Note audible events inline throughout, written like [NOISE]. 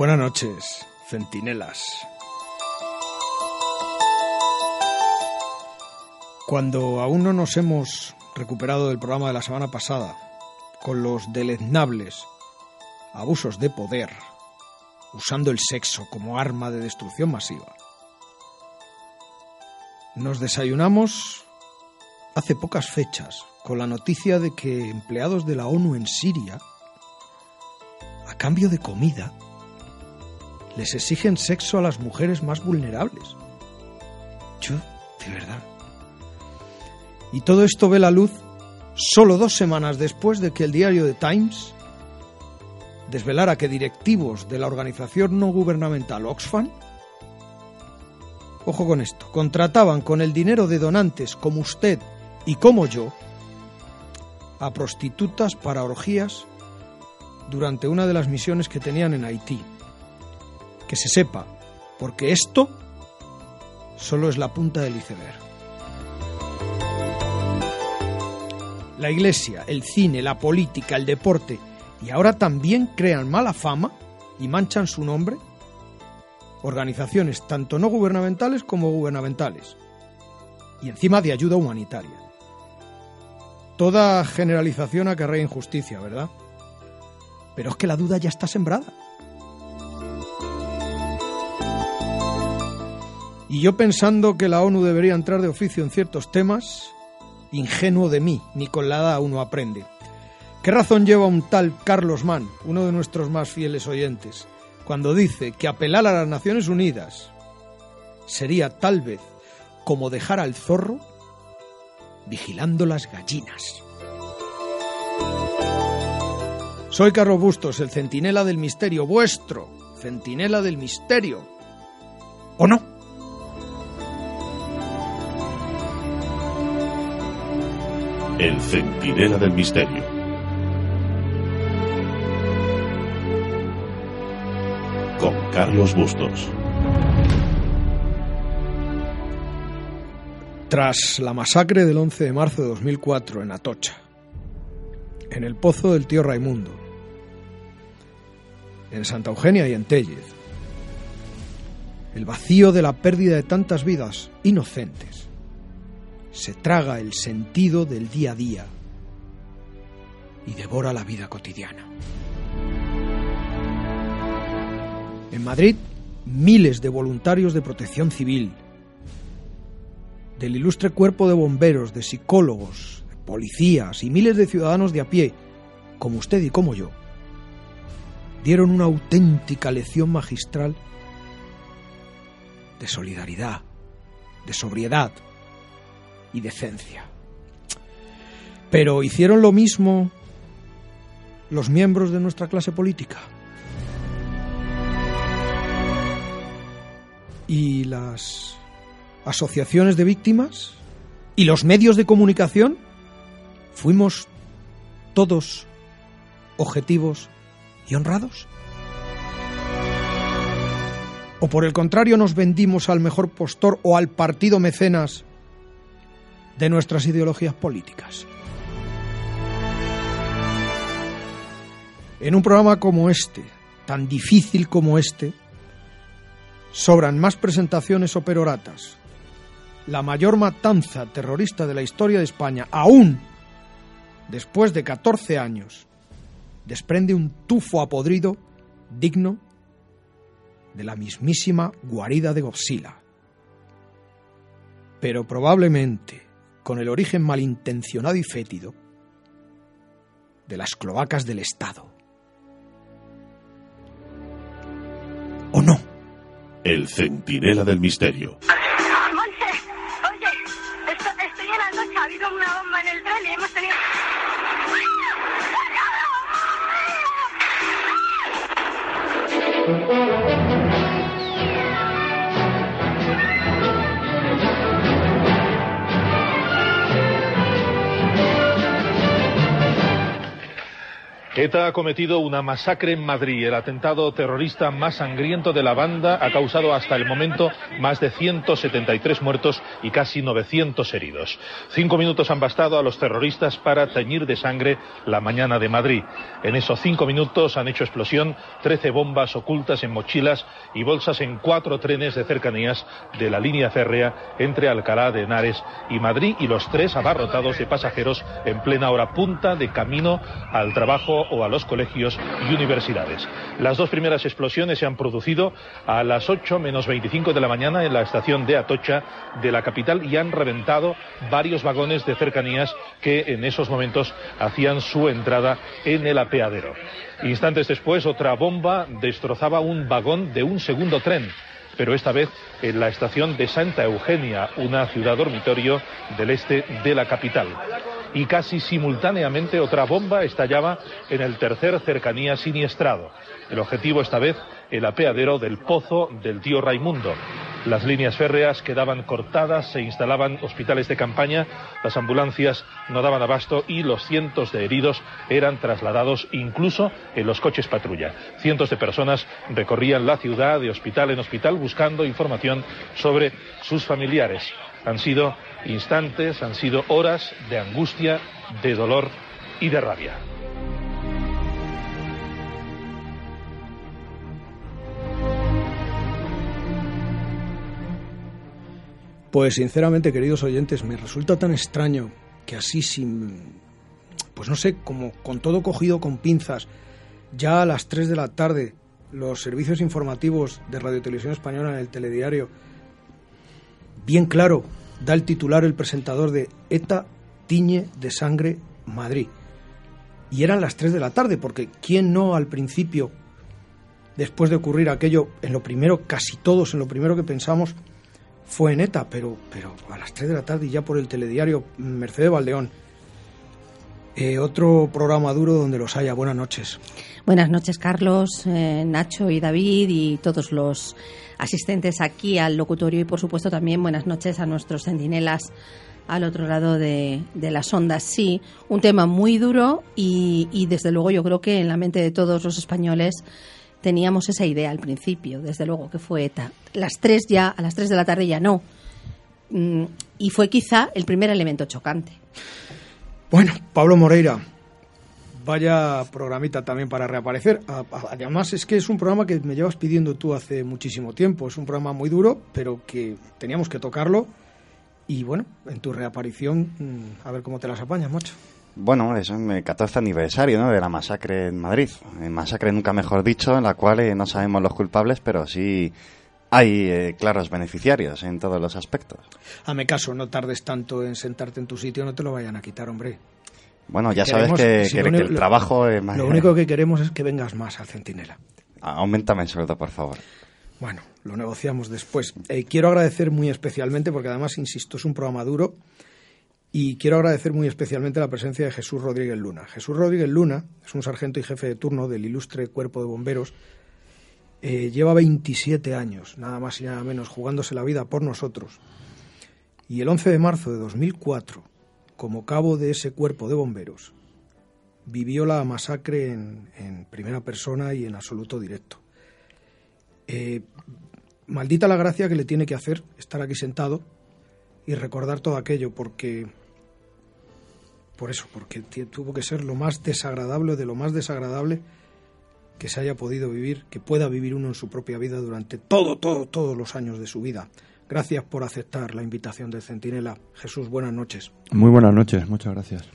Buenas noches, centinelas. Cuando aún no nos hemos recuperado del programa de la semana pasada, con los deleznables abusos de poder, usando el sexo como arma de destrucción masiva, nos desayunamos hace pocas fechas con la noticia de que empleados de la ONU en Siria, a cambio de comida, les exigen sexo a las mujeres más vulnerables. Yo, de verdad. Y todo esto ve la luz solo dos semanas después de que el diario The Times desvelara que directivos de la organización no gubernamental Oxfam, ojo con esto, contrataban con el dinero de donantes como usted y como yo a prostitutas para orgías durante una de las misiones que tenían en Haití. Que se sepa, porque esto solo es la punta del iceberg. La iglesia, el cine, la política, el deporte y ahora también crean mala fama y manchan su nombre organizaciones tanto no gubernamentales como gubernamentales y encima de ayuda humanitaria. Toda generalización acarrea injusticia, ¿verdad? Pero es que la duda ya está sembrada. Y yo pensando que la ONU debería entrar de oficio en ciertos temas, ingenuo de mí, ni con la edad uno aprende. ¿Qué razón lleva un tal Carlos Mann, uno de nuestros más fieles oyentes, cuando dice que apelar a las Naciones Unidas sería tal vez como dejar al zorro vigilando las gallinas? Soy Carlos Bustos, el centinela del misterio, vuestro centinela del misterio. ¿O no? El centinela del misterio. Con Carlos Bustos. Tras la masacre del 11 de marzo de 2004 en Atocha, en el pozo del tío Raimundo, en Santa Eugenia y en Tellez, el vacío de la pérdida de tantas vidas inocentes se traga el sentido del día a día y devora la vida cotidiana. En Madrid, miles de voluntarios de protección civil, del ilustre cuerpo de bomberos, de psicólogos, policías y miles de ciudadanos de a pie, como usted y como yo, dieron una auténtica lección magistral de solidaridad, de sobriedad, y decencia. Pero hicieron lo mismo los miembros de nuestra clase política. Y las asociaciones de víctimas y los medios de comunicación fuimos todos objetivos y honrados. ¿O por el contrario nos vendimos al mejor postor o al partido mecenas de nuestras ideologías políticas. En un programa como este, tan difícil como este, sobran más presentaciones o peroratas. La mayor matanza terrorista de la historia de España, aún después de 14 años, desprende un tufo apodrido digno de la mismísima guarida de Godzilla. Pero probablemente con el origen malintencionado y fétido de las cloacas del Estado. ¿O no? El centinela del misterio. ETA ha cometido una masacre en Madrid. El atentado terrorista más sangriento de la banda ha causado hasta el momento más de 173 muertos y casi 900 heridos. Cinco minutos han bastado a los terroristas para teñir de sangre la mañana de Madrid. En esos cinco minutos han hecho explosión 13 bombas ocultas en mochilas y bolsas en cuatro trenes de cercanías de la línea férrea entre Alcalá de Henares y Madrid y los tres abarrotados de pasajeros en plena hora punta de camino al trabajo o a los colegios y universidades. Las dos primeras explosiones se han producido a las 8 menos 25 de la mañana en la estación de Atocha de la capital y han reventado varios vagones de cercanías que en esos momentos hacían su entrada en el apeadero. Instantes después, otra bomba destrozaba un vagón de un segundo tren pero esta vez en la estación de Santa Eugenia, una ciudad dormitorio del este de la capital y casi simultáneamente otra bomba estallaba en el tercer cercanía siniestrado. El objetivo esta vez el apeadero del pozo del tío Raimundo. Las líneas férreas quedaban cortadas, se instalaban hospitales de campaña, las ambulancias no daban abasto y los cientos de heridos eran trasladados incluso en los coches patrulla. Cientos de personas recorrían la ciudad de hospital en hospital buscando información sobre sus familiares. Han sido instantes, han sido horas de angustia, de dolor y de rabia. Pues sinceramente, queridos oyentes, me resulta tan extraño que así sin, pues no sé, como con todo cogido con pinzas, ya a las 3 de la tarde, los servicios informativos de Radio Televisión Española en el telediario, bien claro, da el titular el presentador de ETA tiñe de sangre Madrid. Y eran las 3 de la tarde, porque ¿quién no al principio, después de ocurrir aquello, en lo primero, casi todos, en lo primero que pensamos, fue en ETA, pero, pero a las 3 de la tarde y ya por el telediario Mercedes Valdeón. Eh, otro programa duro donde los haya. Buenas noches. Buenas noches, Carlos, eh, Nacho y David y todos los asistentes aquí al locutorio y, por supuesto, también buenas noches a nuestros centinelas al otro lado de, las ondas. Sí, un tema muy duro y, y, desde luego, yo creo que en la mente de todos los españoles teníamos esa idea al principio, desde luego, que fue ETA. Las tres ya, a las tres de la tarde ya no. Mm, y fue quizá el primer elemento chocante. Bueno, Pablo Moreira, vaya programita también para reaparecer. Además es que es un programa que me llevas pidiendo tú hace muchísimo tiempo. Es un programa muy duro, pero que teníamos que tocarlo. Y bueno, en tu reaparición, mm, a ver cómo te las apañas, macho. Bueno, es el 14 aniversario ¿no? de la masacre en Madrid. Masacre nunca mejor dicho, en la cual eh, no sabemos los culpables, pero sí hay eh, claros beneficiarios en todos los aspectos. Hame caso, no tardes tanto en sentarte en tu sitio, no te lo vayan a quitar, hombre. Bueno, ya sabes que, el trabajo es más... Lo único que queremos es que vengas más al Centinela. Aumentame el sueldo, por favor. Bueno, lo negociamos después. Eh, quiero agradecer muy especialmente, porque además, insisto, es un programa duro, y quiero agradecer muy especialmente la presencia de Jesús Rodríguez Luna. Jesús Rodríguez Luna es un sargento y jefe de turno del ilustre Cuerpo de Bomberos. Eh, lleva 27 años, nada más y nada menos, jugándose la vida por nosotros. Y el 11 de marzo de 2004, como cabo de ese Cuerpo de Bomberos, vivió la masacre en, primera persona y en absoluto directo. Eh, maldita la gracia que le tiene que hacer estar aquí sentado y recordar todo aquello, porque por eso, porque tuvo que ser lo más desagradable de lo más desagradable que se haya podido vivir, que pueda vivir uno en su propia vida durante todo, todo, todos los años de su vida. Gracias por aceptar la invitación del Centinela. Jesús, buenas noches. Muy buenas noches, muchas gracias.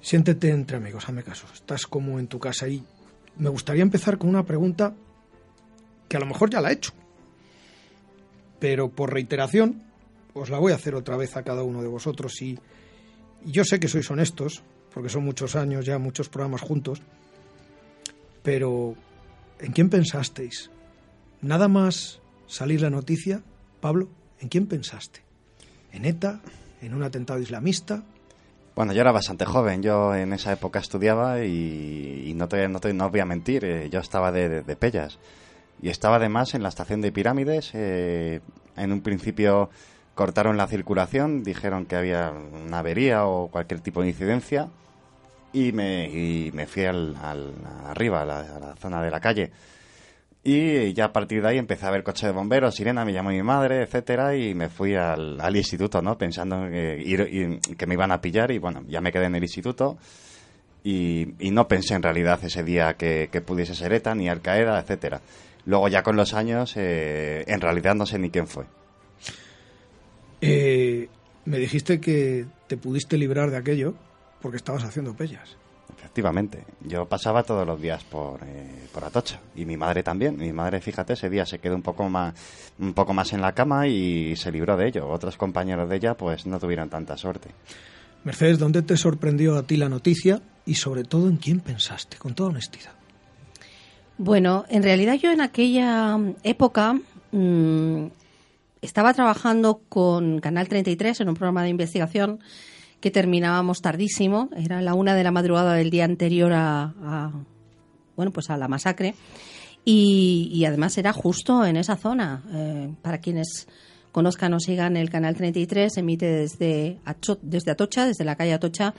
Siéntete entre amigos, hazme caso. Estás como en tu casa y me gustaría empezar con una pregunta que a lo mejor ya la he hecho, pero por reiteración os la voy a hacer otra vez a cada uno de vosotros y yo sé que sois honestos, porque son muchos años ya, muchos programas juntos, pero ¿en quién pensasteis? Nada más salir la noticia, Pablo, ¿en quién pensaste? ¿En ETA? ¿En un atentado islamista? Bueno, yo era bastante joven, yo en esa época estudiaba y, no, te, no, no, voy a mentir, eh, yo estaba de, Pellas. Y estaba además en la estación de Pirámides, eh, en un principio cortaron la circulación, dijeron que había una avería o cualquier tipo de incidencia y me, y me fui al, arriba, a la zona de la calle. Y ya a partir de ahí empecé a ver coche de bomberos, sirena, me llamó mi madre, etcétera, y me fui al, al instituto, ¿no? Pensando que, que me iban a pillar y bueno, ya me quedé en el instituto y, no pensé en realidad ese día que, que pudiese ser ETA ni Al Qaeda, etcétera. Luego ya con los años, eh, en realidad no sé ni quién fue. Eh, me dijiste que te pudiste librar de aquello porque estabas haciendo pellas. Efectivamente, yo pasaba todos los días por, eh, por Atocha y mi madre también. Mi madre, fíjate, ese día se quedó un poco más, un poco más en la cama y se libró de ello. Otros compañeros de ella, pues no tuvieron tanta suerte. Mercedes, ¿dónde te sorprendió a ti la noticia y sobre todo en quién pensaste, con toda honestidad? Bueno, en realidad yo en aquella época mm, estaba trabajando con Canal 33 en un programa de investigación que terminábamos tardísimo, era la una de la madrugada del día anterior a, bueno, pues a la masacre y, además era justo en esa zona. Eh, para quienes conozcan o sigan el Canal 33, emite desde, desde Atocha, desde la calle Atocha,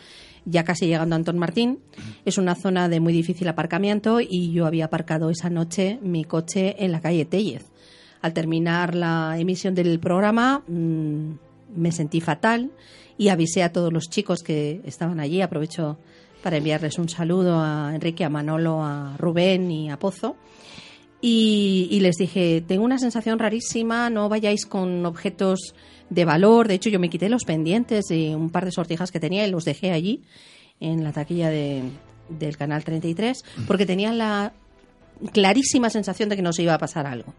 ya casi llegando a Antón Martín. Es una zona de muy difícil aparcamiento y yo había aparcado esa noche mi coche en la calle Tellez. Al terminar la emisión del programa mm, me sentí fatal y avisé a todos los chicos que estaban allí. Aprovecho para enviarles un saludo a Enrique, a Manolo, a Rubén y a Pozo. Y, y les dije, tengo una sensación rarísima, no vayáis con objetos de valor. De hecho, yo me quité los pendientes y un par de sortijas que tenía y los dejé allí, en la taquilla de- del Canal 33, porque tenía la clarísima sensación de que nos iba a pasar algo.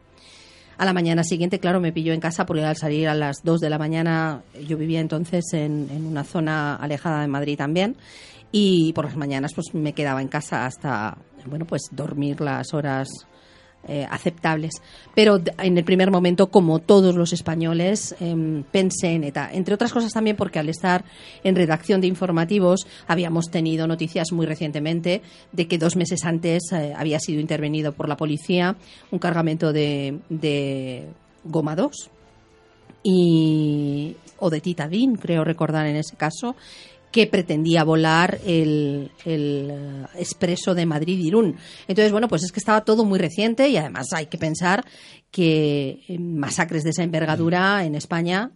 A la mañana siguiente, claro, me pilló en casa porque al salir a las 2 de la mañana, yo vivía entonces en, en una zona alejada de Madrid también, y por las mañanas pues me quedaba en casa hasta, bueno, pues dormir las horas eh, aceptables. Pero en el primer momento, como todos los españoles, em, pensé en ETA. Entre otras cosas también porque al estar en redacción de informativos habíamos tenido noticias muy recientemente de que dos meses antes eh, había sido intervenido por la policía un cargamento de, de goma 2 y, o de Titadín, creo recordar en ese caso, que pretendía volar el, el eh, expreso de Madrid-Irún. Entonces, bueno, pues es que estaba todo muy reciente y además hay que pensar que eh, masacres de esa envergadura en España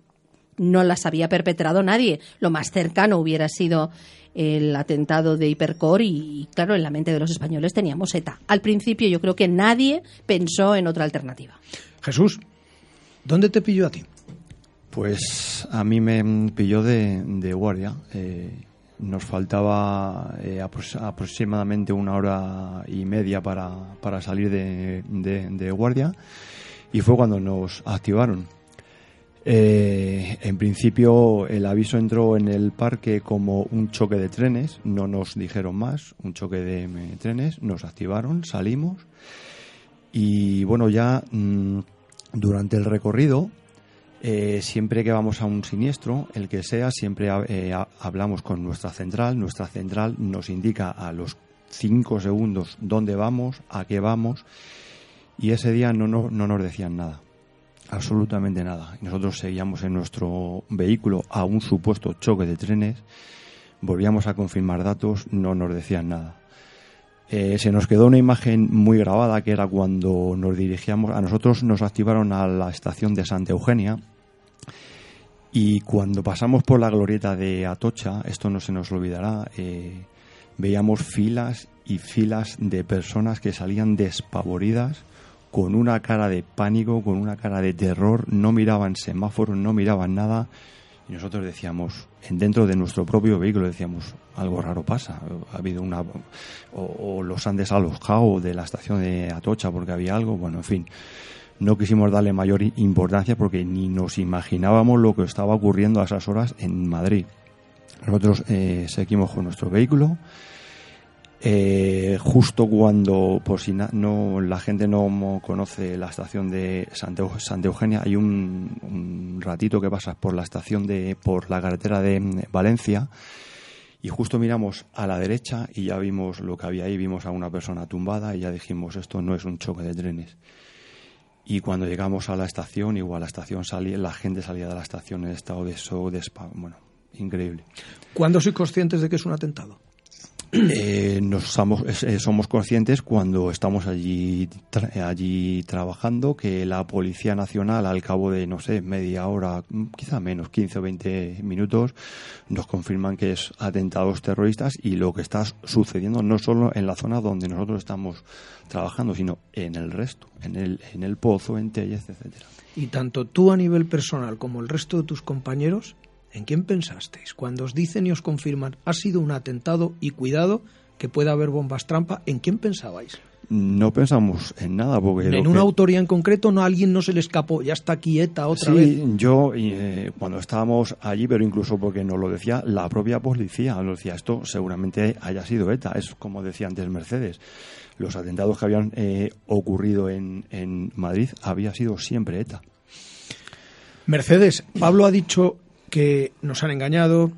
no las había perpetrado nadie. Lo más cercano hubiera sido el atentado de Hipercor y, y, claro, en la mente de los españoles teníamos ETA. Al principio yo creo que nadie pensó en otra alternativa. Jesús, ¿dónde te pilló a ti? Pues a mí me pilló de, guardia. Eh, nos faltaba eh, aproximadamente una hora y media para, para salir de, guardia y fue cuando nos activaron. Eh, en principio el aviso entró en el parque como un choque de trenes, no nos dijeron más, un choque de trenes, nos activaron, salimos y bueno ya mm, durante el recorrido eh, siempre que vamos a un siniestro, el que sea, siempre eh, ha- hablamos con nuestra central. Nuestra central nos indica a los cinco segundos dónde vamos, a qué vamos, y ese día no, no, no nos decían nada, absolutamente nada. Nosotros seguíamos en nuestro vehículo a un supuesto choque de trenes, volvíamos a confirmar datos, no nos decían nada. Eh, se nos quedó una imagen muy grabada que era cuando nos dirigíamos, a nosotros nos activaron a la estación de Santa Eugenia y cuando pasamos por la glorieta de Atocha, esto no se nos olvidará, eh, veíamos filas y filas de personas que salían despavoridas con una cara de pánico, con una cara de terror, no miraban semáforos, no miraban nada. Y nosotros decíamos, en dentro de nuestro propio vehículo decíamos, algo raro pasa, ha habido una o, o los han desalojado de la estación de Atocha porque había algo, bueno, en fin, no quisimos darle mayor importancia porque ni nos imaginábamos lo que estaba ocurriendo a esas horas en Madrid. Nosotros eh, seguimos con nuestro vehículo. Eh, justo cuando, por si na- no la gente no conoce la estación de Santa, Santa Eugenia, hay un, un ratito que pasas por la estación de, por la carretera de mm, Valencia y justo miramos a la derecha y ya vimos lo que había ahí, vimos a una persona tumbada y ya dijimos esto no es un choque de trenes. Y cuando llegamos a la estación, igual la estación salía, la gente salía de la estación en estado de shock, de spa, bueno, increíble. ¿Cuándo sois conscientes de que es un atentado? [CLEARS THROAT] eh, nos somos, eh, somos conscientes cuando estamos allí, allí trabajando que la Policía Nacional al cabo de, no sé, media hora, quizá menos, 15 o 20 minutos, nos confirman que es atentados terroristas y lo que está sucediendo no solo en la zona donde nosotros estamos trabajando, sino en el resto, en el, en el Pozo, en Tellez, etcétera. Y tanto tú a nivel personal como el resto de tus compañeros, ¿en quién pensasteis? Cuando os dicen y os confirman, ha sido un atentado y cuidado que pueda haber bombas trampa, ¿en quién pensabais? No pensamos en nada porque... En una autoría en concreto, no a alguien no se le escapó, ya está quieta otra vez. Sí, yo eh, cuando estábamos allí, pero incluso porque nos lo decía la propia policía, nos decía esto seguramente haya sido ETA, es como decía antes Mercedes los atentados que habían eh, ocurrido en, en Madrid había sido siempre ETA. Mercedes, Pablo ha dicho que nos han engañado,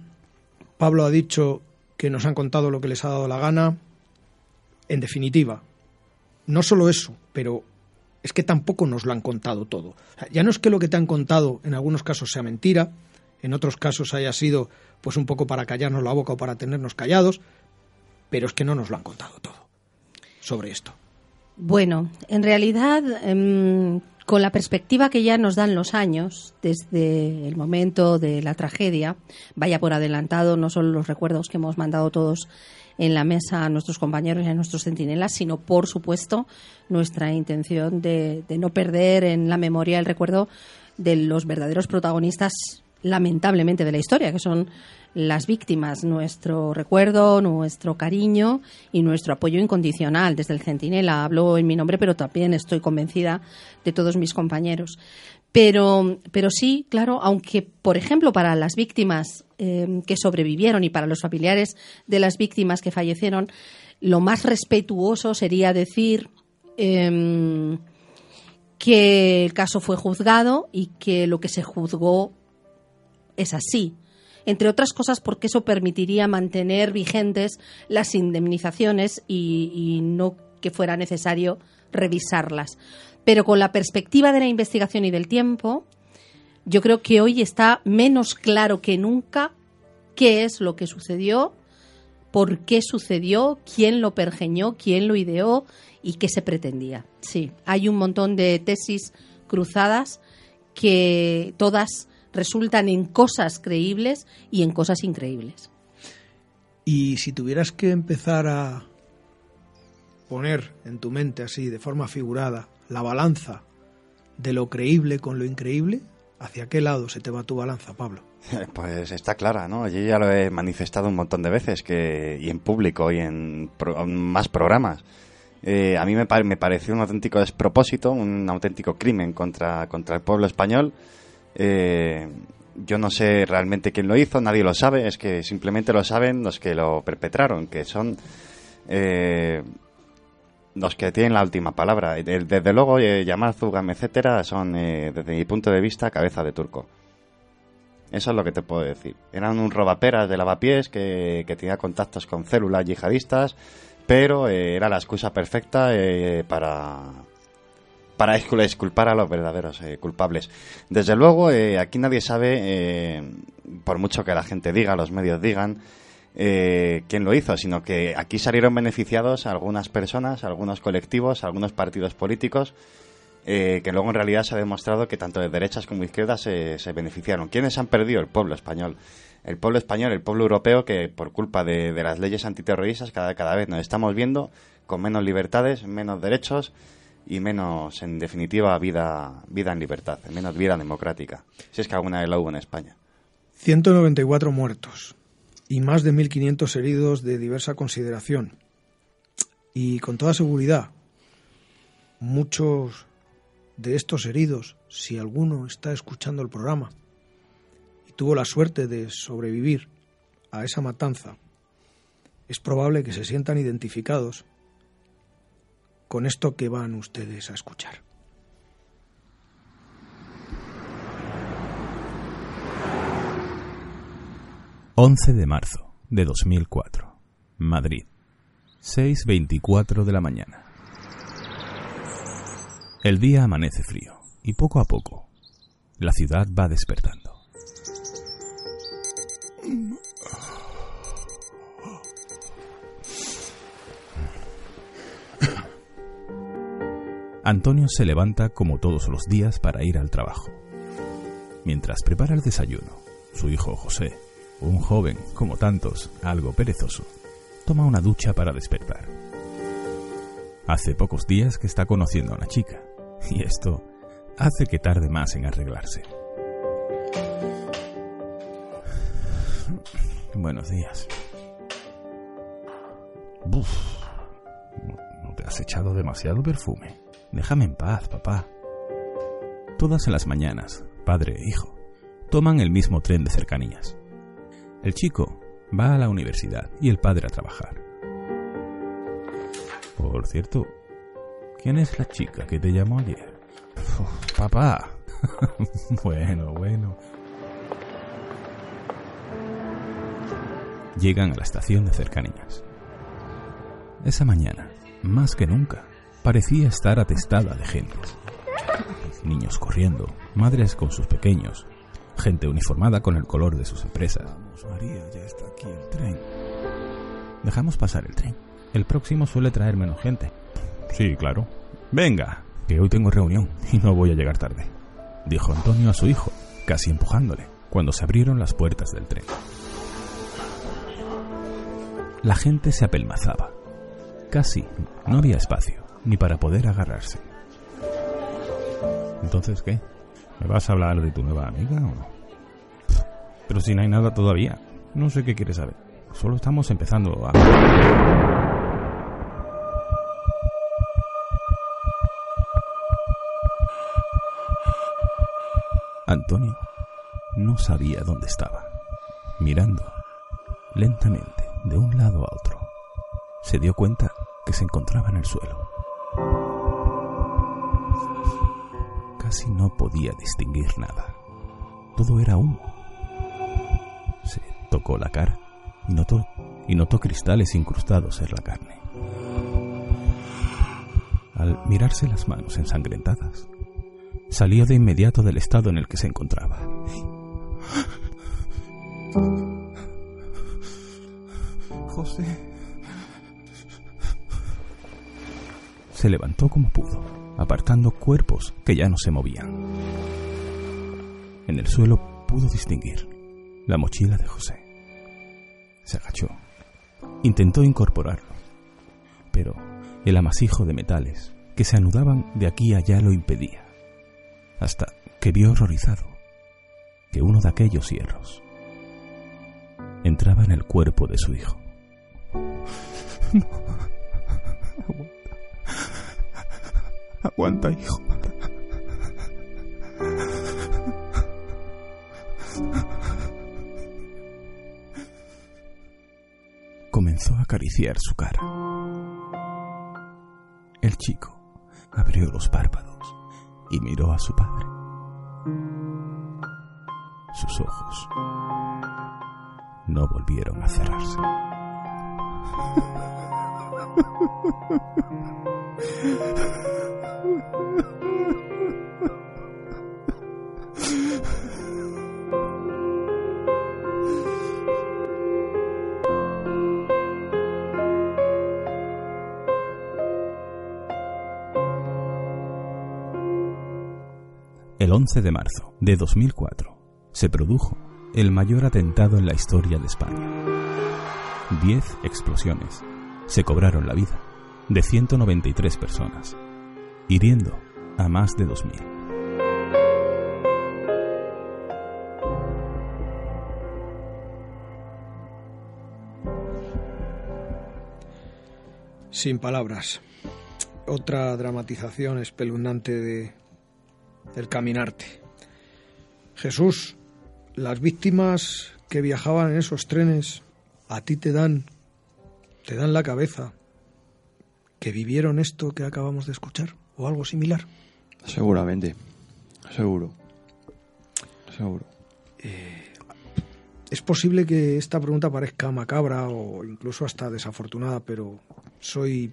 Pablo ha dicho que nos han contado lo que les ha dado la gana. En definitiva, no solo eso, pero es que tampoco nos lo han contado todo. ya no es que lo que te han contado en algunos casos sea mentira, en otros casos haya sido pues un poco para callarnos la boca o para tenernos callados, pero es que no nos lo han contado todo sobre esto? Bueno, en realidad, em, con la perspectiva que ya nos dan los años, desde el momento de la tragedia, vaya por adelantado, no solo los recuerdos que hemos mandado todos en la mesa a nuestros compañeros y a nuestros centinelas, sino, por supuesto, nuestra intención de, de no perder en la memoria el recuerdo de los verdaderos protagonistas, lamentablemente, de la historia, que son las víctimas, nuestro recuerdo, nuestro cariño y nuestro apoyo incondicional. Desde el Centinela hablo en mi nombre, pero también estoy convencida de todos mis compañeros. Pero, pero sí, claro, aunque, por ejemplo, para las víctimas eh, que sobrevivieron y para los familiares de las víctimas que fallecieron, lo más respetuoso sería decir em, que el caso fue juzgado y que lo que se juzgó es así entre otras cosas porque eso permitiría mantener vigentes las indemnizaciones y, no que fuera necesario revisarlas. Pero con la perspectiva de la investigación y del tiempo, yo creo que hoy está menos claro que nunca qué es lo que sucedió, por qué sucedió, quién lo pergeñó, quién lo ideó y qué se pretendía. Sí, hay un montón de tesis cruzadas que todas resultan en cosas creíbles y en cosas increíbles. Y si tuvieras que empezar a poner en tu mente así, de forma figurada, la balanza de lo creíble con lo increíble, ¿hacia qué lado se te va tu balanza, Pablo? [LAUGHS] Pues está clara, ¿no? Yo ya lo he manifestado un montón de veces, que y en público y en más programas. Eh, a mí me, me pareció un auténtico despropósito, un auténtico crimen contra, contra el pueblo español eh, yo no sé realmente quién lo hizo, nadie lo sabe, es que simplemente lo saben los que lo perpetraron, que son eh, los que tienen la última palabra. Desde luego, eh, Zugam, etcétera, son, eh, desde mi punto de vista, cabeza de turco. Eso es lo que te puedo decir. Eran un robaperas de lavapiés que, que tenía contactos con células yihadistas, pero era la excusa perfecta para, para exculpar a los verdaderos eh, culpables. Desde luego, eh, aquí nadie sabe, eh, por mucho que la gente diga, los medios digan, quién lo hizo, sino que aquí salieron beneficiados algunas personas, algunos colectivos, algunos partidos políticos, que luego en realidad se ha demostrado que tanto de derechas como de izquierdas se, beneficiaron. ¿Quiénes han perdido? El pueblo español. El pueblo español, el pueblo europeo, que por culpa de, las leyes antiterroristas cada, cada vez nos estamos viendo con menos libertades, menos derechos, y menos, en definitiva, vida, vida en libertad, menos vida democrática, si es que alguna vez la hubo en España. 194 muertos y más de 1.500 heridos de diversa consideración. Y con toda seguridad, muchos de estos heridos, si alguno está escuchando el programa y tuvo la suerte de sobrevivir a esa matanza, es probable que se sientan identificados con esto que van ustedes a escuchar. ...11 de marzo de 2004... Madrid... ...6.24 de la mañana... El día amanece frío... ...y poco a poco... ...la ciudad va despertando... Antonio se levanta como todos los días para ir al trabajo. Mientras prepara el desayuno, su hijo José, un joven, como tantos, algo perezoso, toma una ducha para despertar. Hace pocos días que está conociendo a una chica, y esto hace que tarde más en arreglarse. Buenos días. Buf, no te has echado demasiado perfume. Déjame en paz, papá. Todas las mañanas, padre e hijo, toman el mismo tren de cercanías. El chico va a la universidad y el padre a trabajar. Por cierto, ¿quién es la chica que te llamó ayer? Papá. [LAUGHS] bueno, bueno. Llegan a la estación de cercanías. Esa mañana, más que nunca, parecía estar atestada de gentes. Niños corriendo, madres con sus pequeños, gente uniformada con el color de sus empresas. Vamos, María, ya está aquí el tren. Dejamos pasar el tren. El próximo suele traer menos gente. Sí, claro. Venga, que hoy tengo reunión y no voy a llegar tarde, dijo Antonio a su hijo, casi empujándole, cuando se abrieron las puertas del tren. La gente se apelmazaba. Casi no había espacio, ni para poder agarrarse. Entonces, ¿qué? ¿Me vas a hablar de tu nueva amiga o no? Pero si no hay nada todavía. No sé qué quieres saber. Solo estamos empezando a... Antonio no sabía dónde estaba. Mirando lentamente de un lado a otro, se dio cuenta que se encontraba en el suelo. Casi no podía distinguir nada. Todo era humo. Se tocó la cara y notó, y notó cristales incrustados en la carne. Al mirarse las manos ensangrentadas, salió de inmediato del estado en el que se encontraba. José. Se levantó como pudo, apartando cuerpos que ya no se movían. En el suelo pudo distinguir la mochila de José. Se agachó. Intentó incorporarlo, pero el amasijo de metales que se anudaban de aquí a allá lo impedía, hasta que vio horrorizado que uno de aquellos hierros entraba en el cuerpo de su hijo. [LAUGHS] No. Aguanta. Hijo. Comenzó a acariciar su cara. El chico abrió los párpados y miró a su padre. Sus ojos no volvieron a cerrarse. El 11 de marzo de 2004 se produjo el mayor atentado en la historia de España. Diez explosiones se cobraron la vida de 193 personas, hiriendo a más de 2.000. Sin palabras. Otra dramatización espeluznante de el caminarte. Jesús, las víctimas que viajaban en esos trenes a ti te dan te dan la cabeza que vivieron esto que acabamos de escuchar o algo similar. Seguramente. Seguro. Seguro. Es posible que esta pregunta parezca macabra o incluso hasta desafortunada, pero soy,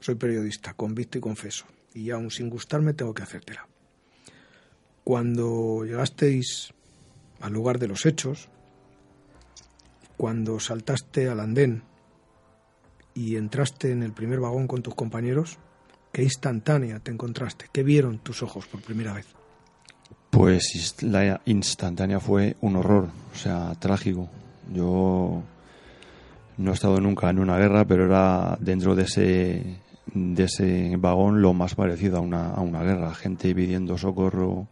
soy periodista, convicto y confeso. Y aun sin gustarme tengo que hacértela. Cuando llegasteis al lugar de los hechos, cuando saltaste al andén y entraste en el primer vagón con tus compañeros, ¿Qué instantánea te encontraste? ¿Qué vieron tus ojos por primera vez? Pues la instantánea fue un horror, o sea, trágico. Yo no he estado nunca en una guerra, pero era dentro de ese, de ese vagón lo más parecido a una, a una guerra. Gente pidiendo socorro,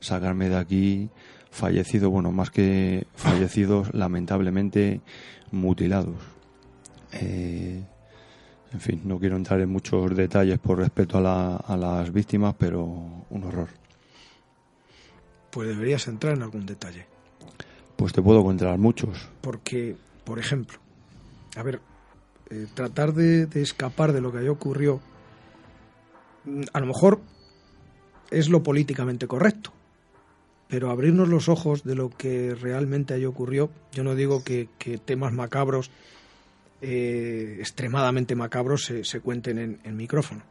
sacarme de aquí, fallecido, bueno, más que fallecidos, lamentablemente mutilados. Eh, en fin, no quiero entrar en muchos detalles por respeto a, la- a las víctimas, pero un horror. Pues deberías entrar en algún detalle. Pues te puedo contar muchos. Porque, por ejemplo, a ver, eh, tratar de, de escapar de lo que allí ocurrió, mm, a lo mejor es lo políticamente correcto, pero abrirnos los ojos de lo que realmente allí ocurrió, yo no digo que, que temas macabros, eh, extremadamente macabros, se, se cuenten en, en micrófono,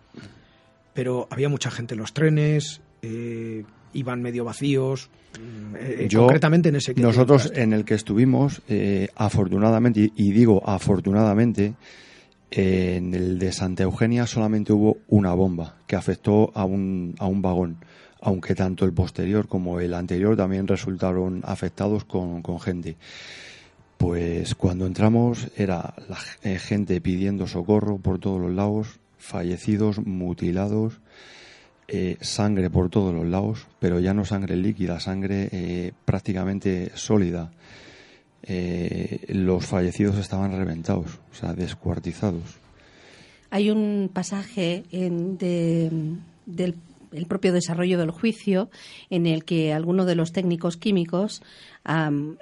pero había mucha gente en los trenes, eh, iban medio vacíos, mm, eh, Yo- concretamente en ese que Nosotros en el que estuvimos, eh, afortunadamente, y, y digo afortunadamente, eh, en el de Santa Eugenia solamente hubo una bomba que afectó a un, a un vagón, aunque tanto el posterior como el anterior también resultaron afectados con, con gente. Pues cuando entramos era la eh, gente pidiendo socorro por todos los lados, fallecidos, mutilados, eh, sangre por todos los lados, pero ya no sangre líquida, sangre eh, prácticamente sólida. Los fallecidos estaban reventados, o sea, descuartizados. Hay un pasaje en- de- del el propio desarrollo del juicio en el que alguno de los técnicos químicos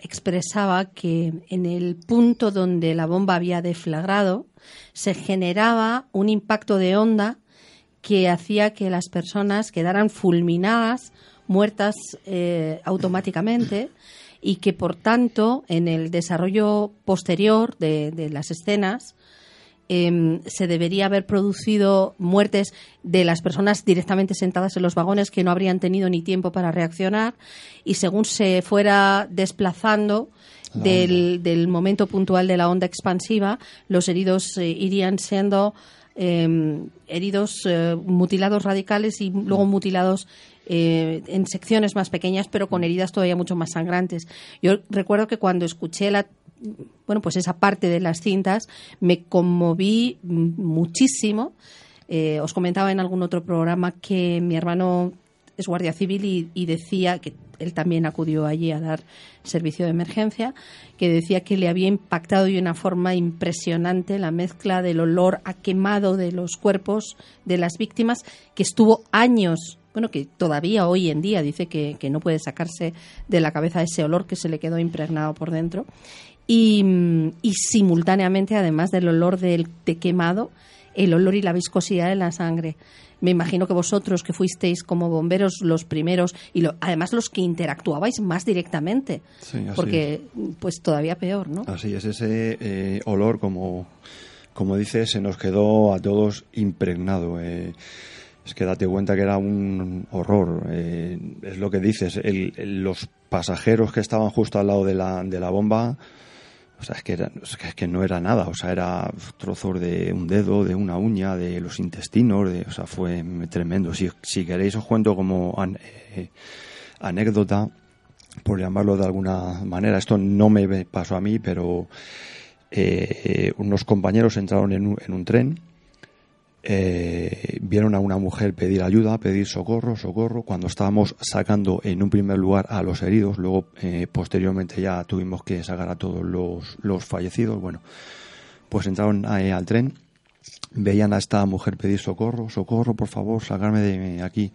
expresaba que en el punto donde la bomba había deflagrado se generaba un impacto de onda que hacía que las personas quedaran fulminadas, muertas eh, automáticamente y que por tanto en el desarrollo posterior de las escenas em, se debería haber producido muertes de las personas directamente sentadas en los vagones que no habrían tenido ni tiempo para reaccionar y según se fuera desplazando La del, del momento puntual de la onda expansiva, los heridos eh, irían siendo em, heridos eh, mutilados radicales y luego mutilados eh, en secciones más pequeñas, pero con heridas todavía mucho más sangrantes. Yo recuerdo que cuando escuché la bueno, pues esa parte de las cintas me conmoví muchísimo. Eh, os comentaba en algún otro programa que mi hermano es guardia civil y, decía que él también acudió allí a dar servicio de emergencia, que decía que le había impactado de una forma impresionante la mezcla del olor a quemado de los cuerpos de las víctimas, que estuvo años, bueno, que todavía hoy en día dice que no puede sacarse de la cabeza ese olor que se le quedó impregnado por dentro. Y, y simultáneamente, además del olor del, de quemado, el olor y la viscosidad de la sangre. Me imagino que vosotros que fuisteis como bomberos los primeros y lo- además los que interactuabais más directamente, Sí, porque pues todavía peor, ¿no? Así es, ese eh, olor, como, como dices, se nos quedó a todos impregnado. eh. es que date cuenta que era un horror. eh, es lo que dices, el- el- los pasajeros que estaban justo al lado de la, de la bomba, o sea, es que, era- no era nada, o sea, era trozos de un dedo, de una uña, de los intestinos, de, o sea, fue tremendo. Si, si queréis os cuento como an- eh, anécdota, por llamarlo de alguna manera. Esto no me pasó a mí, pero eh, unos compañeros entraron en un, en un tren, eh, vieron a una mujer pedir ayuda, pedir socorro, socorro, cuando estábamos sacando en un primer lugar a los heridos, luego eh, posteriormente ya tuvimos que sacar a todos los, los fallecidos, bueno, pues entraron eh, al tren, veían a esta mujer pedir socorro, socorro, por favor, sacarme de aquí.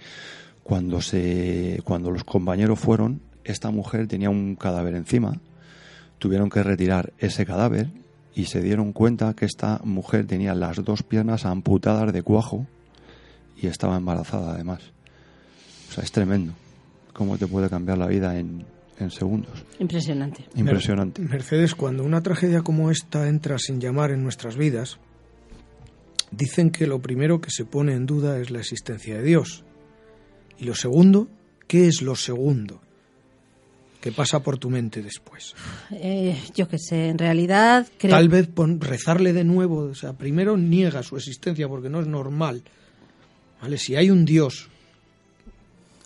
Cuando se, cuando los compañeros fueron, esta mujer tenía un cadáver encima, tuvieron que retirar ese cadáver y se dieron cuenta que esta mujer tenía las dos piernas amputadas de cuajo y estaba embarazada además. O sea, es tremendo cómo te puede cambiar la vida en, en segundos. Impresionante. Impresionante. Mercedes, cuando una tragedia como esta entra sin llamar en nuestras vidas, dicen que lo primero que se pone en duda es la existencia de Dios. Y lo segundo, ¿qué es lo segundo? Que pasa por tu mente después? Eh, yo qué sé, en realidad creo Tal vez pon- rezarle de nuevo, o sea, primero niega su existencia porque no es normal ¿vale? Si hay un Dios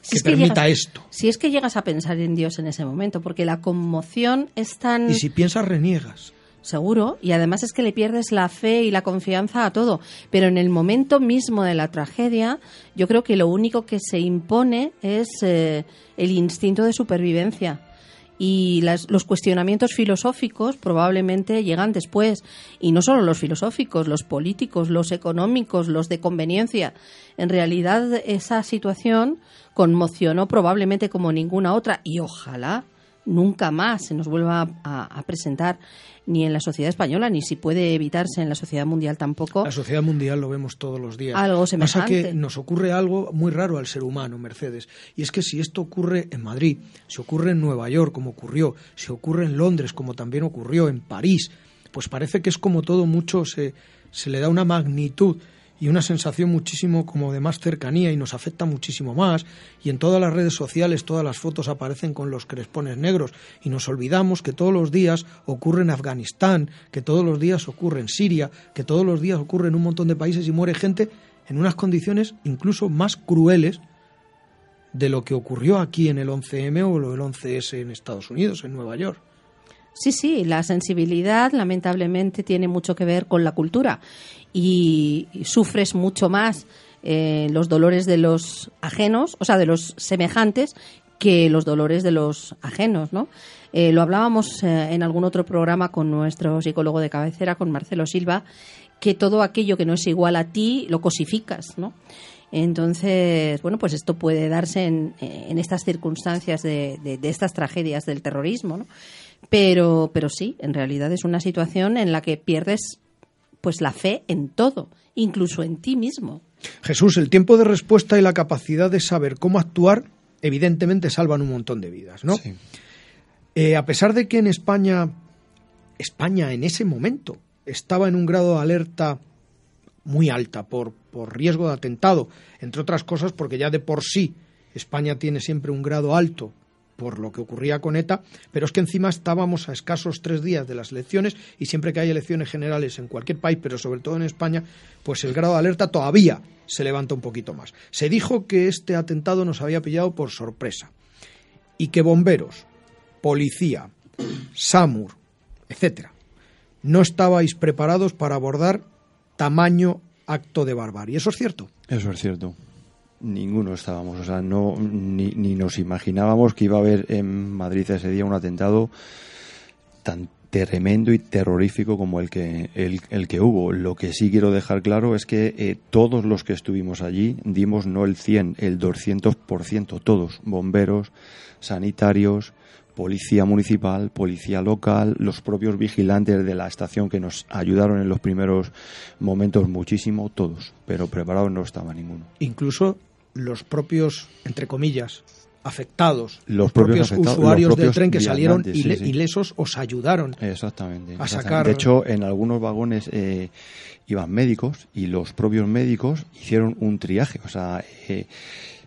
Si que es que permita llegas- esto, Si es que llegas a pensar en Dios en ese momento, porque la conmoción es tan y si piensas reniegas, seguro y además es que le pierdes la fe y la confianza a todo. Pero en el momento mismo de la tragedia, yo creo que lo único que se impone es eh, el instinto de supervivencia. Y las- los cuestionamientos filosóficos probablemente llegan después. Y no solo los filosóficos, los políticos, los económicos, los de conveniencia. En realidad esa situación conmocionó probablemente como ninguna otra. Y ojalá nunca más se nos vuelva a, a presentar ni en la sociedad española, ni si puede evitarse en la sociedad mundial tampoco. la sociedad mundial lo vemos todos los días. Algo Pasa semejante. que nos ocurre algo muy raro al ser humano, Mercedes, y es que si esto ocurre en Madrid, si ocurre en Nueva York, como ocurrió, si ocurre en Londres, como también ocurrió en París, pues parece que es como todo mucho se, se le da una magnitud y una sensación muchísimo como de más cercanía y nos afecta muchísimo más. Y en todas las redes sociales todas las fotos aparecen con los crespones negros. Y nos olvidamos que todos los días ocurre en Afganistán, que todos los días ocurre en Siria, que todos los días ocurre en un montón de países y muere gente en unas condiciones incluso más crueles de lo que ocurrió aquí en el 11M o el 11S en Estados Unidos, en Nueva York. Sí, sí, la sensibilidad lamentablemente tiene mucho que ver con la cultura y, sufres mucho más eh, los dolores de los ajenos, o sea, de los semejantes, que los dolores de los ajenos, ¿no? Eh, lo hablábamos eh, en algún otro programa con nuestro psicólogo de cabecera, con Marcelo Silva, que todo aquello que no es igual a ti lo cosificas, ¿no? Entonces, bueno, pues esto puede darse en, estas circunstancias de, de- de estas tragedias del terrorismo, ¿no? Pero, pero sí, en realidad es una situación en la que pierdes pues la fe en todo, incluso en ti mismo. Jesús, el tiempo de respuesta y la capacidad de saber cómo actuar, evidentemente salvan un montón de vidas, ¿no? Sí. Eh, a pesar de que en España, España en ese momento estaba en un grado de alerta muy alta por, por riesgo de atentado, entre otras cosas porque ya de por sí España tiene siempre un grado alto por lo que ocurría con ETA, pero es que encima estábamos a escasos tres días de las elecciones y siempre que hay elecciones generales en cualquier país, pero sobre todo en España, pues el grado de alerta todavía se levanta un poquito más. Se dijo que este atentado nos había pillado por sorpresa y que bomberos, policía, SAMUR, etcétera, no estabais preparados para abordar tamaño acto de barbarie. ¿Eso es cierto? Eso es cierto. Ninguno estábamos, o sea, no ni, ni nos imaginábamos que iba a haber en Madrid ese día un atentado tan tremendo y terrorífico como el que el, el que hubo. Lo que sí quiero dejar claro es que eh, todos los que estuvimos allí dimos no el 100, el 200%, todos, bomberos, sanitarios, policía municipal, policía local, los propios vigilantes de la estación que nos ayudaron en los primeros momentos muchísimo, todos, pero preparados no estaba ninguno. Incluso los propios, entre comillas, afectados, Los propios afectados, usuarios los del tren que salieron sí, sí. ilesos os ayudaron. Exactamente. a exactamente. sacar- De hecho, en algunos vagones eh, iban médicos y los propios médicos hicieron un triaje. O sea, eh,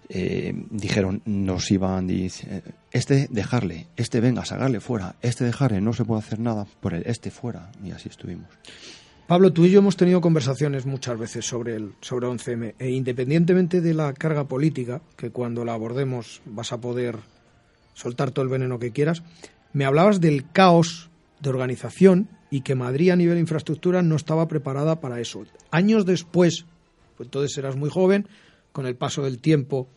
eh, dijeron, nos iban, dice, este dejarle, este venga, sacarle fuera, este dejarle, no se puede hacer nada por el este fuera. Y así estuvimos. Pablo, tú y yo hemos tenido conversaciones muchas veces sobre el sobre 11M e independientemente de la carga política, que cuando la abordemos vas a poder soltar todo el veneno que quieras, me hablabas del caos de organización y que Madrid a nivel infraestructura no estaba preparada para eso. Años después, pues entonces eras muy joven, con el paso del tiempo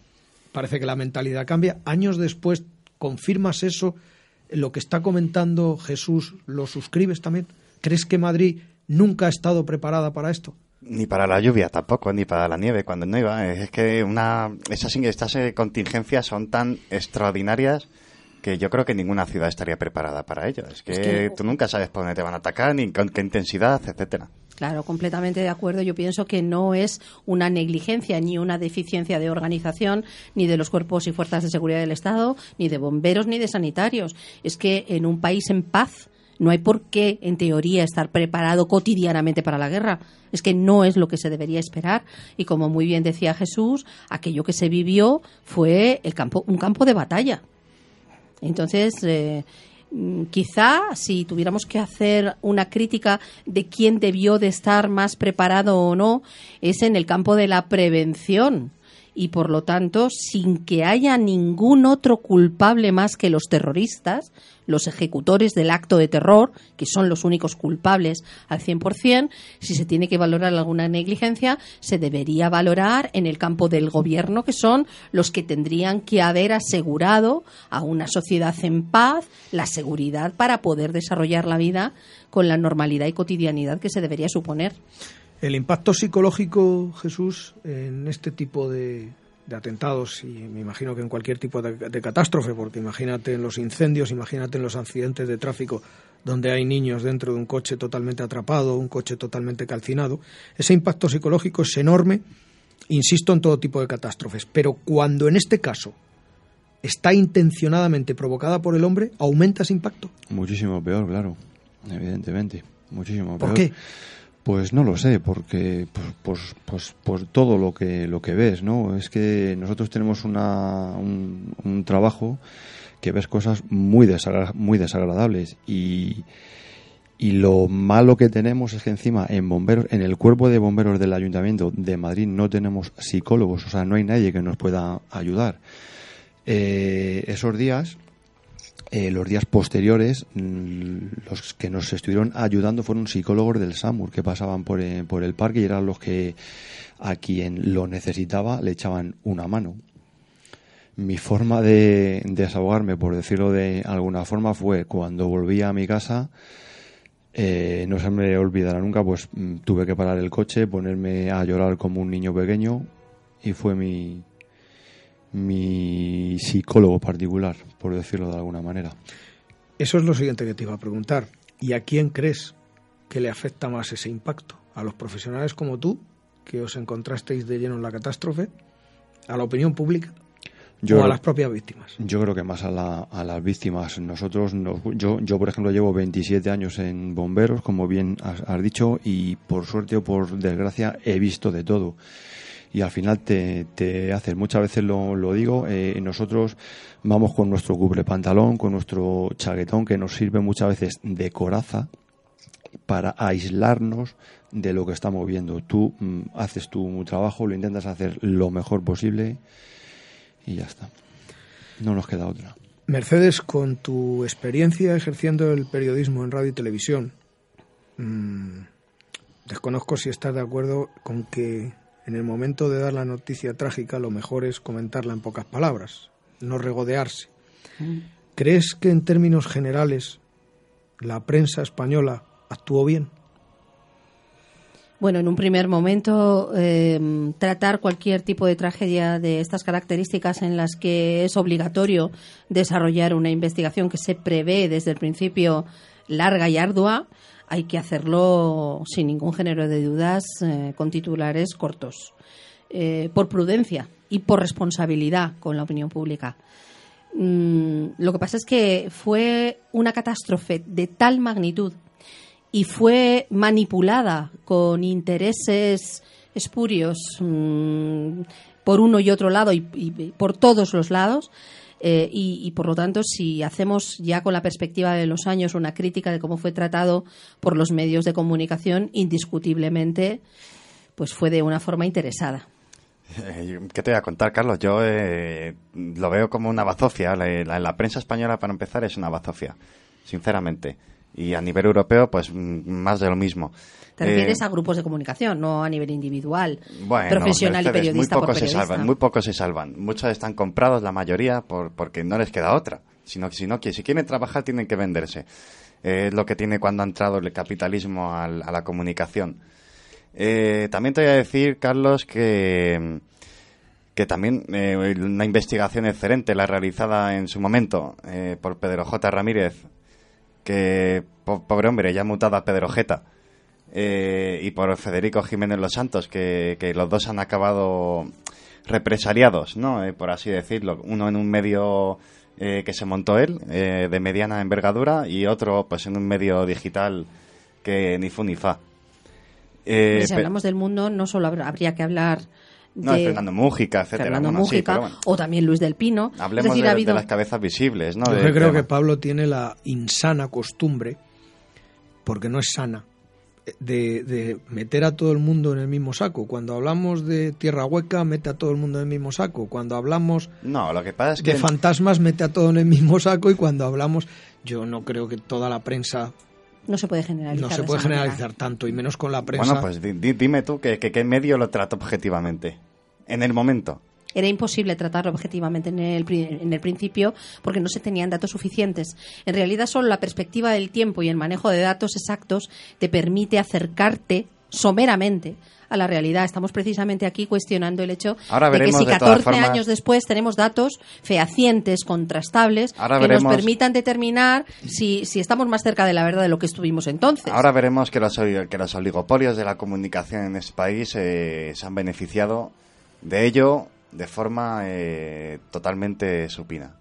parece que la mentalidad cambia, años después confirmas eso, lo que está comentando Jesús, ¿lo suscribes también? ¿Crees que Madrid nunca ha estado preparada para esto? Ni para la lluvia tampoco, ni para la nieve cuando no iba. Es que una, esas, estas eh, contingencias son tan extraordinarias que yo creo que ninguna ciudad estaría preparada para ello. Es que, Es que- tú nunca sabes por dónde te van a atacar, ni con qué intensidad, etcétera. Claro, completamente de acuerdo. Yo pienso que no es una negligencia ni una deficiencia de organización ni de los cuerpos y fuerzas de seguridad del Estado, ni de bomberos ni de sanitarios. Es que en un país en paz no hay por qué, en teoría, estar preparado cotidianamente para la guerra. Es que no es lo que se debería esperar. Y como muy bien decía Jesús, aquello que se vivió fue el campo, un campo de batalla. Entonces, eh, Mm, Quizá si tuviéramos que hacer una crítica de quién debió de estar más preparado o no, es en el campo de la prevención y por lo tanto, sin que haya ningún otro culpable más que los terroristas, los ejecutores del acto de terror, que son los únicos culpables al 100%, si se tiene que valorar alguna negligencia, se debería valorar en el campo del gobierno, que son los que tendrían que haber asegurado a una sociedad en paz la seguridad para poder desarrollar la vida con la normalidad y cotidianidad que se debería suponer. El impacto psicológico, Jesús, en este tipo de, de atentados y me imagino que en cualquier tipo de, de, catástrofe, porque imagínate en los incendios, imagínate en los accidentes de tráfico donde hay niños dentro de un coche totalmente atrapado, un coche totalmente calcinado, ese impacto psicológico es enorme, insisto, en todo tipo de catástrofes, pero cuando en este caso está intencionadamente provocada por el hombre, aumenta ese impacto. Muchísimo peor, claro, evidentemente, muchísimo ¿Por peor. qué? Pues no lo sé, porque pues, pues, pues, por todo lo que lo que ves, ¿no? Es que nosotros tenemos una, un, un trabajo que ves cosas muy desagra muy desagradables y, y lo malo que tenemos es que encima en bomberos, en el cuerpo de bomberos del Ayuntamiento de Madrid no tenemos psicólogos, o sea, no hay nadie que nos pueda ayudar. Eh, esos días eh, los días posteriores, los que nos estuvieron ayudando fueron psicólogos del SAMUR que pasaban por, eh, por el parque y eran los que a quien lo necesitaba le echaban una mano. Mi forma de, de desahogarme, por decirlo de alguna forma, fue cuando volví a mi casa, eh, no se me olvidará nunca, pues tuve que parar el coche, ponerme a llorar como un niño pequeño y fue mi, mi psicólogo particular, por decirlo de alguna manera. Eso es lo siguiente que te iba a preguntar. ¿Y a quién crees que le afecta más ese impacto? ¿A los profesionales como tú, que os encontrasteis de lleno en la catástrofe? ¿A la opinión pública? Yo, ¿O a las propias víctimas? Yo creo que más a, la, a las víctimas. Nosotros, nos, yo, yo, por ejemplo, llevo 27 años en bomberos, como bien has, has dicho, y por suerte o por desgracia he visto de todo y al final te, te haces. Muchas veces lo, lo digo, eh, nosotros vamos con nuestro cubre pantalón, con nuestro chaquetón que nos sirve muchas veces de coraza para aislarnos de lo que estamos viendo. Tú mm, haces tu trabajo, lo intentas hacer lo mejor posible y ya está. No nos queda otra. Mercedes, con tu experiencia ejerciendo el periodismo en radio y televisión, mmm, desconozco si estás de acuerdo con que en el momento de dar la noticia trágica lo mejor es comentarla en pocas palabras, no regodearse. ¿Crees que en términos generales la prensa española actuó bien? Bueno, en un primer momento, eh, tratar cualquier tipo de tragedia de estas características en las que es obligatorio desarrollar una investigación que se prevé desde el principio larga y ardua, hay que hacerlo sin ningún género de dudas eh, con titulares cortos, eh, por prudencia y por responsabilidad con la opinión pública. Mm, lo que pasa es que fue una catástrofe de tal magnitud y fue manipulada con intereses espurios mmm, por uno y otro lado y por todos los lados eh, y, por lo tanto, si hacemos ya con la perspectiva de los años una crítica de cómo fue tratado por los medios de comunicación, indiscutiblemente, pues fue de una forma interesada. [LAUGHS] ¿Qué te voy a contar, Carlos? Yo eh, lo veo como una bazofia. La, la, la, prensa española, para empezar, es una bazofia, sinceramente. Y a nivel europeo, pues más de lo mismo. Te refieres eh, a grupos de comunicación, no a nivel individual, bueno, profesional y periodista muy pocos por periodista. se salvan, muy pocos se salvan. Muchos están comprados, la mayoría, por, porque no les queda otra. Sino, sino que si quieren trabajar tienen que venderse. Eh, es lo que tiene cuando ha entrado el capitalismo al, a la comunicación. Eh, también te voy a decir, Carlos, que que también eh, una investigación excelente la realizada en su momento eh, por Pedro J. Ramírez, que po pobre hombre ya mutado a Pedro Jeta, eh, y por Federico Jiménez Los Santos, que, que los dos han acabado represaliados, ¿no? Eh, por así decirlo. Uno en un medio eh, que se montó él, eh, de mediana envergadura, y otro pues en un medio digital que ni fu ni fa. si hablamos del mundo, no solo habría que hablar No, de Fernando Mújica, etcétera. Fernando Bueno, sí, Mújica pero bueno. o también Luis del Pino. Hablemos es decir, de, ha de habido las cabezas visibles, ¿no? Yo De- creo de- que Pablo tiene la insana costumbre, porque no es sana, de, de meter a todo el mundo en el mismo saco. Cuando hablamos de tierra hueca, mete a todo el mundo en el mismo saco. Cuando hablamos No, lo que pasa es de que... fantasmas, mete a todo en el mismo saco. Y cuando hablamos, yo no creo que toda la prensa no se puede generalizar. no se de puede manera. generalizar tanto, y menos con la prensa. Bueno, pues di- di- dime tú que, que- qué medio lo trata objetivamente. En el momento. Era imposible tratarlo objetivamente en el, en el principio porque no se tenían datos suficientes. En realidad, solo la perspectiva del tiempo y el manejo de datos exactos te permite acercarte someramente a la realidad. Estamos precisamente aquí cuestionando el hecho Ahora de que si de todas 14 formas- años después tenemos datos fehacientes, contrastables, Ahora que veremos- nos permitan determinar si, si estamos más cerca de la verdad de lo que estuvimos entonces. Ahora veremos que los, que los oligopolios de la comunicación en este país eh, se han beneficiado de ello de forma eh, totalmente supina.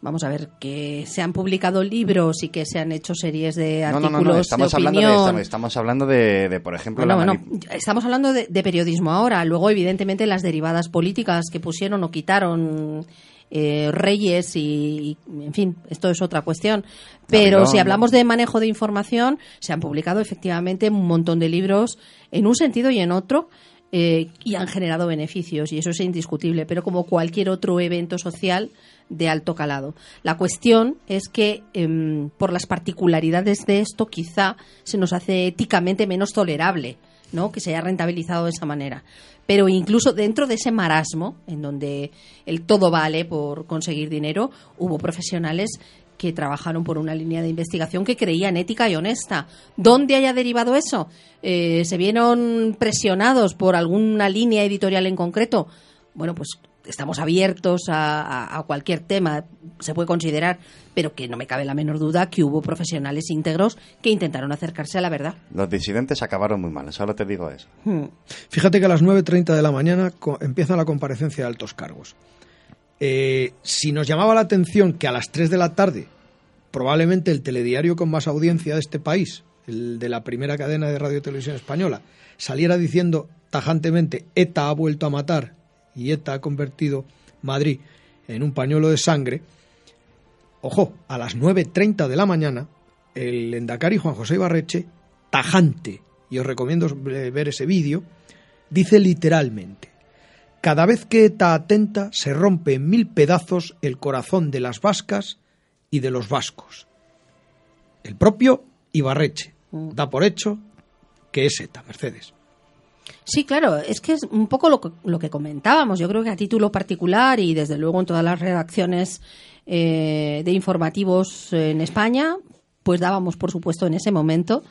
Vamos a ver, que se han publicado libros y que se han hecho series de No, no, artículos no, no, estamos de hablando de, opinión. estamos, estamos hablando de, de, por ejemplo, Bueno, la bueno, estamos hablando de, de periodismo ahora. Luego, evidentemente, las derivadas políticas que pusieron o quitaron eh, Reyes y, y, en fin, esto es otra cuestión. Pero si hablamos de manejo de información, se han publicado efectivamente un montón de libros en un sentido y en otro. Eh, y han generado beneficios, y eso es indiscutible, pero como cualquier otro evento social de alto calado. La cuestión es que, em, por las particularidades de esto, quizá se nos hace éticamente menos tolerable ¿no? que se haya rentabilizado de esa manera. Pero incluso dentro de ese marasmo, en donde el todo vale por conseguir dinero, hubo profesionales que trabajaron por una línea de investigación que creían ética y honesta. ¿Dónde haya derivado eso? Eh, ¿Se vieron presionados por alguna línea editorial en concreto? Bueno, pues estamos abiertos a, a- a cualquier tema, se puede considerar, pero que no me cabe la menor duda que hubo profesionales íntegros que intentaron acercarse a la verdad. los disidentes acabaron muy mal, solo te digo eso. Hmm. Fíjate que a las 9.30 de la mañana empieza la comparecencia de altos cargos. Eh, si nos llamaba la atención que a las 3 de la tarde, probablemente el telediario con más audiencia de este país, el de la primera cadena de radio y televisión española, saliera diciendo tajantemente ETA ha vuelto a matar y ETA ha convertido Madrid en un pañuelo de sangre, ojo, a las 9.30 de la mañana, el Endacari Juan José Ibarreche, tajante, y os recomiendo eh, ver ese vídeo, dice literalmente, cada vez que ETA atenta se rompe en mil pedazos el corazón de las vascas y de los vascos. El propio Ibarreche da por hecho que es ETA, Mercedes. Sí, claro, es que es un poco lo que, lo que comentábamos. Yo creo que a título particular y desde luego en todas las redacciones eh, de informativos en España, pues dábamos por supuesto en ese momento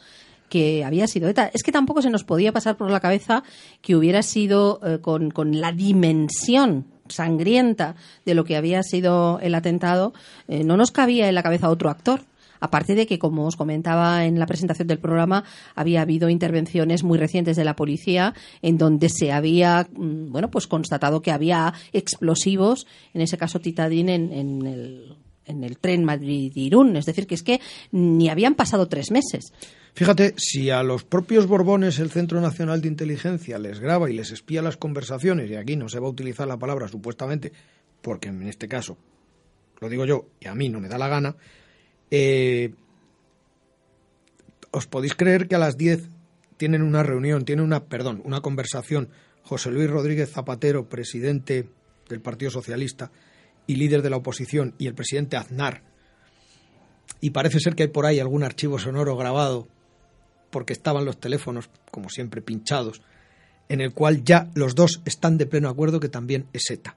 que había sido ETA. Es que tampoco se nos podía pasar por la cabeza que hubiera sido eh, con, con la dimensión sangrienta de lo que había sido el atentado, eh, no nos cabía en la cabeza otro actor. Aparte de que, como os comentaba en la presentación del programa, había habido intervenciones muy recientes de la policía en donde se había, mm, bueno, pues constatado que había explosivos, en ese caso Titadín, en, en el, en el tren Madrid-Irún. Es decir, que es que ni habían pasado tres meses. Fíjate, si a los propios Borbones el Centro Nacional de Inteligencia les graba y les espía las conversaciones, y aquí no se va a utilizar la palabra supuestamente, porque en este caso lo digo yo y a mí no me da la gana, eh, os podéis creer que a las 10 tienen una reunión, tienen una, perdón, una conversación José Luis Rodríguez Zapatero, presidente del Partido Socialista y líder de la oposición, y el presidente Aznar, y parece ser que hay por ahí algún archivo sonoro grabado porque estaban los teléfonos, como siempre, pinchados, en el cual ya los dos están de pleno acuerdo que también es ETA.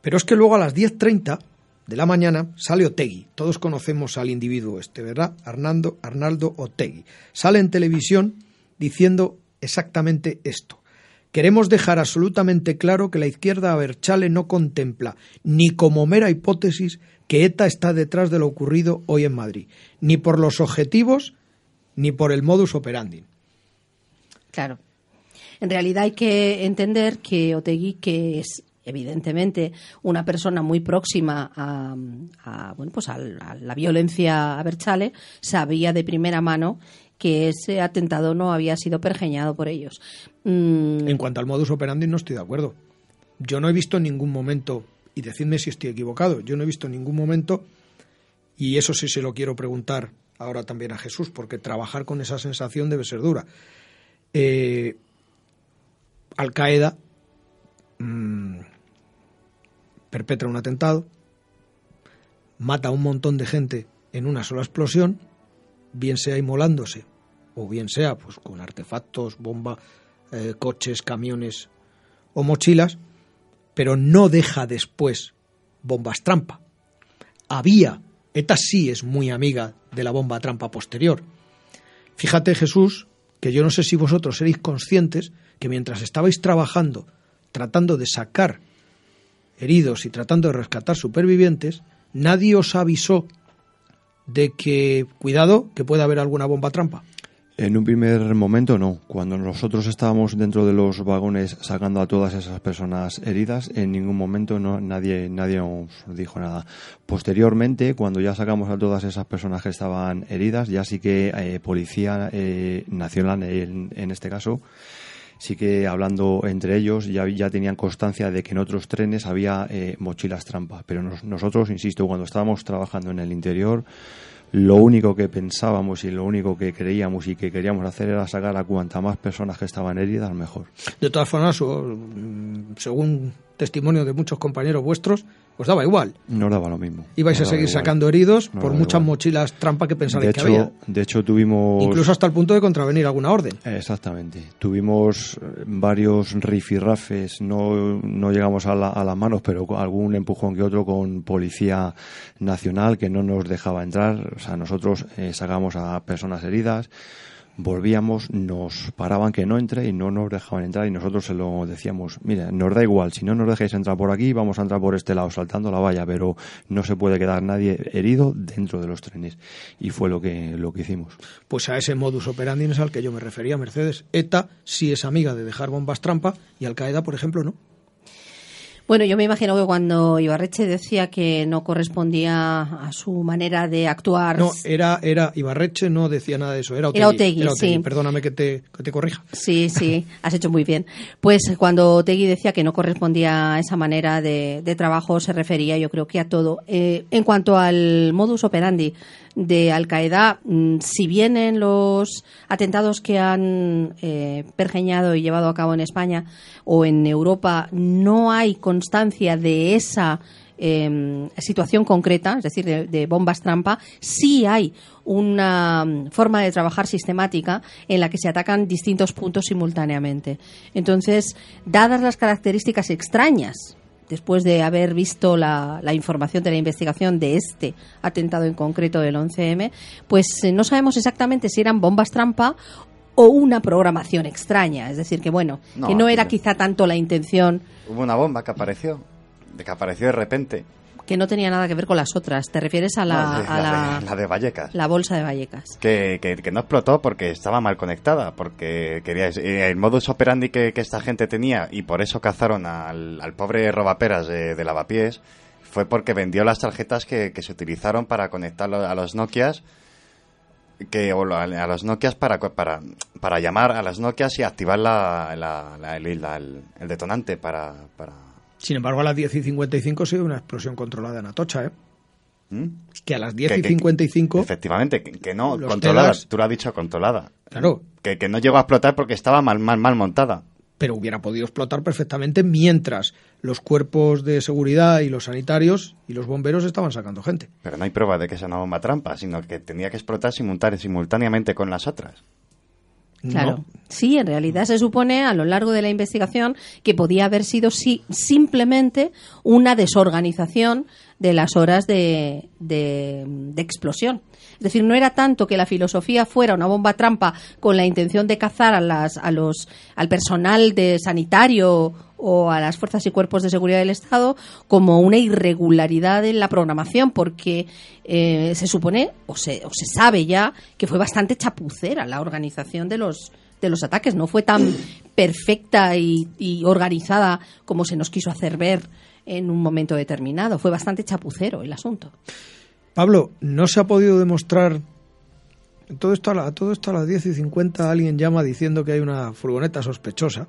Pero es que luego a las 10.30 de la mañana sale Otegui. Todos conocemos al individuo este, ¿verdad? Arnaldo, Arnaldo Otegui. Sale en televisión diciendo exactamente esto. Queremos dejar absolutamente claro que la izquierda Aberchale no contempla, ni como mera hipótesis, que ETA está detrás de lo ocurrido hoy en Madrid, ni por los objetivos, ni por el modus operandi. Claro. En realidad hay que entender que Otegui, que es evidentemente una persona muy próxima a, a, bueno pues a, a la violencia a Berchale, sabía de primera mano que ese atentado no había sido pergeñado por ellos. Mm, En cuanto al modus operandi, no estoy de acuerdo. Yo no he visto en ningún momento, y decidme si estoy equivocado, yo no he visto en ningún momento, y eso sí se lo quiero preguntar ahora también a Jesús, porque trabajar con esa sensación debe ser dura. Eh, Al Qaeda mm, perpetra un atentado, mata a un montón de gente en una sola explosión, bien sea inmolándose o bien sea pues con artefactos, bomba, eh, coches, camiones o mochilas, pero no deja después bombas trampa. Había, ETA sí es muy amiga de la bomba trampa posterior. Fíjate Jesús, que yo no sé si vosotros seréis conscientes que mientras estabais trabajando, tratando de sacar heridos y tratando de rescatar supervivientes, nadie os avisó de que, cuidado, que puede haber alguna bomba trampa. En un primer momento no. Cuando nosotros estábamos dentro de los vagones sacando a todas esas personas heridas, en ningún momento no, nadie, nadie nos dijo nada. Posteriormente, cuando ya sacamos a todas esas personas que estaban heridas, ya sí que eh, Policía eh, Nacional, en, este caso, sí que hablando entre ellos ya, ya tenían constancia de que en otros trenes había eh, mochilas trampa. Pero nos- nosotros, insisto, cuando estábamos trabajando en el interior, lo único que pensábamos y lo único que creíamos y que queríamos hacer era sacar a cuanta más personas que estaban heridas, mejor. De todas formas, mm, según testimonio de muchos compañeros vuestros, os daba igual. Nos daba lo mismo. Ibais a Nos seguir sacando heridos Nos por muchas igual. mochilas trampa que pensabais de que había. De hecho, tuvimos... Incluso hasta el punto de contravenir alguna orden. Exactamente. Tuvimos eh, varios rifirrafes, no, no llegamos a, la- a las manos, pero algún empujón que otro con Policía Nacional que no nos dejaba entrar. O sea, nosotros eh, sacamos a personas heridas, volvíamos, nos paraban que no entre y no nos dejaban entrar y nosotros se lo decíamos, mire, nos da igual, si no nos dejáis entrar por aquí, vamos a entrar por este lado saltando la valla, pero no se puede quedar nadie herido dentro de los trenes. Y fue lo que, lo que hicimos. Pues a ese modus operandi es al que yo me refería, Mercedes. ETA sí es amiga de dejar bombas trampa y Al Qaeda, por ejemplo, no. Bueno, yo me imagino que cuando Ibarreche decía que no correspondía a su manera de actuar. No, era, era Ibarreche, no decía nada de eso. Era Otegui. Era Otegui, sí. Perdóname que te, que te corrija. Sí, sí, has hecho muy bien. Pues cuando Tegui decía que no correspondía a esa manera de, de trabajo, se refería yo creo que a todo. Eh, en cuanto al modus operandi de Al Qaeda, mm, si bien en los atentados que han eh, pergeñado y llevado a cabo en España o en Europa no hay constancia de esa eh, situación concreta, es decir, de, de bombas trampa, sí hay una mm, forma de trabajar sistemática en la que se atacan distintos puntos simultáneamente. Entonces, dadas las características extrañas, después de haber visto la, la información de la investigación de este atentado en concreto del 11M, pues eh, no sabemos exactamente si eran bombas trampa o una programación extraña. Es decir, que bueno, No, que no era quizá tanto la intención Hubo una bomba que apareció, de que apareció de repente. Que no tenía nada que ver con las otras. ¿Te refieres a la, No, de- a la la, de- la de Vallecas. la bolsa de Vallecas? que, que- que no explotó porque estaba mal conectada, porque quería eh, el modus operandi que, que esta gente tenía y por eso cazaron al, al pobre robaperas de, de lavapiés fue porque vendió las tarjetas que, que se utilizaron para conectarlo a los Nokias que o a, a los Nokias para, para para llamar a las Nokias y activar la, la- la- el, la- el- el detonante para, para Sin embargo, a las 10 y 55 se dio una explosión controlada en Atocha, ¿eh? ¿Mm? Que a las 10 Que- y que- 55, efectivamente que, que no controlada telas- tú lo has dicho controlada claro, que, que no llegó a explotar porque estaba mal mal mal montada pero hubiera podido explotar perfectamente mientras los cuerpos de seguridad y los sanitarios y los bomberos estaban sacando gente. Pero no hay prueba de que sea una bomba trampa, sino que tenía que explotar simultá- simultáneamente con las otras. Claro. No. Sí, en realidad se supone a lo largo de la investigación que podía haber sido sí, simplemente una desorganización de las horas de, de- de explosión. Es decir, no era tanto que la filosofía fuera una bomba trampa con la intención de cazar a las, a los, al personal de sanitario o a las fuerzas y cuerpos de seguridad del Estado como una irregularidad en la programación, porque eh, se supone o se, o se sabe ya que fue bastante chapucera la organización de los de los ataques, no fue tan [CLEARS THROAT] perfecta y, y organizada como se nos quiso hacer ver en un momento determinado, fue bastante chapucero el asunto. Pablo, ¿no se ha podido demostrar Todo esto, a la- todo esto a las 10 y 50 alguien llama diciendo que hay una furgoneta sospechosa.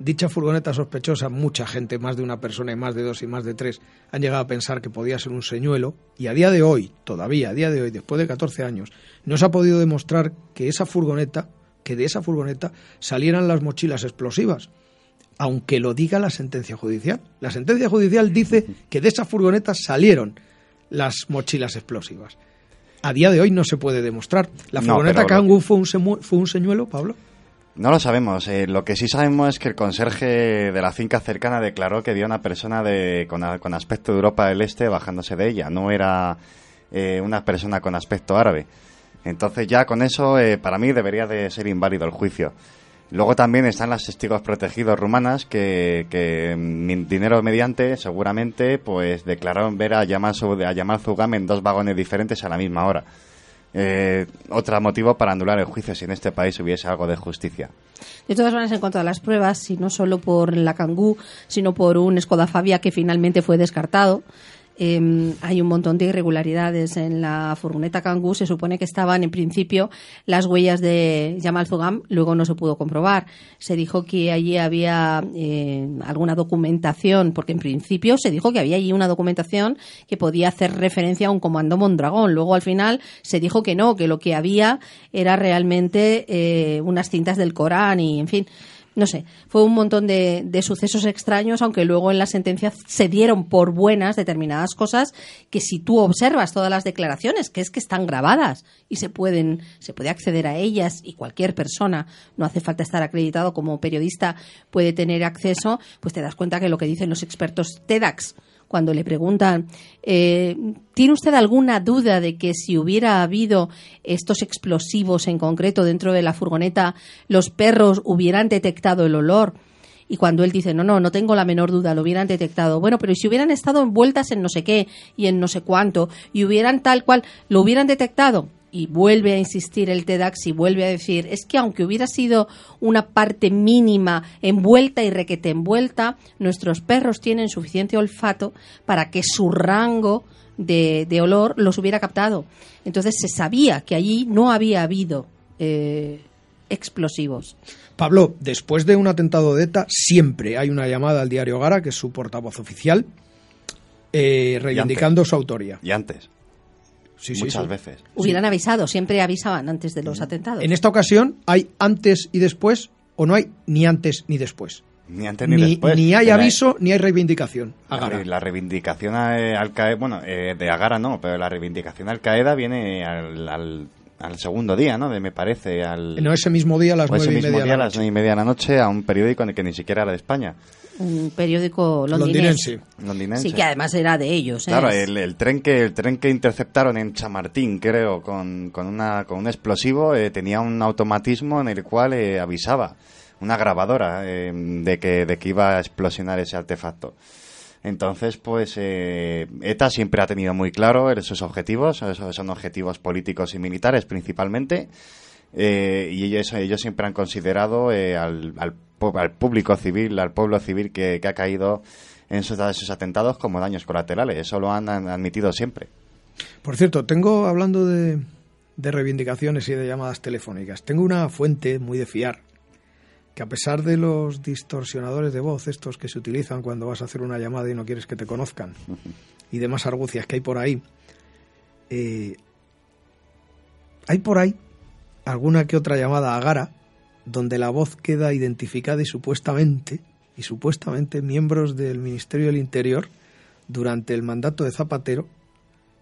Dicha furgoneta sospechosa, mucha gente, más de una persona y más de dos y más de tres, han llegado a pensar que podía ser un señuelo y a día de hoy, todavía a día de hoy, después de 14 años, no se ha podido demostrar que esa furgoneta, que de esa furgoneta salieran las mochilas explosivas aunque lo diga la sentencia judicial. La sentencia judicial dice que de esa furgoneta salieron las mochilas explosivas. A día de hoy no se puede demostrar. ¿La No, furgoneta lo- Kangoo fue un, fue un señuelo, Pablo? No lo sabemos. eh, lo que sí sabemos es que el conserje de la finca cercana declaró que vio a una persona de, con, aspecto de Europa del Este bajándose de ella. No era eh, una persona con aspecto árabe. Entonces ya con eso, eh, para mí, debería de ser inválido el juicio. Luego también están las testigos protegidos rumanas que, que mm, dinero mediante, seguramente, pues declararon ver a Yamal, a Yamal Zugam en dos vagones diferentes a la misma hora. Eh, otro motivo para anular el juicio si en este país hubiese algo de justicia. De todas maneras, en cuanto a las pruebas, y no solo por la Kangoo, sino por un Skoda Fabia que finalmente fue descartado, eh, hay un montón de irregularidades en la furgoneta Kangoo. Se supone que estaban en principio las huellas de Jamal Zugam, luego no se pudo comprobar. Se dijo que allí había eh, alguna documentación, porque en principio se dijo que había allí una documentación que podía hacer referencia a un comando Mondragón. Luego al final se dijo que no, que lo que había era realmente eh, unas cintas del Corán y, en fin, no sé, fue un montón de, de sucesos extraños, aunque luego en la sentencia se dieron por buenas determinadas cosas que si tú observas todas las declaraciones, que es que están grabadas y se pueden, se puede acceder a ellas y cualquier persona, no hace falta estar acreditado como periodista, puede tener acceso, pues te das cuenta que lo que dicen los expertos TEDx cuando le preguntan, eh, ¿tiene usted alguna duda de que si hubiera habido estos explosivos en concreto dentro de la furgoneta, los perros hubieran detectado el olor? Y cuando él dice, no, no, no tengo la menor duda, lo hubieran detectado. Bueno, pero ¿y si hubieran estado envueltas en no sé qué y en no sé cuánto y hubieran tal cual, lo hubieran detectado? Y vuelve a insistir el TEDx y vuelve a decir, es que aunque hubiera sido una parte mínima envuelta y requete envuelta, nuestros perros tienen suficiente olfato para que su rango de, de olor los hubiera captado. Entonces se sabía que allí no había habido eh, explosivos. Pablo, después de un atentado de ETA, siempre hay una llamada al diario Gara, que es su portavoz oficial, eh, reivindicando su autoría. Y antes, Sí, sí, muchas sí. veces. Hubieran avisado, siempre avisaban antes de los atentados. En esta ocasión, ¿hay antes y después o no hay ni antes ni después? Ni antes ni, Ni, después. ni hay aviso ni hay reivindicación. a La, reivindicación a- al Qaeda, bueno, eh, de Agara no, pero la reivindicación al Qaeda viene al, al, al segundo día, ¿no? De, me parece, al... No, ese mismo día a las ese nueve y mismo media de día a la las noche. nueve y media de la noche a un periódico en el que ni siquiera era de España, Un periódico. Londinense. londinense. Sí, que además era de ellos. ¿eh? Claro, el tren que el tren que interceptaron en Chamartín, creo, con, con, una, con un explosivo, eh, tenía un automatismo en el cual eh, avisaba, una grabadora, eh, de, que, de que iba a explosionar ese artefacto. Entonces, pues eh, ETA siempre ha tenido muy claro sus objetivos, esos son objetivos políticos y militares principalmente, eh, y ellos, siempre han considerado eh, al, al, al público civil, al pueblo civil que, ha caído en sus atentados como daños colaterales. Eso lo han, han admitido siempre. Por cierto, tengo, hablando de, de reivindicaciones y de llamadas telefónicas, tengo una fuente muy de fiar, que a pesar de los distorsionadores de voz, estos que se utilizan cuando vas a hacer una llamada y no quieres que te conozcan, [LAUGHS] y demás argucias que hay por ahí, eh, hay por ahí alguna que otra llamada a Gara, donde la voz queda identificada y supuestamente, y supuestamente miembros del Ministerio del Interior, durante el mandato de Zapatero,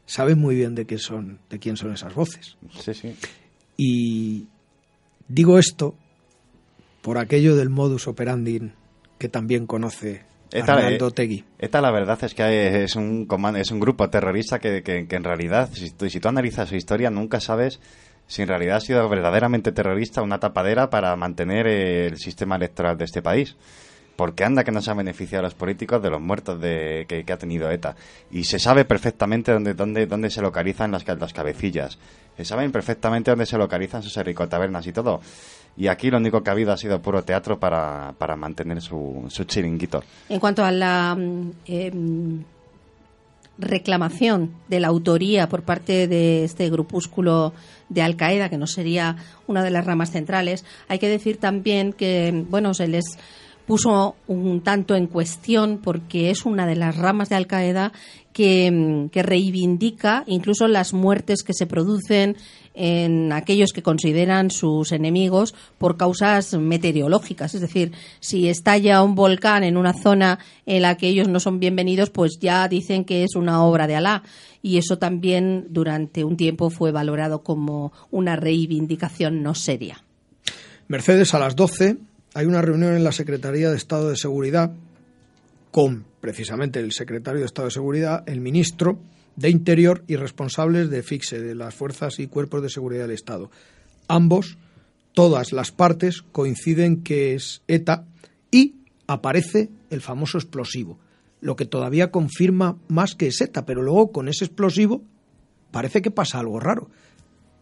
saben muy bien de qué son, de quién son esas voces. Sí, sí. Y digo esto por aquello del modus operandi que también conoce Esta, Tegui. ETA la verdad es que es un, comando, es un grupo terrorista que, que- que en realidad, si tú, si tú analizas su historia, nunca sabes si en realidad ha sido verdaderamente terrorista una tapadera para mantener el sistema electoral de este país. Porque anda que no se han beneficiado a los políticos de los muertos de, que, que ha tenido ETA. Y se sabe perfectamente dónde, dónde, dónde se localizan las, las cabecillas. Se saben perfectamente dónde se localizan sus tabernas y todo. Y aquí lo único que ha habido ha sido puro teatro para, para mantener su, su chiringuito. En cuanto a la em, reclamación de la autoría por parte de este grupúsculo de Al Qaeda, que no sería una de las ramas centrales. Hay que decir también que, bueno, se les puso un tanto en cuestión porque es una de las ramas de Al Qaeda que, que, reivindica incluso las muertes que se producen en aquellos que consideran sus enemigos por causas meteorológicas. Es decir, si estalla un volcán en una zona en la que ellos no son bienvenidos, pues ya dicen que es una obra de Alá. Y eso también durante un tiempo fue valorado como una reivindicación no seria. Mercedes, a las 12 hay una reunión en la Secretaría de Estado de Seguridad con precisamente el secretario de Estado de Seguridad, el ministro de Interior y responsables de FIXE, de las Fuerzas y Cuerpos de Seguridad del Estado. Ambos, todas las partes, coinciden que es ETA y aparece el famoso explosivo, lo que todavía confirma más que es ETA, pero luego con ese explosivo parece que pasa algo raro,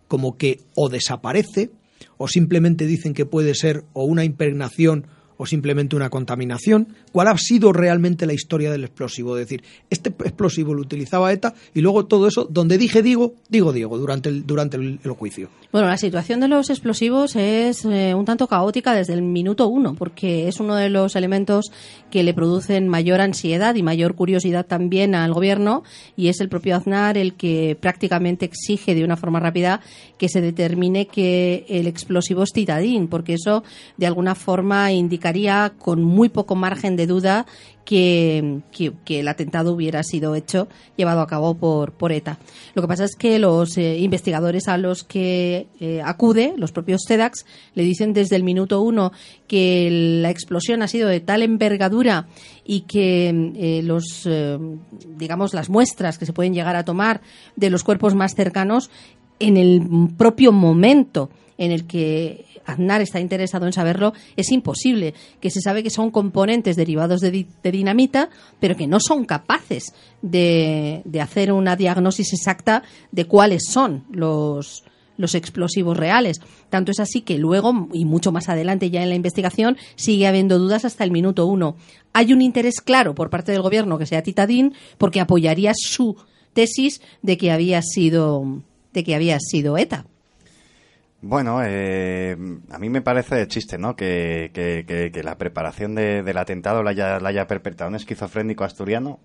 como que o desaparece o simplemente dicen que puede ser o una impregnación o simplemente una contaminación? ¿Cuál ha sido realmente la historia del explosivo? Es decir, este explosivo lo utilizaba ETA y luego todo eso, donde dije digo, digo Diego durante el, durante el, juicio. Bueno, la situación de los explosivos es eh, un tanto caótica desde el minuto uno, porque es uno de los elementos que le producen mayor ansiedad y mayor curiosidad también al gobierno y es el propio Aznar el que prácticamente exige de una forma rápida que se determine que el explosivo es titadín, porque eso de alguna forma indica con muy poco margen de duda que, el atentado hubiera sido hecho, llevado a cabo por, por ETA. Lo que pasa es que los eh, investigadores a los que eh, acude, los propios SEDAX, le dicen desde el minuto uno que la explosión ha sido de tal envergadura y que eh, los, digamos, las muestras que se pueden llegar a tomar de los cuerpos más cercanos en el propio momento en el que Aznar está interesado en saberlo, es imposible, que se sabe que son componentes derivados de, dinamita, pero que no son capaces de, hacer una diagnosis exacta de cuáles son los, los explosivos reales. Tanto es así que luego, y mucho más adelante ya en la investigación, sigue habiendo dudas hasta el minuto uno. Hay un interés claro por parte del gobierno que sea Titadín porque apoyaría su tesis de que había sido de que había sido ETA. Bueno, eh, a mí me parece de chiste, ¿no? Que, que, la preparación del atentado la haya, la haya perpetrado un esquizofrénico asturiano,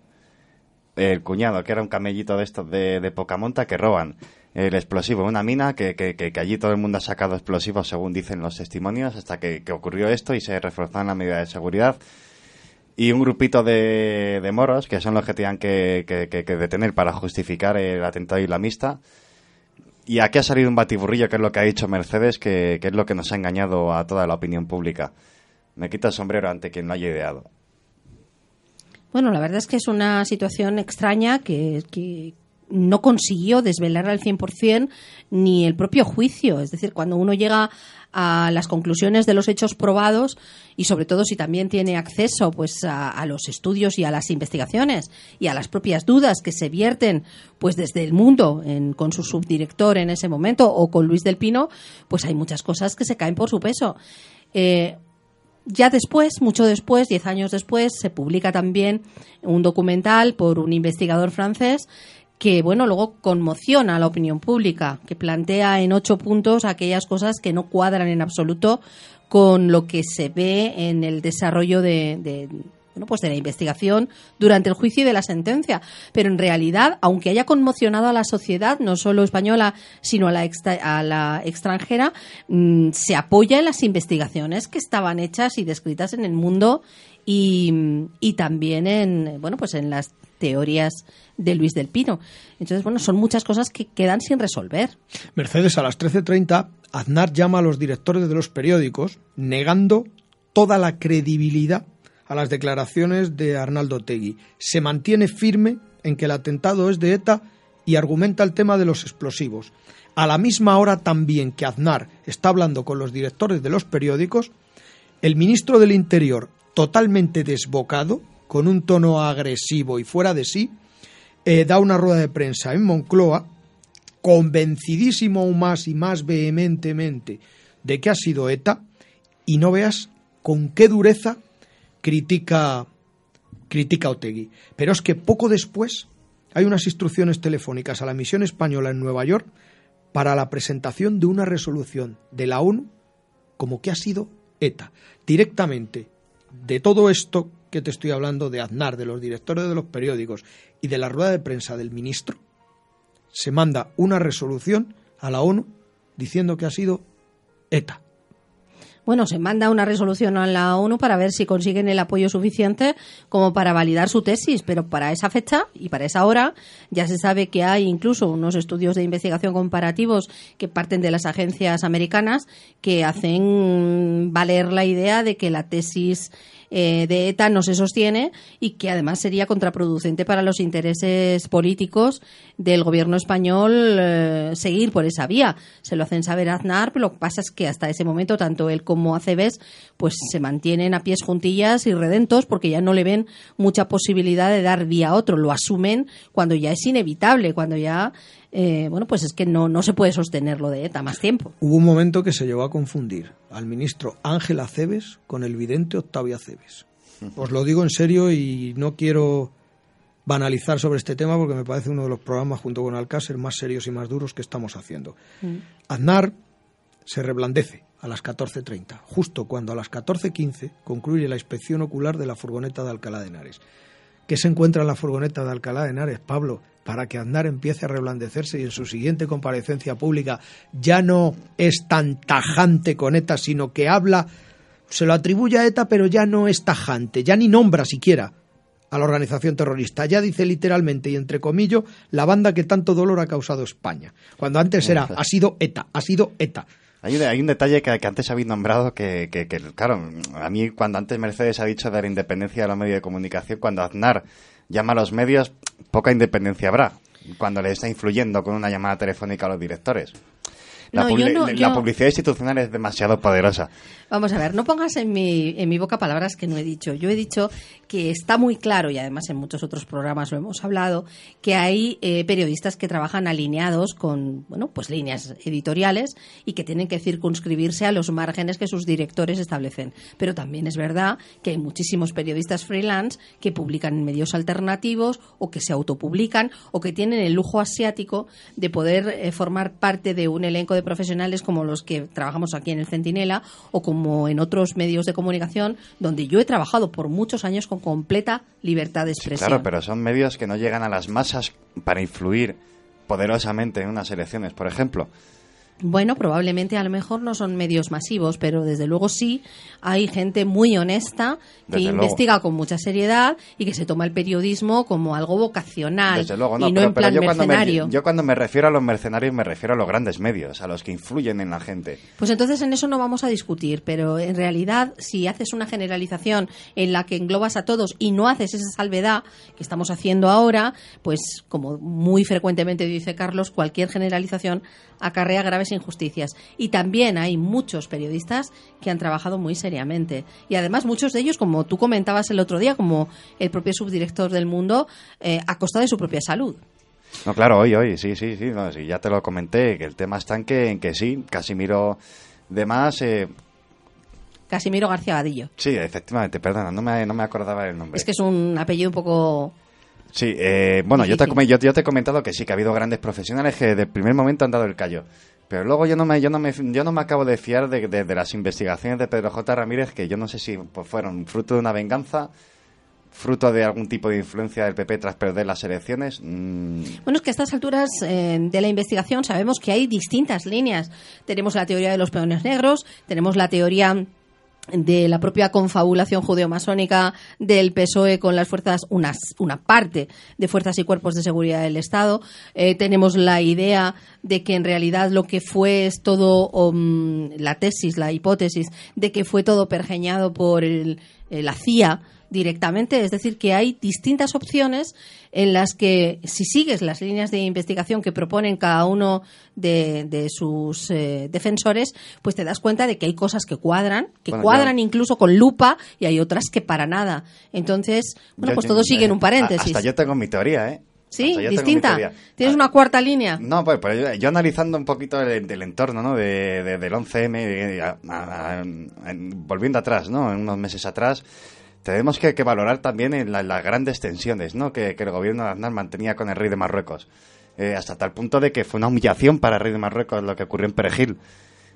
el cuñado, que era un camellito de estos de, de poca monta, que roban el explosivo una mina, que, que, allí todo el mundo ha sacado explosivos, según dicen los testimonios, hasta que, ocurrió esto y se reforzaron las medidas de seguridad. Y un grupito de, de moros, que son los que tenían que, detener para justificar el atentado islamista, y aquí ha salido un batiburrillo, que es lo que ha dicho Mercedes, que, es lo que nos ha engañado a toda la opinión pública. Me quita el sombrero ante quien lo haya ideado. Bueno, la verdad es que es una situación extraña que, que no consiguió desvelar al 100% ni el propio juicio. Es decir, cuando uno llega a las conclusiones de los hechos probados y sobre todo si también tiene acceso pues a, los estudios y a las investigaciones y a las propias dudas que se vierten pues desde el mundo con su subdirector en ese momento o con Luis del Pino pues hay muchas cosas que se caen por su peso. Eh, ya después, mucho después, diez años después, se publica también un documental por un investigador francés que bueno luego conmociona a la opinión pública, que plantea en ocho puntos aquellas cosas que no cuadran en absoluto con lo que se ve en el desarrollo de, bueno, pues de la investigación durante el juicio y de la sentencia. Pero en realidad, aunque haya conmocionado a la sociedad, no solo española, sino a la, extranjera, mm, se apoya en las investigaciones que estaban hechas y descritas en el mundo y, y también en, bueno, pues en las teorías de Luis del Pino. Entonces, bueno, son muchas cosas que quedan sin resolver. Mercedes, a las 13.30, Aznar llama a los directores de los periódicos negando toda la credibilidad a las declaraciones de Arnaldo Tegui. Se mantiene firme en que el atentado es de ETA y argumenta el tema de los explosivos. A la misma hora también que Aznar está hablando con los directores de los periódicos, el ministro del Interior, totalmente desbocado, con un tono agresivo y fuera de sí, eh, da una rueda de prensa en Moncloa, convencidísimo aún más y más vehementemente de que ha sido ETA, y no veas con qué dureza critica, critica Otegui. Pero es que poco después hay unas instrucciones telefónicas a la misión española en Nueva York para la presentación de una resolución de la ONU como que ha sido ETA. Directamente de todo esto que te estoy hablando de Aznar, de los directores de los periódicos y de la rueda de prensa del ministro, se manda una resolución a la ONU diciendo que ha sido ETA. Bueno, se manda una resolución a la ONU para ver si consiguen el apoyo suficiente como para validar su tesis, pero para esa fecha y para esa hora ya se sabe que hay incluso unos estudios de investigación comparativos que parten de las agencias americanas que hacen valer la idea de que la tesis eh, de ETA no se sostiene y que además sería contraproducente para los intereses políticos del gobierno español eh, seguir por esa vía. Se lo hacen saber a Aznar, pero lo que pasa es que hasta ese momento tanto él como ACBs pues se mantienen a pies juntillas y redentos porque ya no le ven mucha posibilidad de dar vía a otro. Lo asumen cuando ya es inevitable, cuando ya eh, bueno, pues es que no, no se puede sostener lo de ETA más tiempo. Hubo un momento que se llevó a confundir al ministro Ángel Aceves con el vidente Octavio Aceves. Os lo digo en serio y no quiero banalizar sobre este tema porque me parece uno de los programas junto con Alcácer más serios y más duros que estamos haciendo. Aznar se reblandece a las 14.30, justo cuando a las 14.15 concluye la inspección ocular de la furgoneta de Alcalá de Henares. ¿Qué se encuentra en la furgoneta de Alcalá de Henares, Pablo? Para que Aznar empiece a reblandecerse y en su siguiente comparecencia pública ya no es tan tajante con ETA, sino que habla, se lo atribuye a ETA, pero ya no es tajante, ya ni nombra siquiera a la organización terrorista. Ya dice literalmente y entre comillas la banda que tanto dolor ha causado España. Cuando antes era, ha sido ETA, ha sido ETA. Hay un, hay un detalle que, que antes habéis nombrado que, que, que, claro, a mí cuando antes Mercedes ha dicho de la independencia de los medios de comunicación, cuando Aznar llama a los medios, poca independencia habrá cuando le está influyendo con una llamada telefónica a los directores. La, No, yo publi- no- la yo- publicidad institucional es demasiado poderosa. Vamos a ver, no pongas en mi, en mi boca palabras que no he dicho. Yo he dicho que está muy claro, y además en muchos otros programas lo hemos hablado, que hay eh, periodistas que trabajan alineados con, bueno, pues líneas editoriales y que tienen que circunscribirse a los márgenes que sus directores establecen. Pero también es verdad que hay muchísimos periodistas freelance que publican en medios alternativos o que se autopublican o que tienen el lujo asiático de poder eh, formar parte de un elenco de profesionales como los que trabajamos aquí en el Centinela o como en otros medios de comunicación donde yo he trabajado por muchos años con completa libertad de Sí, expresión. claro, pero son medios que no llegan a las masas para influir poderosamente en unas elecciones, por ejemplo. Bueno, probablemente a lo mejor no son medios masivos, pero desde luego sí hay gente muy honesta que Desde luego. investiga con mucha seriedad y que se toma el periodismo como algo vocacional Desde luego, no, y no pero, en plan yo, cuando me, mercenario. yo cuando me refiero a los mercenarios me refiero a los grandes medios, a los que influyen en la gente. Pues entonces en eso no vamos a discutir, pero en realidad si haces una generalización en la que englobas a todos y no haces esa salvedad que estamos haciendo ahora, pues como muy frecuentemente dice Carlos, cualquier generalización acarrea graves injusticias. Y también hay muchos periodistas que han trabajado muy seriamente. Y además muchos de ellos, como tú comentabas el otro día, como el propio subdirector del Mundo, eh, a costa de su propia salud. No, claro, hoy, hoy, sí, sí, sí, no, sí, ya te lo comenté, que el tema está en que, en que sí, Casimiro de más, eh, Casimiro García Vadillo. sí, efectivamente, perdona, no me, no me acordaba el nombre. Es que es un apellido un poco Sí, eh, bueno, yo te, Difícil. come- yo, yo te he comentado que sí, que ha habido grandes profesionales que desde el primer momento han dado el callo. Pero luego yo no me, yo no me, yo no me acabo de fiar de, de- de las investigaciones de Pedro J. Ramírez, que yo no sé si pues, fueron fruto de una venganza, fruto de algún tipo de influencia del PP tras perder las elecciones. mm, Bueno, es que a estas alturas eh, de la investigación sabemos que hay distintas líneas. Tenemos la teoría de los peones negros, tenemos la teoría de la propia confabulación judeo-masónica del PSOE con las fuerzas, unas, una parte de fuerzas y cuerpos de seguridad del Estado. Eh, tenemos la idea de que en realidad lo que fue es todo, um, la tesis, la hipótesis de que fue todo pergeñado por el- la CIA directamente, es decir, que hay distintas opciones en las que si sigues las líneas de investigación que proponen cada uno de, de sus eh, defensores, pues te das cuenta de que hay cosas que cuadran, que Bueno, cuadran incluso con lupa y hay otras que para nada. Entonces, bueno, yo- pues yo- todo sigue en un paréntesis. Hasta yo tengo mi teoría, ¿eh? sí, distinta. Tienes Ah, una cuarta línea. No, pues, pues yo, yo analizando un poquito del, del entorno, ¿no? De, de- del 11M, eh, a- a- a- en- volviendo atrás, ¿no? Unos meses atrás, tenemos que, que valorar también en la- las grandes tensiones ¿no? que, que el gobierno de Aznar mantenía con el rey de Marruecos. Eh, hasta tal punto de que fue una humillación para el rey de Marruecos lo que ocurrió en Perejil.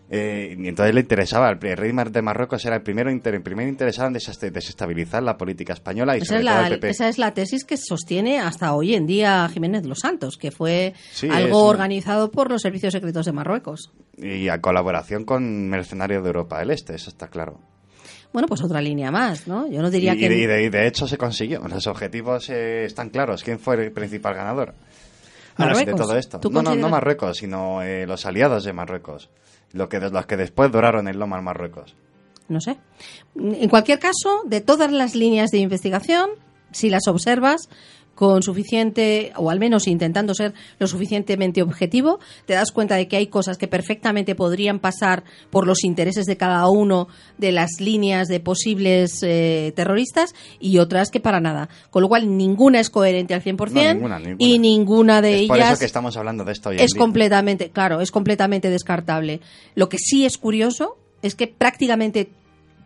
Eh, y entonces le interesaba, el rey de Marruecos era el primero inter- el primer interesado en desest- desestabilizar la política española y Esa sobre es, todo la, el PP. esa es la tesis que sostiene hasta hoy en día Jiménez Los Santos, que fue Sí, algo es organizado por los servicios secretos de Marruecos. Y a colaboración con mercenarios de Europa del Este, eso está claro. Bueno, pues otra línea más, ¿no? Yo no diría y, que... y de, y de- hecho se consiguió. Los objetivos eh, están claros. ¿Quién fue el principal ganador Marruecos. de todo esto? ¿Tú No, no, no consideras- Marruecos, sino eh, los aliados de Marruecos. Lo que, los que después duraron en Loma Marruecos. No sé. En cualquier caso, de todas las líneas de investigación, si las observas con suficiente, o al menos intentando ser lo suficientemente objetivo, te das cuenta de que hay cosas que perfectamente podrían pasar por los intereses de cada uno de las líneas de posibles eh, terroristas y otras que para nada. Con lo cual, ninguna es coherente al 100% No, ninguna, ninguna. y ninguna de es por ellas eso que estamos hablando de esto hoy en es completamente, claro, es completamente descartable. Lo que sí es curioso es que prácticamente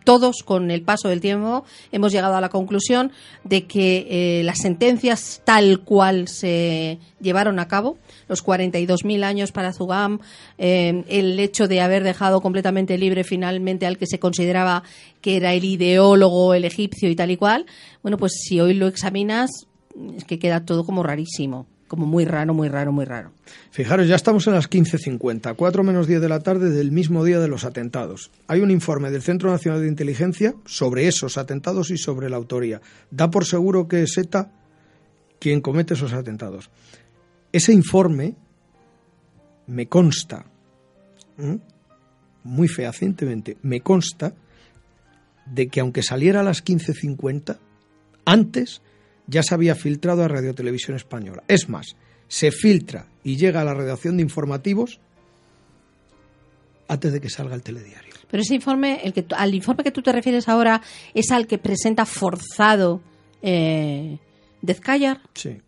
todos, con el paso del tiempo, hemos llegado a la conclusión de que eh, las sentencias tal cual se llevaron a cabo, los 42.000 años para Zugam, eh, el hecho de haber dejado completamente libre finalmente al que se consideraba que era el ideólogo, el egipcio y tal y cual, bueno, pues si hoy lo examinas, es que queda todo como rarísimo, como muy raro, muy raro, muy raro. Fijaros, ya estamos en las 15.50, 4 menos 10 de la tarde del mismo día de los atentados. Hay un informe del Centro Nacional de Inteligencia sobre esos atentados y sobre la autoría. Da por seguro que es ETA quien comete esos atentados. Ese informe me consta, muy fehacientemente, me consta de que aunque saliera a las 15.50, antes ya se había filtrado a Radio Televisión Española. Es más, se filtra y llega a la redacción de informativos antes de que salga el telediario. Pero ese informe, el que, al informe que tú te refieres ahora, es al que presenta forzado eh, Dezcayar. Sí.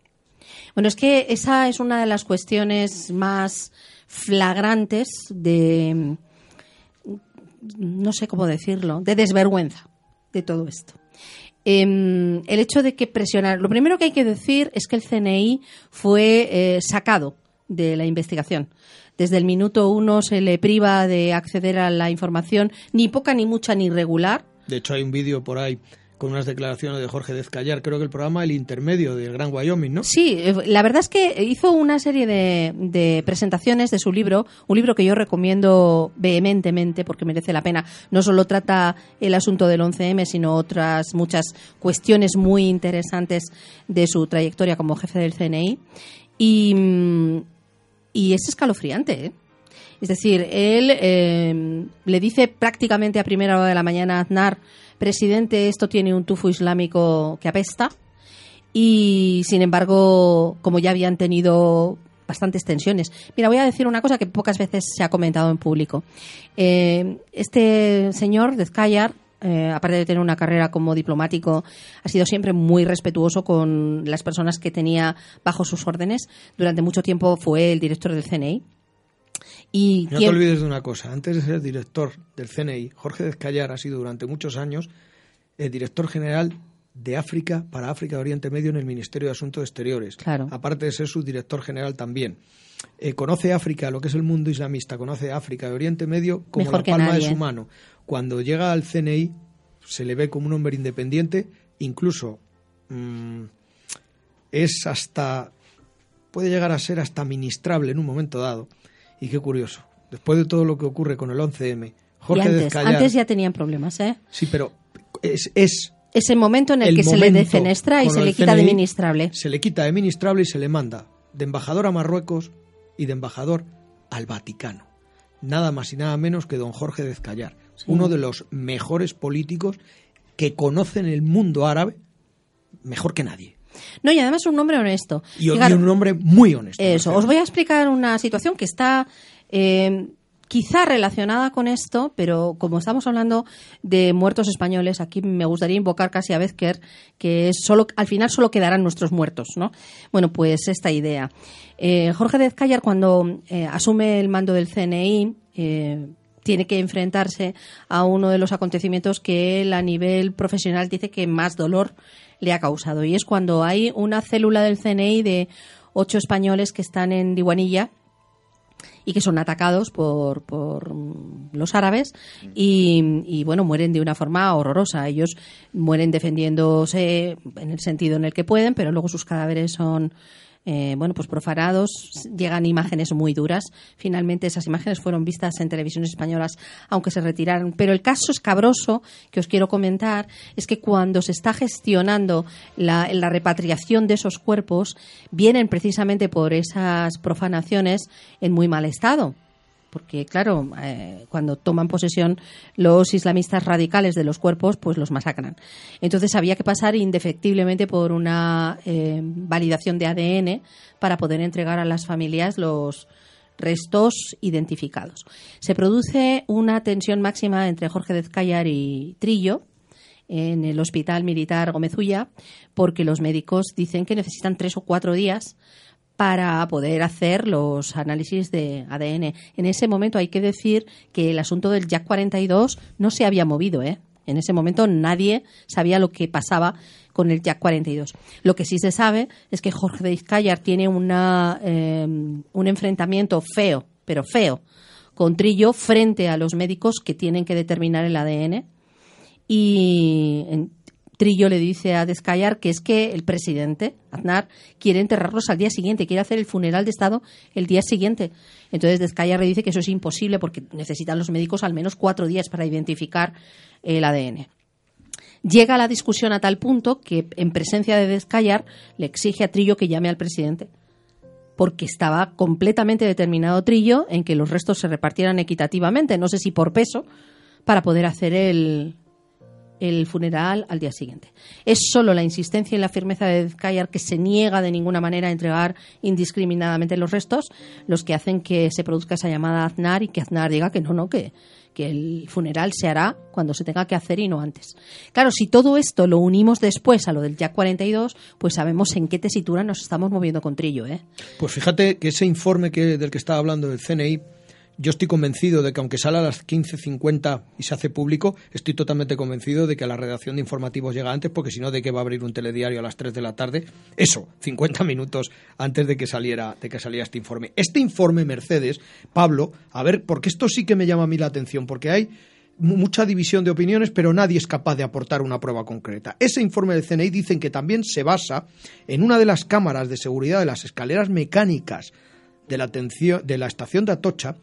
Bueno, es que esa es una de las cuestiones más flagrantes de, mm, no sé cómo decirlo, de desvergüenza de todo esto. Em, el hecho de que presionar. Lo primero que hay que decir es que el CNI fue eh, sacado de la investigación. Desde el minuto uno se le priva de acceder a la información, ni poca, ni mucha, ni regular. De hecho, hay un vídeo por ahí con unas declaraciones de Jorge Dezcayar, creo que el programa El Intermedio del Gran Wyoming, ¿no? Sí, eh, la verdad es que hizo una serie de, de presentaciones de su libro, un libro que yo recomiendo vehementemente porque merece la pena. No solo trata el asunto del 11M, sino otras muchas cuestiones muy interesantes de su trayectoria como jefe del CNI. Y, mm, y es escalofriante, ¿eh? Es decir, él eh, le dice prácticamente a primera hora de la mañana a Aznar, presidente, esto tiene un tufo islámico que apesta. Y sin embargo, como ya habían tenido bastantes tensiones. Mira, voy a decir una cosa que pocas veces se ha comentado en público. Eh, este señor, Dezcayar, eh, aparte de tener una carrera como diplomático, ha sido siempre muy respetuoso con las personas que tenía bajo sus órdenes. Durante mucho tiempo fue el director del CNI. Y No te olvides de una cosa, antes de ser director del CNI, Jorge Dezcayar ha sido durante muchos años el director general de África para África y Oriente Medio en el Ministerio de Asuntos Exteriores. Claro. Aparte de ser su director general también. Eh, conoce África, lo que es el mundo islamista, conoce África y Oriente Medio como Mejor la palma nadie. de su mano. Cuando llega al CNI se le ve como un hombre independiente, incluso mm, es hasta puede llegar a ser hasta ministrable en un momento dado. Y qué curioso, después de todo lo que ocurre con el 11M, y Jorge antes, Dezcayar, antes ya tenían problemas, ¿eh? sí, pero es, es Ese momento en el, el que se le defenestra y se le quita de ministrable. Se le quita de ministrable y se le manda de embajador a Marruecos y de embajador al Vaticano. Nada más y nada menos que don Jorge Dezcayar, uno de los mejores políticos que conocen el mundo árabe mejor que nadie. No, y además un hombre honesto. Y, un hombre muy honesto. Eso, os voy a explicar una situación que está eh, quizá relacionada con esto, pero como estamos hablando de muertos españoles, aquí me gustaría invocar casi a Bezker, que es solo, al final solo quedarán nuestros muertos, ¿no? Bueno, pues esta idea. Eh, Jorge Dezcayar, cuando eh, asume el mando del CNI, eh, tiene que enfrentarse a uno de los acontecimientos que él a nivel profesional dice que más dolor le ha causado. Y es cuando hay una célula del CNI de ocho españoles que están en Diwanilla y que son atacados por, por mm, los árabes y, y, bueno, mueren de una forma horrorosa. Ellos mueren defendiéndose en el sentido en el que pueden, pero luego sus cadáveres son eh, bueno, pues profanados, llegan imágenes muy duras. Finalmente esas imágenes fueron vistas en televisiones españolas, aunque se retiraron. Pero el caso escabroso que os quiero comentar es que cuando se está gestionando la, la repatriación de esos cuerpos, vienen precisamente por esas profanaciones en muy mal estado porque claro, eh, cuando toman posesión los islamistas radicales de los cuerpos, pues los masacran. Entonces había que pasar indefectiblemente por una eh, validación de ADN para poder entregar a las familias los restos identificados. Se produce una tensión máxima entre Jorge Dezcayar y Trillo, en el Hospital Militar Gómezulla, porque los médicos dicen que necesitan tres o cuatro días para poder hacer los análisis de ADN. En ese momento hay que decir que el asunto del Jack 42 no se había movido, ¿eh? En ese momento nadie sabía lo que pasaba con el Jack 42. Lo que sí se sabe es que Jorge de Izcayar tiene una, eh, un enfrentamiento feo, pero feo, con Trillo frente a los médicos que tienen que determinar el ADN. Y Trillo le dice a Descayar que es que el presidente, Aznar, quiere enterrarlos al día siguiente, quiere hacer el funeral de Estado el día siguiente. Entonces Descayar le dice que eso es imposible porque necesitan los médicos al menos cuatro días para identificar el ADN. Llega la discusión a tal punto que, en presencia de Descayar, le exige a Trillo que llame al presidente porque estaba completamente determinado Trillo en que los restos se repartieran equitativamente, no sé si por peso, para poder hacer el, el funeral al día siguiente. Es solo la insistencia y la firmeza de Dezcayar que se niega de ninguna manera a entregar indiscriminadamente los restos los que hacen que se produzca esa llamada a Aznar y que Aznar diga que no, no, que, que el funeral se hará cuando se tenga que hacer y no antes. Claro, si todo esto lo unimos después a lo del Jack 42, pues sabemos en qué tesitura nos estamos moviendo con Trillo. ¿eh? Pues fíjate que ese informe que, del que estaba hablando del CNI yo estoy convencido de que aunque sale a las 15.50 y se hace público, estoy totalmente convencido de que la redacción de informativos llega antes, porque si no, de que va a abrir un telediario a las 3 de la tarde. Eso, 50 minutos antes de que saliera, de que saliera este informe. Este informe, Mercedes, Pablo, a ver, porque esto sí que me llama a mí la atención, porque hay mucha división de opiniones, pero nadie es capaz de aportar una prueba concreta. Ese informe del CNI dicen que también se basa en una de las cámaras de seguridad de las escaleras mecánicas de la, atención, de la estación de Atocha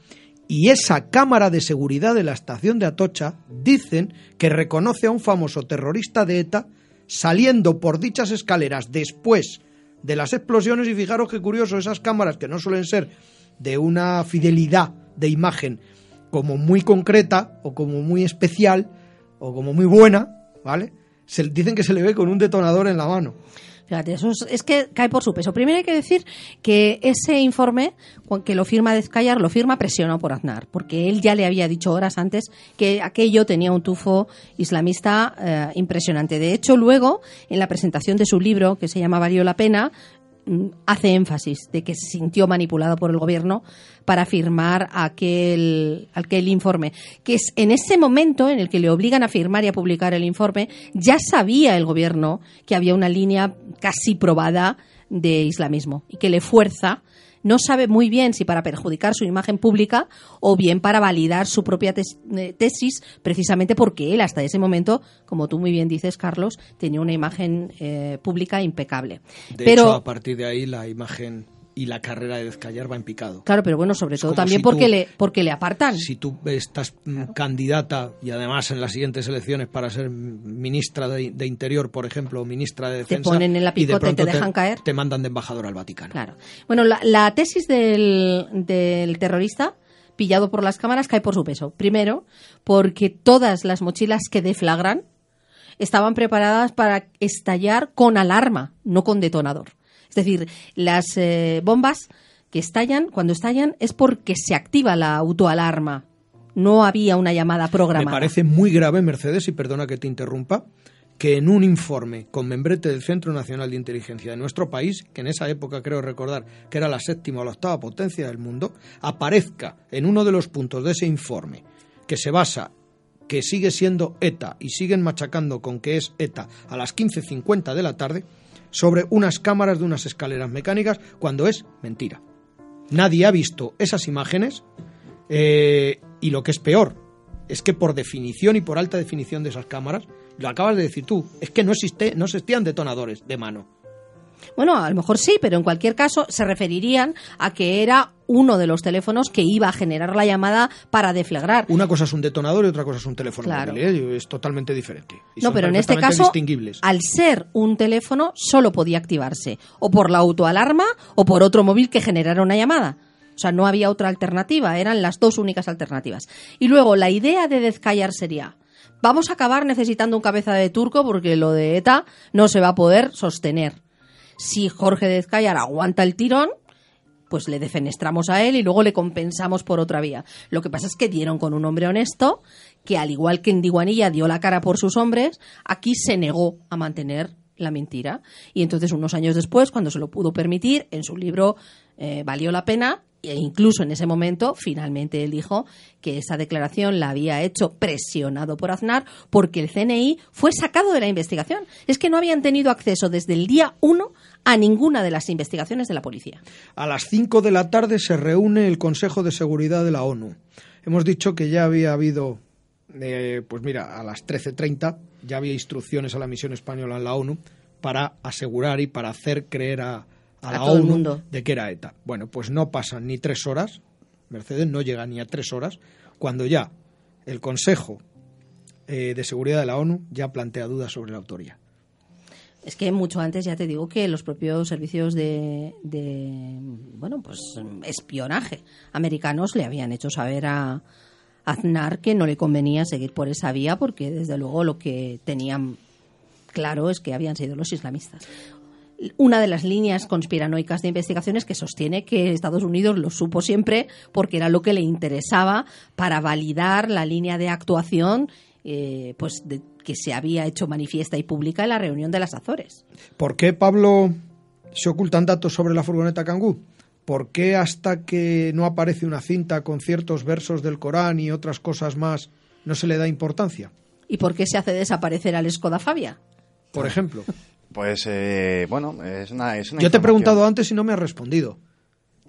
y esa cámara de seguridad de la estación de Atocha dicen que reconoce a un famoso terrorista de ETA saliendo por dichas escaleras después de las explosiones y fijaros qué curioso, esas cámaras que no suelen ser de una fidelidad de imagen como muy concreta o como muy especial o como muy buena, ¿vale? Se, dicen que se le ve con un detonador en la mano. Fíjate, eso es, que cae por su peso. Primero hay que decir que ese informe, que lo firma Descayar, lo firma presionado por Aznar, porque él ya le había dicho horas antes que aquello tenía un tufo islamista eh, impresionante. De hecho, luego, en la presentación de su libro, que se llama Valió la pena, hace énfasis de que se sintió manipulado por el gobierno para firmar aquel, aquel informe. Que es en ese momento en el que le obligan a firmar y a publicar el informe, ya sabía el gobierno que había una línea casi probada de islamismo y que le fuerza no sabe muy bien si para perjudicar su imagen pública o bien para validar su propia eh, tesis, precisamente porque él hasta ese momento, como tú muy bien dices, Carlos, tenía una imagen eh, pública impecable. De Pero, hecho, a partir de ahí la imagen y la carrera de Dezcayar va en picado. Claro, pero bueno, sobre todo también si porque, tú- le, porque le apartan. Si tú estás mm, candidata y además en las siguientes elecciones para ser ministra de, de Interior, por ejemplo, o ministra de Defensa, ponen en la y de picota y te dejan caer. Te mandan de embajador al Vaticano. Claro. Bueno, la, la tesis del, del terrorista pillado por las cámaras cae por su peso. Primero, porque todas las mochilas que deflagran estaban preparadas para estallar con alarma, no con detonador. Es decir, las eh, bombas que estallan, cuando estallan, es porque se activa la autoalarma. No había una llamada Me programada. parece muy grave, Mercedes, y perdona que te interrumpa, que en un informe con membrete del Centro Nacional de Inteligencia de nuestro país, que en esa época creo recordar que era la séptima o la octava potencia del mundo, aparezca en uno de los puntos de ese informe que se basa que sigue siendo ETA y siguen machacando con que es ETA a las 15.50 de la tarde sobre unas cámaras de unas escaleras mecánicas cuando es mentira. Nadie ha visto esas imágenes eh, y lo que es peor es que por definición y por alta definición de esas cámaras, lo acabas de decir tú, es que no, existe, no existían detonadores de mano. Bueno, a lo mejor sí, pero en cualquier caso se referirían a que era uno de los teléfonos que iba a generar la llamada para deflagrar. Una cosa es un detonador y otra cosa es un teléfono Claro. móvil, ¿eh? es totalmente diferente. Y No, son pero en este caso, al ser un teléfono, solo podía activarse o por la autoalarma o por otro móvil que generara una llamada. O sea, no había otra alternativa, eran las dos únicas alternativas. Y luego, la idea de Dezcayar sería, vamos a acabar necesitando un cabeza de turco porque lo de ETA no se va a poder sostener. Si Jorge Dezcayar aguanta el tirón, pues le defenestramos a él y luego le compensamos por otra vía. Lo que pasa es que dieron con un hombre honesto que, al igual que en Diguanilla dio la cara por sus hombres, aquí se negó a mantener la mentira. Y entonces, unos años después, cuando se lo pudo permitir, en su libro eh, Valió la pena, e incluso en ese momento, finalmente él dijo que esa declaración la había hecho presionado por Aznar porque el CNI fue sacado de la investigación. Es que no habían tenido acceso desde el día 1 a ninguna de las investigaciones de la policía. A las 5 de la tarde se reúne el Consejo de Seguridad de la ONU. Hemos dicho que ya había habido, eh, pues mira, a las 13.30 ya había instrucciones a la misión española en la ONU para asegurar y para hacer creer a, a A la todo el ONU mundo. de que era ETA. Bueno, pues no pasan ni tres horas, Mercedes no llega ni a tres horas, cuando ya el Consejo eh, de Seguridad de la ONU ya plantea dudas sobre la autoría. Es que mucho antes ya te digo que los propios servicios de, de, bueno, pues espionaje americanos le habían hecho saber a Aznar que no le convenía seguir por esa vía porque desde luego lo que tenían claro es que habían sido los islamistas. Una de las líneas conspiranoicas de investigaciones que sostiene que Estados Unidos lo supo siempre porque era lo que le interesaba para validar la línea de actuación eh, pues de- que se había hecho manifiesta y pública en la reunión de las Azores. ¿Por qué, Pablo, se ocultan datos sobre la furgoneta Kangoo? ¿Por qué hasta que no aparece una cinta con ciertos versos del Corán y otras cosas más no se le da importancia? ¿Y por qué se hace desaparecer al Skoda Fabia? Por ejemplo. Pues, eh, bueno, es una, es una Yo te he preguntado antes y no me has respondido.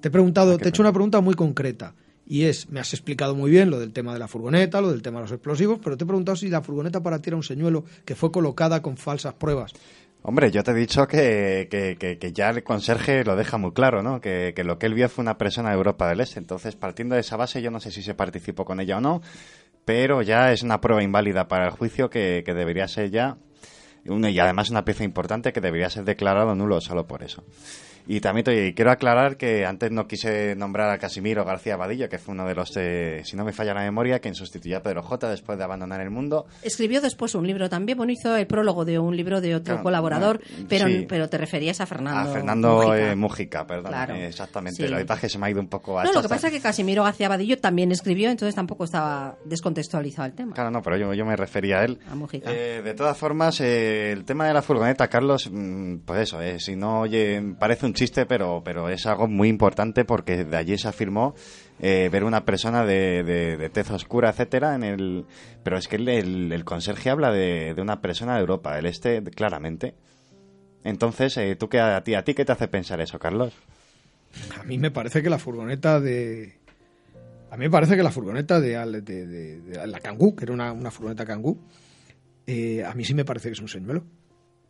Te he preguntado, Ah, te he hecho una pregunta muy concreta. Y es, me has explicado muy bien lo del tema de la furgoneta, lo del tema de los explosivos, pero te he preguntado si la furgoneta para ti era un señuelo que fue colocada con falsas pruebas. Hombre, yo te he dicho que, que, que- que ya el conserje lo deja muy claro, ¿no? Que, lo que él vio fue una persona de Europa del Este. Entonces, partiendo de esa base, yo no sé si se participó con ella o no, pero ya es una prueba inválida para el juicio que, que debería ser ya, y además una pieza importante que debería ser declarado nulo solo por eso. Y también te, quiero aclarar que antes no quise nombrar a Casimiro García Vadillo, que fue uno de los, eh, si no me falla la memoria, quien sustituyó a Pedro J después de abandonar el mundo. Escribió después un libro también, bueno, hizo el prólogo de un libro de otro Claro, colaborador, no, pero, sí. pero te referías a Fernando. a Fernando Mujica. eh, Mújica, perdón. Claro. eh, exactamente. Sí. La verdad es que se me ha ido un poco a No, lo que pasa es que Casimiro García Vadillo también escribió, entonces tampoco estaba descontextualizado el tema. Claro, no, pero yo, yo me refería a él. A Mujica. Eh, de todas formas, eh, el tema de la furgoneta, Carlos, mm, pues eso, eh, si no oye, parece un chiste, pero, pero es algo muy importante porque de allí se afirmó eh, ver una persona de, de, de tez oscura, etcétera, en el. Pero es que el, el- conserje habla de, de una persona de Europa del Este, claramente. Entonces, eh, ¿tú qué, a, ti, ¿a ti qué te hace pensar eso, Carlos? A mí me parece que la furgoneta de. A mí me parece que la furgoneta de la Kangoo, que era una, una furgoneta Kangoo, eh, a mí sí me parece que es un señuelo.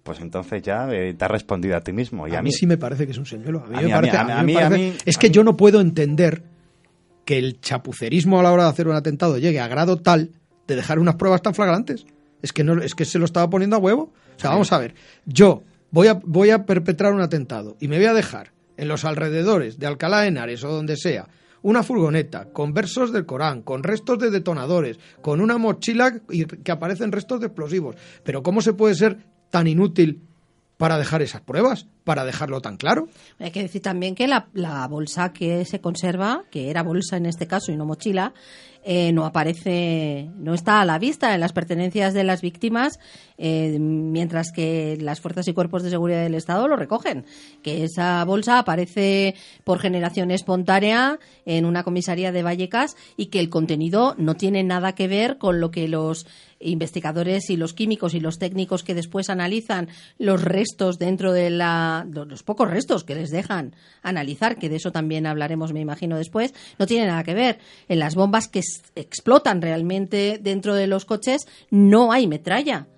Pues entonces ya eh, te has respondido a ti mismo. Y a, mí sí me parece que es un señuelo. A mí, A me a parece, a a a a es a que yo no puedo entender que el chapucerismo a la hora de hacer un atentado llegue a grado tal de dejar unas pruebas tan flagrantes. Es que no, es que se lo estaba poniendo a huevo. O sea, vamos a ver. Yo voy a, voy a perpetrar un atentado y me voy a dejar en los alrededores de Alcalá de Henares o donde sea una furgoneta con versos del Corán, con restos de detonadores, con una mochila y que aparecen restos de explosivos. Pero ¿cómo se puede ser tan inútil para dejar esas pruebas? para dejarlo tan claro. Hay que decir también que la, bolsa que se conserva, que era bolsa en este caso y no mochila, eh, no aparece, no está a la vista en las pertenencias de las víctimas, eh, mientras que las fuerzas y cuerpos de seguridad del Estado lo recogen. Que esa bolsa aparece por generación espontánea en una comisaría de Vallecas y que el contenido no tiene nada que ver con lo que los investigadores y los químicos y los técnicos que después analizan los restos dentro de la los pocos restos que les dejan analizar que de eso también hablaremos me imagino después no tiene nada que ver en las bombas que explotan realmente dentro de los coches no hay metralla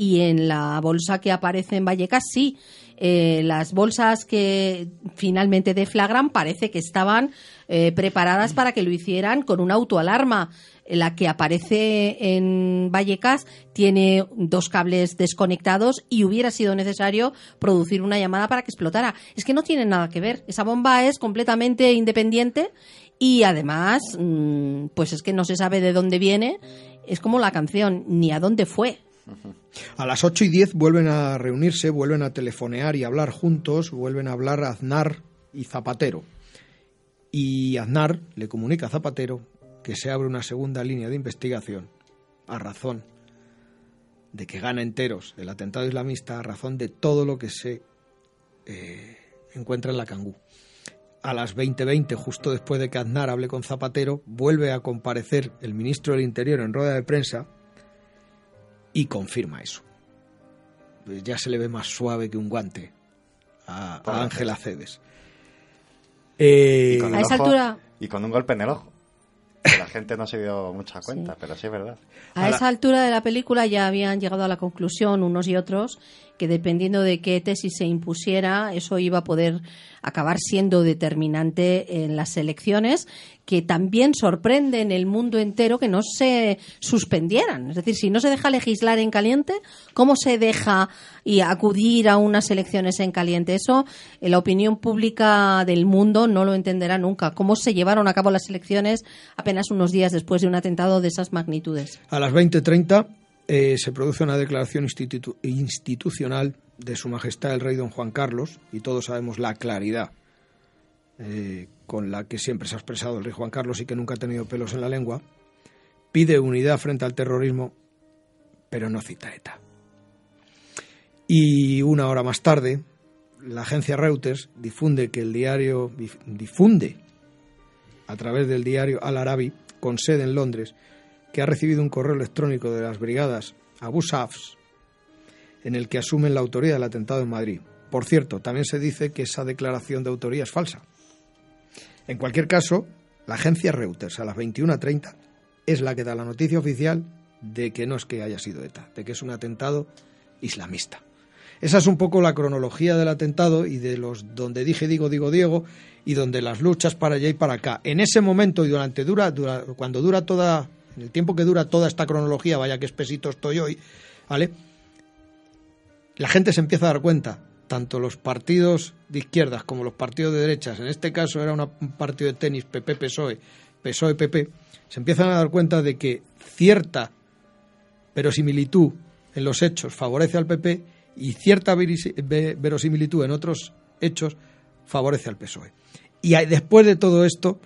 y en la bolsa que aparece en Vallecas sí eh, las bolsas que finalmente deflagran parece que estaban eh, preparadas para que lo hicieran con una autoalarma la que aparece en Vallecas tiene dos cables desconectados y hubiera sido necesario producir una llamada para que explotara. Es que no tiene nada que ver. Esa bomba es completamente independiente y además, mm, pues es que no se sabe de dónde viene. Es como la canción, ni a dónde fue. A las 8 y 10 vuelven a reunirse, vuelven a telefonear y hablar juntos, vuelven a hablar Aznar y Zapatero. Y Aznar le comunica a Zapatero que se abre una segunda línea de investigación a razón de que gana enteros el atentado islamista, a razón de todo lo que se eh, encuentra en la Cangú. A las 20:20, justo después de que Aznar hable con Zapatero, vuelve a comparecer el ministro del Interior en rueda de prensa y confirma eso. Pues ya se le ve más suave que un guante a Ángela Cedes. Eh, a esa altura. Y con un golpe en el ojo. La gente no se dio mucha [LAUGHS] cuenta, pero sí es verdad. A esa altura de la película ya habían llegado a la conclusión unos y otros que dependiendo de qué tesis se impusiera, eso iba a poder acabar siendo determinante en las elecciones, que también sorprende en el mundo entero que no se suspendieran. Es decir, si no se deja legislar en caliente, ¿cómo se deja y acudir a unas elecciones en caliente? Eso la opinión pública del mundo no lo entenderá nunca. ¿Cómo se llevaron a cabo las elecciones apenas unos días después de un atentado de esas magnitudes? A las 20.30 eh, se produce una declaración institucional de Su Majestad el Rey Don Juan Carlos, y todos sabemos la claridad eh, con la que siempre se ha expresado el Rey Juan Carlos y que nunca ha tenido pelos en la lengua, pide unidad frente al terrorismo, pero no cita ETA. Y una hora más tarde, la agencia Reuters difunde que el diario difunde a través del diario Al Arabi, con sede en Londres, que ha recibido un correo electrónico de las brigadas Abu Safs en el que asumen la autoría del atentado en Madrid. Por cierto, también se dice que esa declaración de autoría es falsa. En cualquier caso, la agencia Reuters a las 21.30 es la que da la noticia oficial de que no es que haya sido ETA, de que es un atentado islamista. Esa es un poco la cronología del atentado y de los donde dije digo digo Diego y donde las luchas para allá y para acá. En ese momento y durante dura, dura cuando dura toda en el tiempo que dura toda esta cronología, vaya que espesito estoy hoy, ¿vale? La gente se empieza a dar cuenta, tanto los partidos de izquierdas como los partidos de derechas, en este caso era un partido de tenis PP-PSOE, PSOE-PP, se empiezan a dar cuenta de que cierta verosimilitud en los hechos favorece al PP y cierta verosimilitud en otros hechos favorece al PSOE. Y después de todo esto,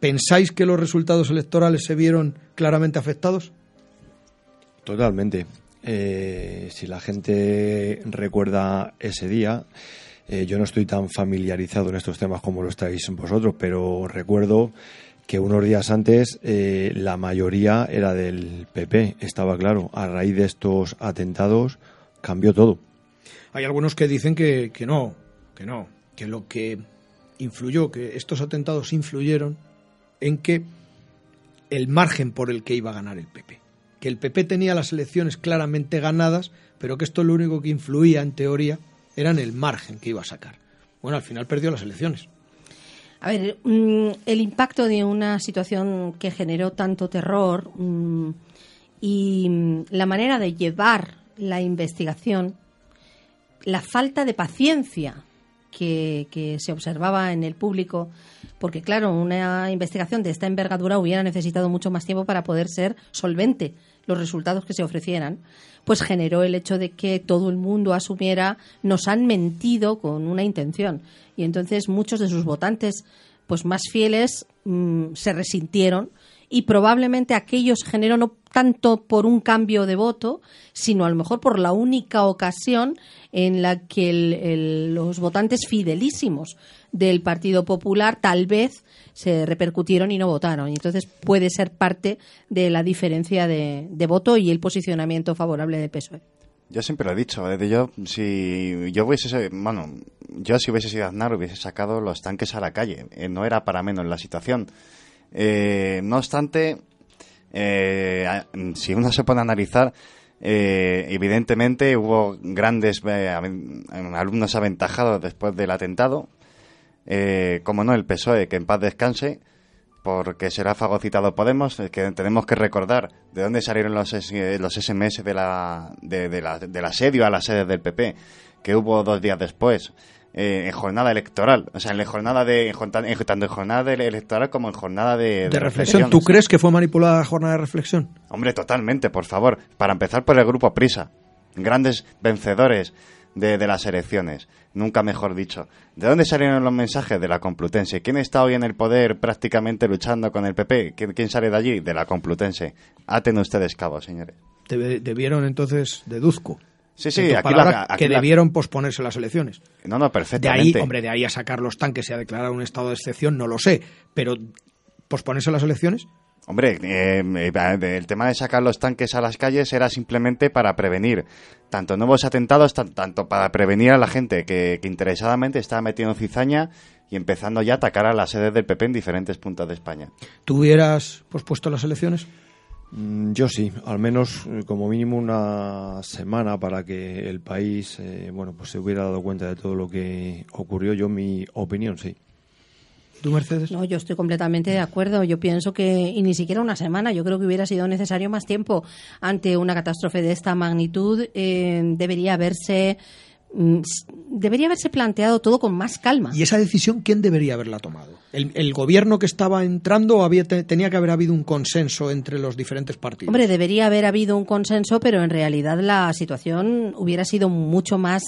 ¿pensáis que los resultados electorales se vieron claramente afectados? Totalmente. Eh, si la gente recuerda ese día, eh, yo no estoy tan familiarizado en estos temas como lo estáis vosotros, pero recuerdo que unos días antes eh, la mayoría era del PP, estaba claro. A raíz de estos atentados cambió todo. Hay algunos que dicen que, que no, que no, que lo que influyó, que estos atentados influyeron en que el margen por el que iba a ganar el PP. Que el PP tenía las elecciones claramente ganadas, pero que esto lo único que influía en teoría era en el margen que iba a sacar. Bueno, al final perdió las elecciones. A ver, mm, el impacto de una situación que generó tanto terror mm, y mm, la manera de llevar la investigación, la falta de paciencia que, se observaba en el público, porque claro, una investigación de esta envergadura hubiera necesitado mucho más tiempo para poder ser solvente. los resultados que se ofrecieran, pues generó el hecho de que todo el mundo asumiera nos han mentido con una intención. Y entonces muchos de sus votantes pues más fieles mm, se resintieron y probablemente aquello se generó no tanto por un cambio de voto, sino a lo mejor por la única ocasión en la que el- los votantes fidelísimos del Partido Popular tal vez se repercutieron y no votaron. Y entonces puede ser parte de la diferencia de, de voto y el posicionamiento favorable del PSOE. Yo siempre lo he dicho, eh, yo si yo hubiese, bueno, yo si hubiese sido Aznar hubiese sacado los tanques a la calle, eh, no era para menos la situación. Eh, no obstante, eh, si uno se pone a analizar, eh, evidentemente hubo grandes eh, aven- alumnos aventajados después del atentado, eh, como no el PSOE, que en paz descanse, porque será fagocitado Podemos, eh, que tenemos que recordar de dónde salieron los SMS de la, de, de la- del asedio a las sedes del PP, que hubo dos días después, eh, en jornada electoral, o sea, en la jornada de, en tanto en jornada electoral como en jornada de, De reflexión. ¿Tú crees que fue manipulada la jornada de reflexión? Hombre, totalmente, por favor. Para empezar por el grupo Prisa. Grandes vencedores de, de las elecciones. Nunca mejor dicho. ¿De dónde salieron los mensajes? De la Complutense. ¿Quién está hoy en el poder prácticamente luchando con el PP? ¿Quién, quién sale de allí? De la Complutense. Aten ustedes cabo, señores. Debieron entonces, deduzco. Sí, sí, aquí la- aquí que la- debieron posponerse las elecciones. No, no, De perfectamente. ahí, hombre, de ahí a sacar los tanques y a declarar un estado de excepción, no lo sé. Pero posponerse las elecciones. Hombre, eh, eh, el tema de sacar los tanques a las calles era simplemente para prevenir tanto nuevos atentados, tan- tanto para prevenir a la gente que, que interesadamente estaba metiendo cizaña y empezando ya a atacar a las sedes del PP en diferentes puntos de España. ¿Tú hubieras pospuesto las elecciones? Mm, Yo sí, al menos eh, como mínimo una semana para que el país, eh, bueno, pues se hubiera dado cuenta de todo lo que ocurrió. Yo mi opinión sí. ¿Tú, Mercedes? No, yo estoy completamente de acuerdo. Yo pienso que, y ni siquiera una semana, yo creo que hubiera sido necesario más tiempo ante una catástrofe de esta magnitud. eh, debería haberse. Mm, Debería haberse planteado todo con más calma. ¿Y esa decisión quién debería haberla tomado? ¿El, el gobierno que estaba entrando o había, te- tenía que haber habido un consenso entre los diferentes partidos? Hombre, debería haber habido un consenso, pero en realidad la situación hubiera sido mucho más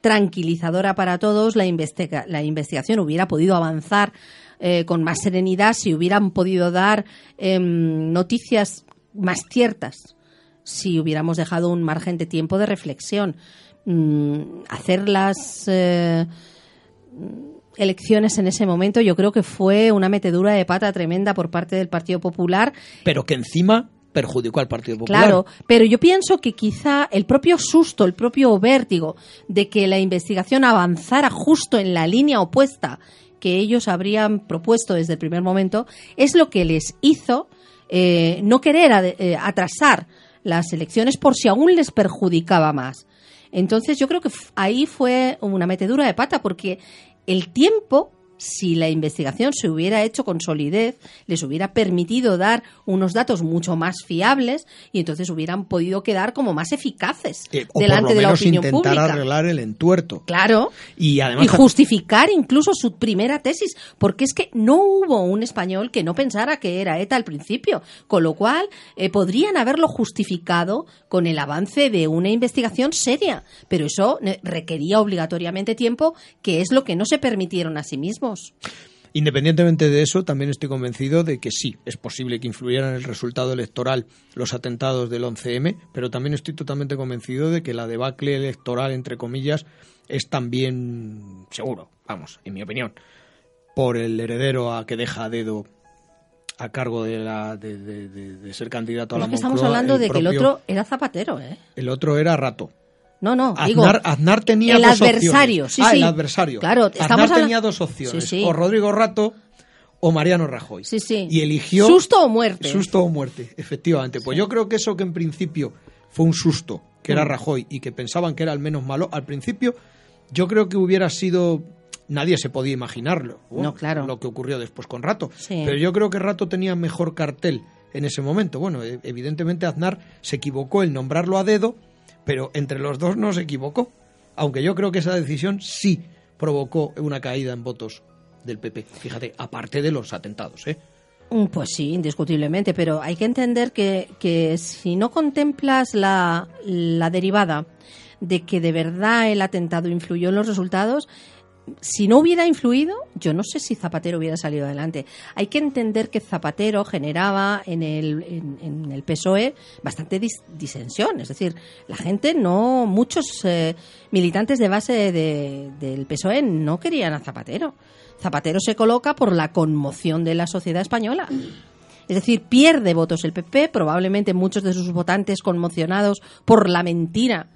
tranquilizadora para todos. La, investiga- la investigación hubiera podido avanzar eh, con más serenidad si hubieran podido dar em, noticias más ciertas, si hubiéramos dejado un margen de tiempo de reflexión. Mm, hacer las eh, elecciones en ese momento yo creo que fue una metedura de pata tremenda por parte del Partido Popular Pero que encima perjudicó al Partido Popular. Claro, pero yo pienso que quizá el propio susto, el propio vértigo de que la investigación avanzara justo en la línea opuesta que ellos habrían propuesto desde el primer momento, es lo que les hizo eh, no querer eh, atrasar las elecciones por si aún les perjudicaba más. Entonces yo creo que ahí fue una metedura de pata porque el tiempo si la investigación se hubiera hecho con solidez, les hubiera permitido dar unos datos mucho más fiables y entonces hubieran podido quedar como más eficaces Eh, o delante por lo de la opinión intentar pública. arreglar el entuerto. Claro. Y además y justificar incluso su primera tesis, porque es que no hubo un español que no pensara que era ETA al principio, con lo cual eh, podrían haberlo justificado con el avance de una investigación seria, pero eso requería obligatoriamente tiempo, que es lo que no se permitieron a sí mismos. Independientemente de eso, también estoy convencido de que sí, es posible que influyeran en el resultado electoral los atentados del 11M, pero también estoy totalmente convencido de que la debacle electoral, entre comillas, es también seguro, vamos, en mi opinión, por el heredero a que deja a dedo a cargo de, la, de, de- de- de ser candidato a la que estamos Moncloa, hablando de que el otro era Zapatero, ¿eh? El otro era Rato. No, no, digo, Aznar, Aznar tenía el dos adversario, opciones. sí, ah, sí. el adversario. Claro, Aznar tenía dos opciones, Sí, o Rodrigo Rato o Mariano Rajoy. Sí, sí. Y eligió Susto o muerte. Susto o muerte, efectivamente. Pues yo creo que eso que en principio fue un susto, que era Mm. Rajoy, y que pensaban que era el menos malo, al principio yo creo que hubiera sido... Nadie se podía imaginarlo. No, claro. Lo que ocurrió después con Rato. Sí. Pero yo creo que Rato tenía mejor cartel en ese momento. Bueno, e- evidentemente Aznar se equivocó en nombrarlo a dedo, pero entre los dos no se equivocó. Aunque yo creo que esa decisión sí provocó una caída en votos del PP. Fíjate, aparte de los atentados, ¿eh? Mm, Pues sí, indiscutiblemente, pero hay que entender que, que si no contemplas la, la derivada de que de verdad el atentado influyó en los resultados, si no hubiera influido, yo no sé si Zapatero hubiera salido adelante. Hay que entender que Zapatero generaba en el, en, el PSOE bastante dis- disensión. Es decir, la gente no, muchos eh, militantes de base de- del PSOE no querían a Zapatero. Zapatero se coloca por la conmoción de la sociedad española. Es decir, pierde votos el PP, probablemente muchos de sus votantes conmocionados por la mentira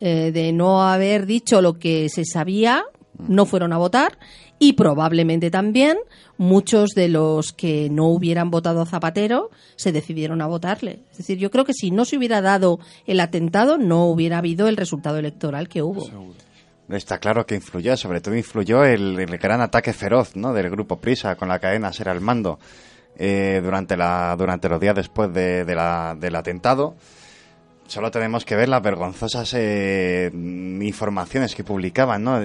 eh, de no haber dicho lo que se sabía, no fueron a votar y probablemente también muchos de los que no hubieran votado a Zapatero se decidieron a votarle. Es decir, yo creo que si no se hubiera dado el atentado no hubiera habido el resultado electoral que hubo. Está claro que influyó, sobre todo influyó el, gran ataque feroz ¿no? del grupo Prisa con la cadena Ser al mando eh, durante, la, durante los días después de, de la- del atentado. Solo tenemos que ver las vergonzosas eh, informaciones que publicaban, ¿no?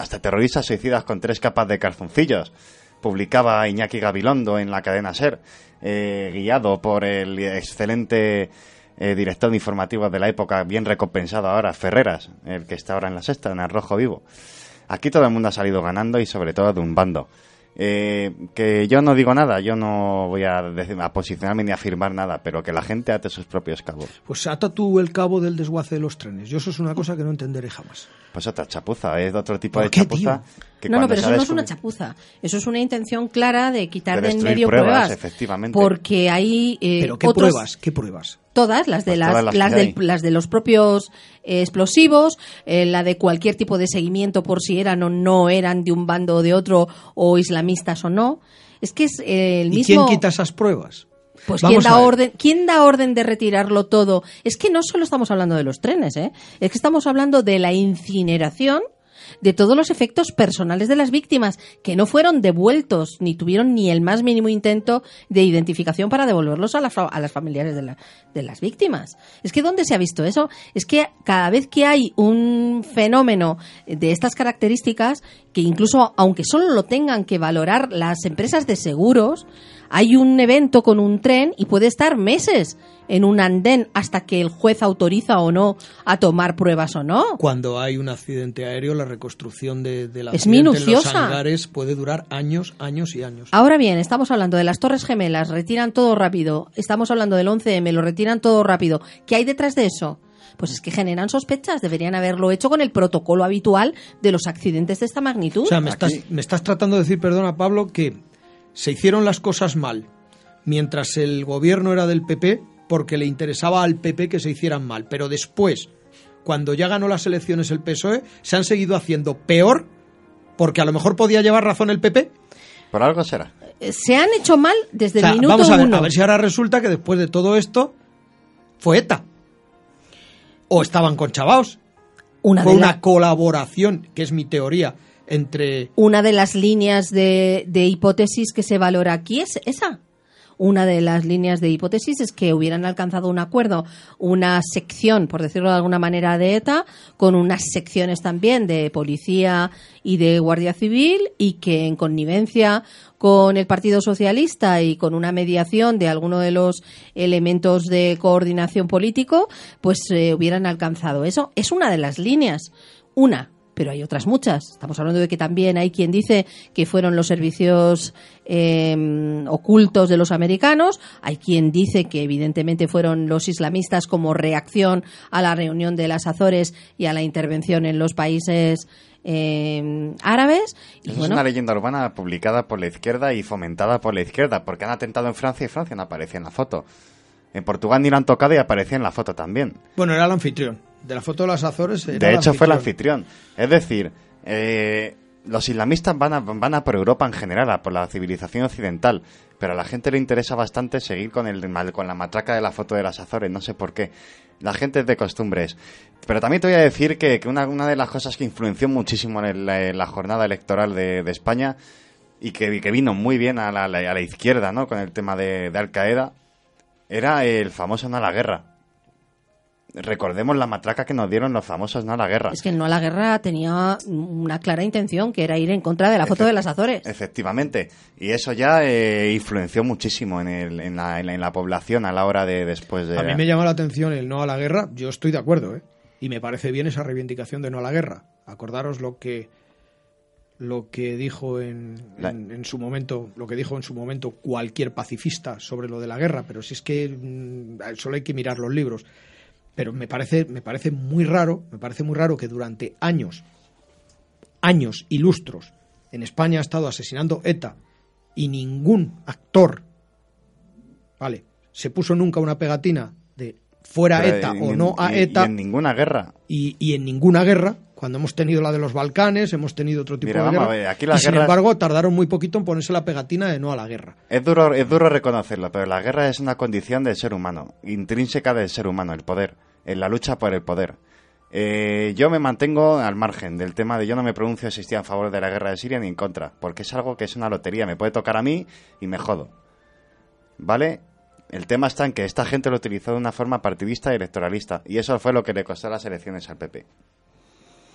Hasta terroristas suicidas con tres capas de calzoncillos. Publicaba Iñaki Gabilondo en la cadena Ser, eh, guiado por el excelente eh, director de informativos de la época, bien recompensado ahora, Ferreras, el que está ahora en la sexta, en el rojo vivo. Aquí todo el mundo ha salido ganando y sobre todo de un bando. Eh, que yo no digo nada, yo no voy a, decir- a posicionarme ni a afirmar nada, pero que la gente ate sus propios cabos. Pues ata tú el cabo del desguace de los trenes. Yo eso es una cosa que no entenderé jamás. Pues otra chapuza, es otro tipo ¿Por de chapuza. Que no, no, pero eso no es una chapuza. Eso es una intención clara de quitar De de, en medio pruebas, pruebas. efectivamente. Porque hay eh, Pero ¿qué otros- pruebas? ¿Qué pruebas? Todas, las de Pues las, todas las hay. las de los propios eh, explosivos, eh, la de cualquier tipo de seguimiento por si eran o no eran de un bando o de otro, o islamistas o no. Es que es eh, el ¿Y mismo. quién quita esas pruebas? Pues Vamos ¿quién da, orden, ¿quién da orden de retirarlo todo? Es que no solo estamos hablando de los trenes, ¿eh? es que estamos hablando de la incineración de todos los efectos personales de las víctimas, que no fueron devueltos ni tuvieron ni el más mínimo intento de identificación para devolverlos a, la a las familiares de, la- de las víctimas. Es que ¿dónde se ha visto eso? Es que cada vez que hay un fenómeno de estas características, que incluso aunque solo lo tengan que valorar las empresas de seguros, hay un evento con un tren y puede estar meses en un andén hasta que el juez autoriza o no a tomar pruebas o no. Cuando hay un accidente aéreo, la reconstrucción de, del Es accidente en los minuciosa. hangares puede durar años, años y años. Ahora bien, estamos hablando de las Torres Gemelas, retiran todo rápido. Estamos hablando del 11M, lo retiran todo rápido. ¿Qué hay detrás de eso? Pues es que generan sospechas. Deberían haberlo hecho con el protocolo habitual de los accidentes de esta magnitud. O sea, me estás, me estás tratando de decir, perdona Pablo, que se hicieron las cosas mal mientras el gobierno era del PP porque le interesaba al PP que se hicieran mal. Pero después, cuando ya ganó las elecciones el PSOE, se han seguido haciendo peor porque a lo mejor podía llevar razón el PP. Por algo será. Eh, Se han hecho mal desde O sea, el minuto vamos a ver, uno. a ver si ahora resulta que después de todo esto fue ETA. O estaban conchavaos. Una Fue de una la- colaboración, que es mi teoría, entre Una de las líneas de, hipótesis que se valora aquí es esa. Una de las líneas de hipótesis es que hubieran alcanzado un acuerdo, una sección, por decirlo de alguna manera, de ETA, con unas secciones también de policía y de guardia civil, y que en connivencia con el Partido Socialista y con una mediación de alguno de los elementos de coordinación político, pues eh, hubieran alcanzado eso. Es una de las líneas. Una, pero hay otras muchas. Estamos hablando de que también hay quien dice que fueron los servicios eh, ocultos de los americanos, hay quien dice que evidentemente fueron los islamistas como reacción a la reunión de las Azores y a la intervención en los países eh, árabes. Y bueno, es una leyenda urbana publicada por la izquierda y fomentada por la izquierda, porque han atentado en Francia y Francia no aparece en la foto. En Portugal ni lo han tocado y aparecía en la foto también. Bueno, era el anfitrión. De la foto de las Azores. era De el hecho, fue el anfitrión. Es decir, eh, los islamistas van a, van a por Europa en general, a por la civilización occidental. Pero a la gente le interesa bastante seguir con, el, con la matraca de la foto de las Azores, no sé por qué. La gente es de costumbres. Pero también te voy a decir que, que una, una de las cosas que influenció muchísimo en, el- en la jornada electoral de, de España y que, y que vino muy bien a la, a la izquierda, ¿no? Con el tema de, de Al Qaeda, era el famoso no a la guerra. recordemos la matraca que nos dieron los famosos no a la guerra. Es que el no a la guerra tenía una clara intención, que era ir en contra de la foto de las Azores. Efectivamente. Y eso ya eh, influenció muchísimo en, el- en la, en la- en la población a la hora de después de... A mí me llama la atención el no a la guerra. Yo estoy de acuerdo, ¿eh? Y me parece bien esa reivindicación de no a la guerra. Acordaros lo que lo que dijo en, en, en su momento, lo que dijo en su momento cualquier pacifista sobre lo de la guerra. Pero si es que mm, solo hay que mirar los libros. Pero me parece, me parece muy raro, me parece muy raro que durante años, años ilustros, en España ha estado asesinando ETA y ningún actor Vale, se puso nunca una pegatina de fuera Pero ETA y- o no a y- y ETA en ninguna guerra. y, y en ninguna guerra, cuando hemos tenido la de los Balcanes, hemos tenido otro tipo Mira, de vamos guerra, a ver, aquí las y sin embargo tardaron muy poquito en ponerse la pegatina de no a la guerra. Es duro, es duro reconocerlo, pero la guerra es una condición del ser humano, intrínseca del ser humano, el poder, en la lucha por el poder. Eh, yo me mantengo al margen del tema de yo no me pronuncio si estoy a favor de la guerra de Siria ni en contra, porque es algo que es una lotería, me puede tocar a mí y me jodo. ¿Vale? El tema está en que esta gente lo utilizó de una forma partidista y electoralista, y eso fue lo que le costó las elecciones al PP.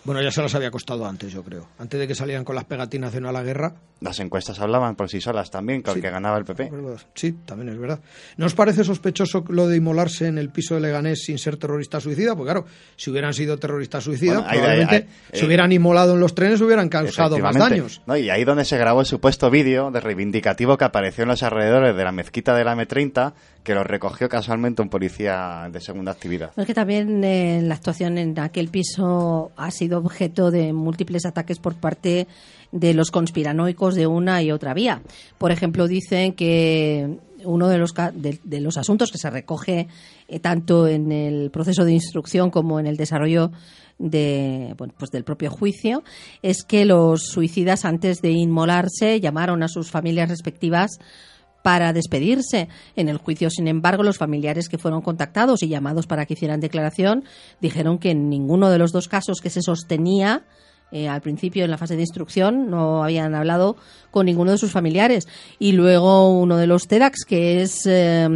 Bueno, ya se las había costado antes, yo creo. Antes de que salieran con las pegatinas de no a la guerra. Las encuestas hablaban por sí solas también, con Sí. el que ganaba el PP. Sí, también es verdad. ¿No os parece sospechoso lo de inmolarse en el piso de Leganés sin ser terrorista suicida? Pues claro, si hubieran sido terroristas suicidas, Bueno, ahí- probablemente ahí- ahí- se hubieran inmolado en los trenes hubieran causado más daños. No, y ahí donde se grabó el supuesto vídeo de reivindicativo que apareció en los alrededores de la mezquita de la M30, que lo recogió casualmente un policía de segunda actividad. Es que también eh, la actuación en aquel piso ha sido objeto de múltiples ataques por parte de los conspiranoicos de una y otra vía. Por ejemplo, dicen que uno de los, de, de los asuntos que se recoge eh, tanto en el proceso de instrucción como en el desarrollo de, pues del propio juicio es que los suicidas antes de inmolarse llamaron a sus familias respectivas para despedirse. En el juicio, sin embargo, los familiares que fueron contactados y llamados para que hicieran declaración dijeron que en ninguno de los dos casos que se sostenía eh, al principio en la fase de instrucción no habían hablado con ninguno de sus familiares. Y luego uno de los TEDx, que es eh,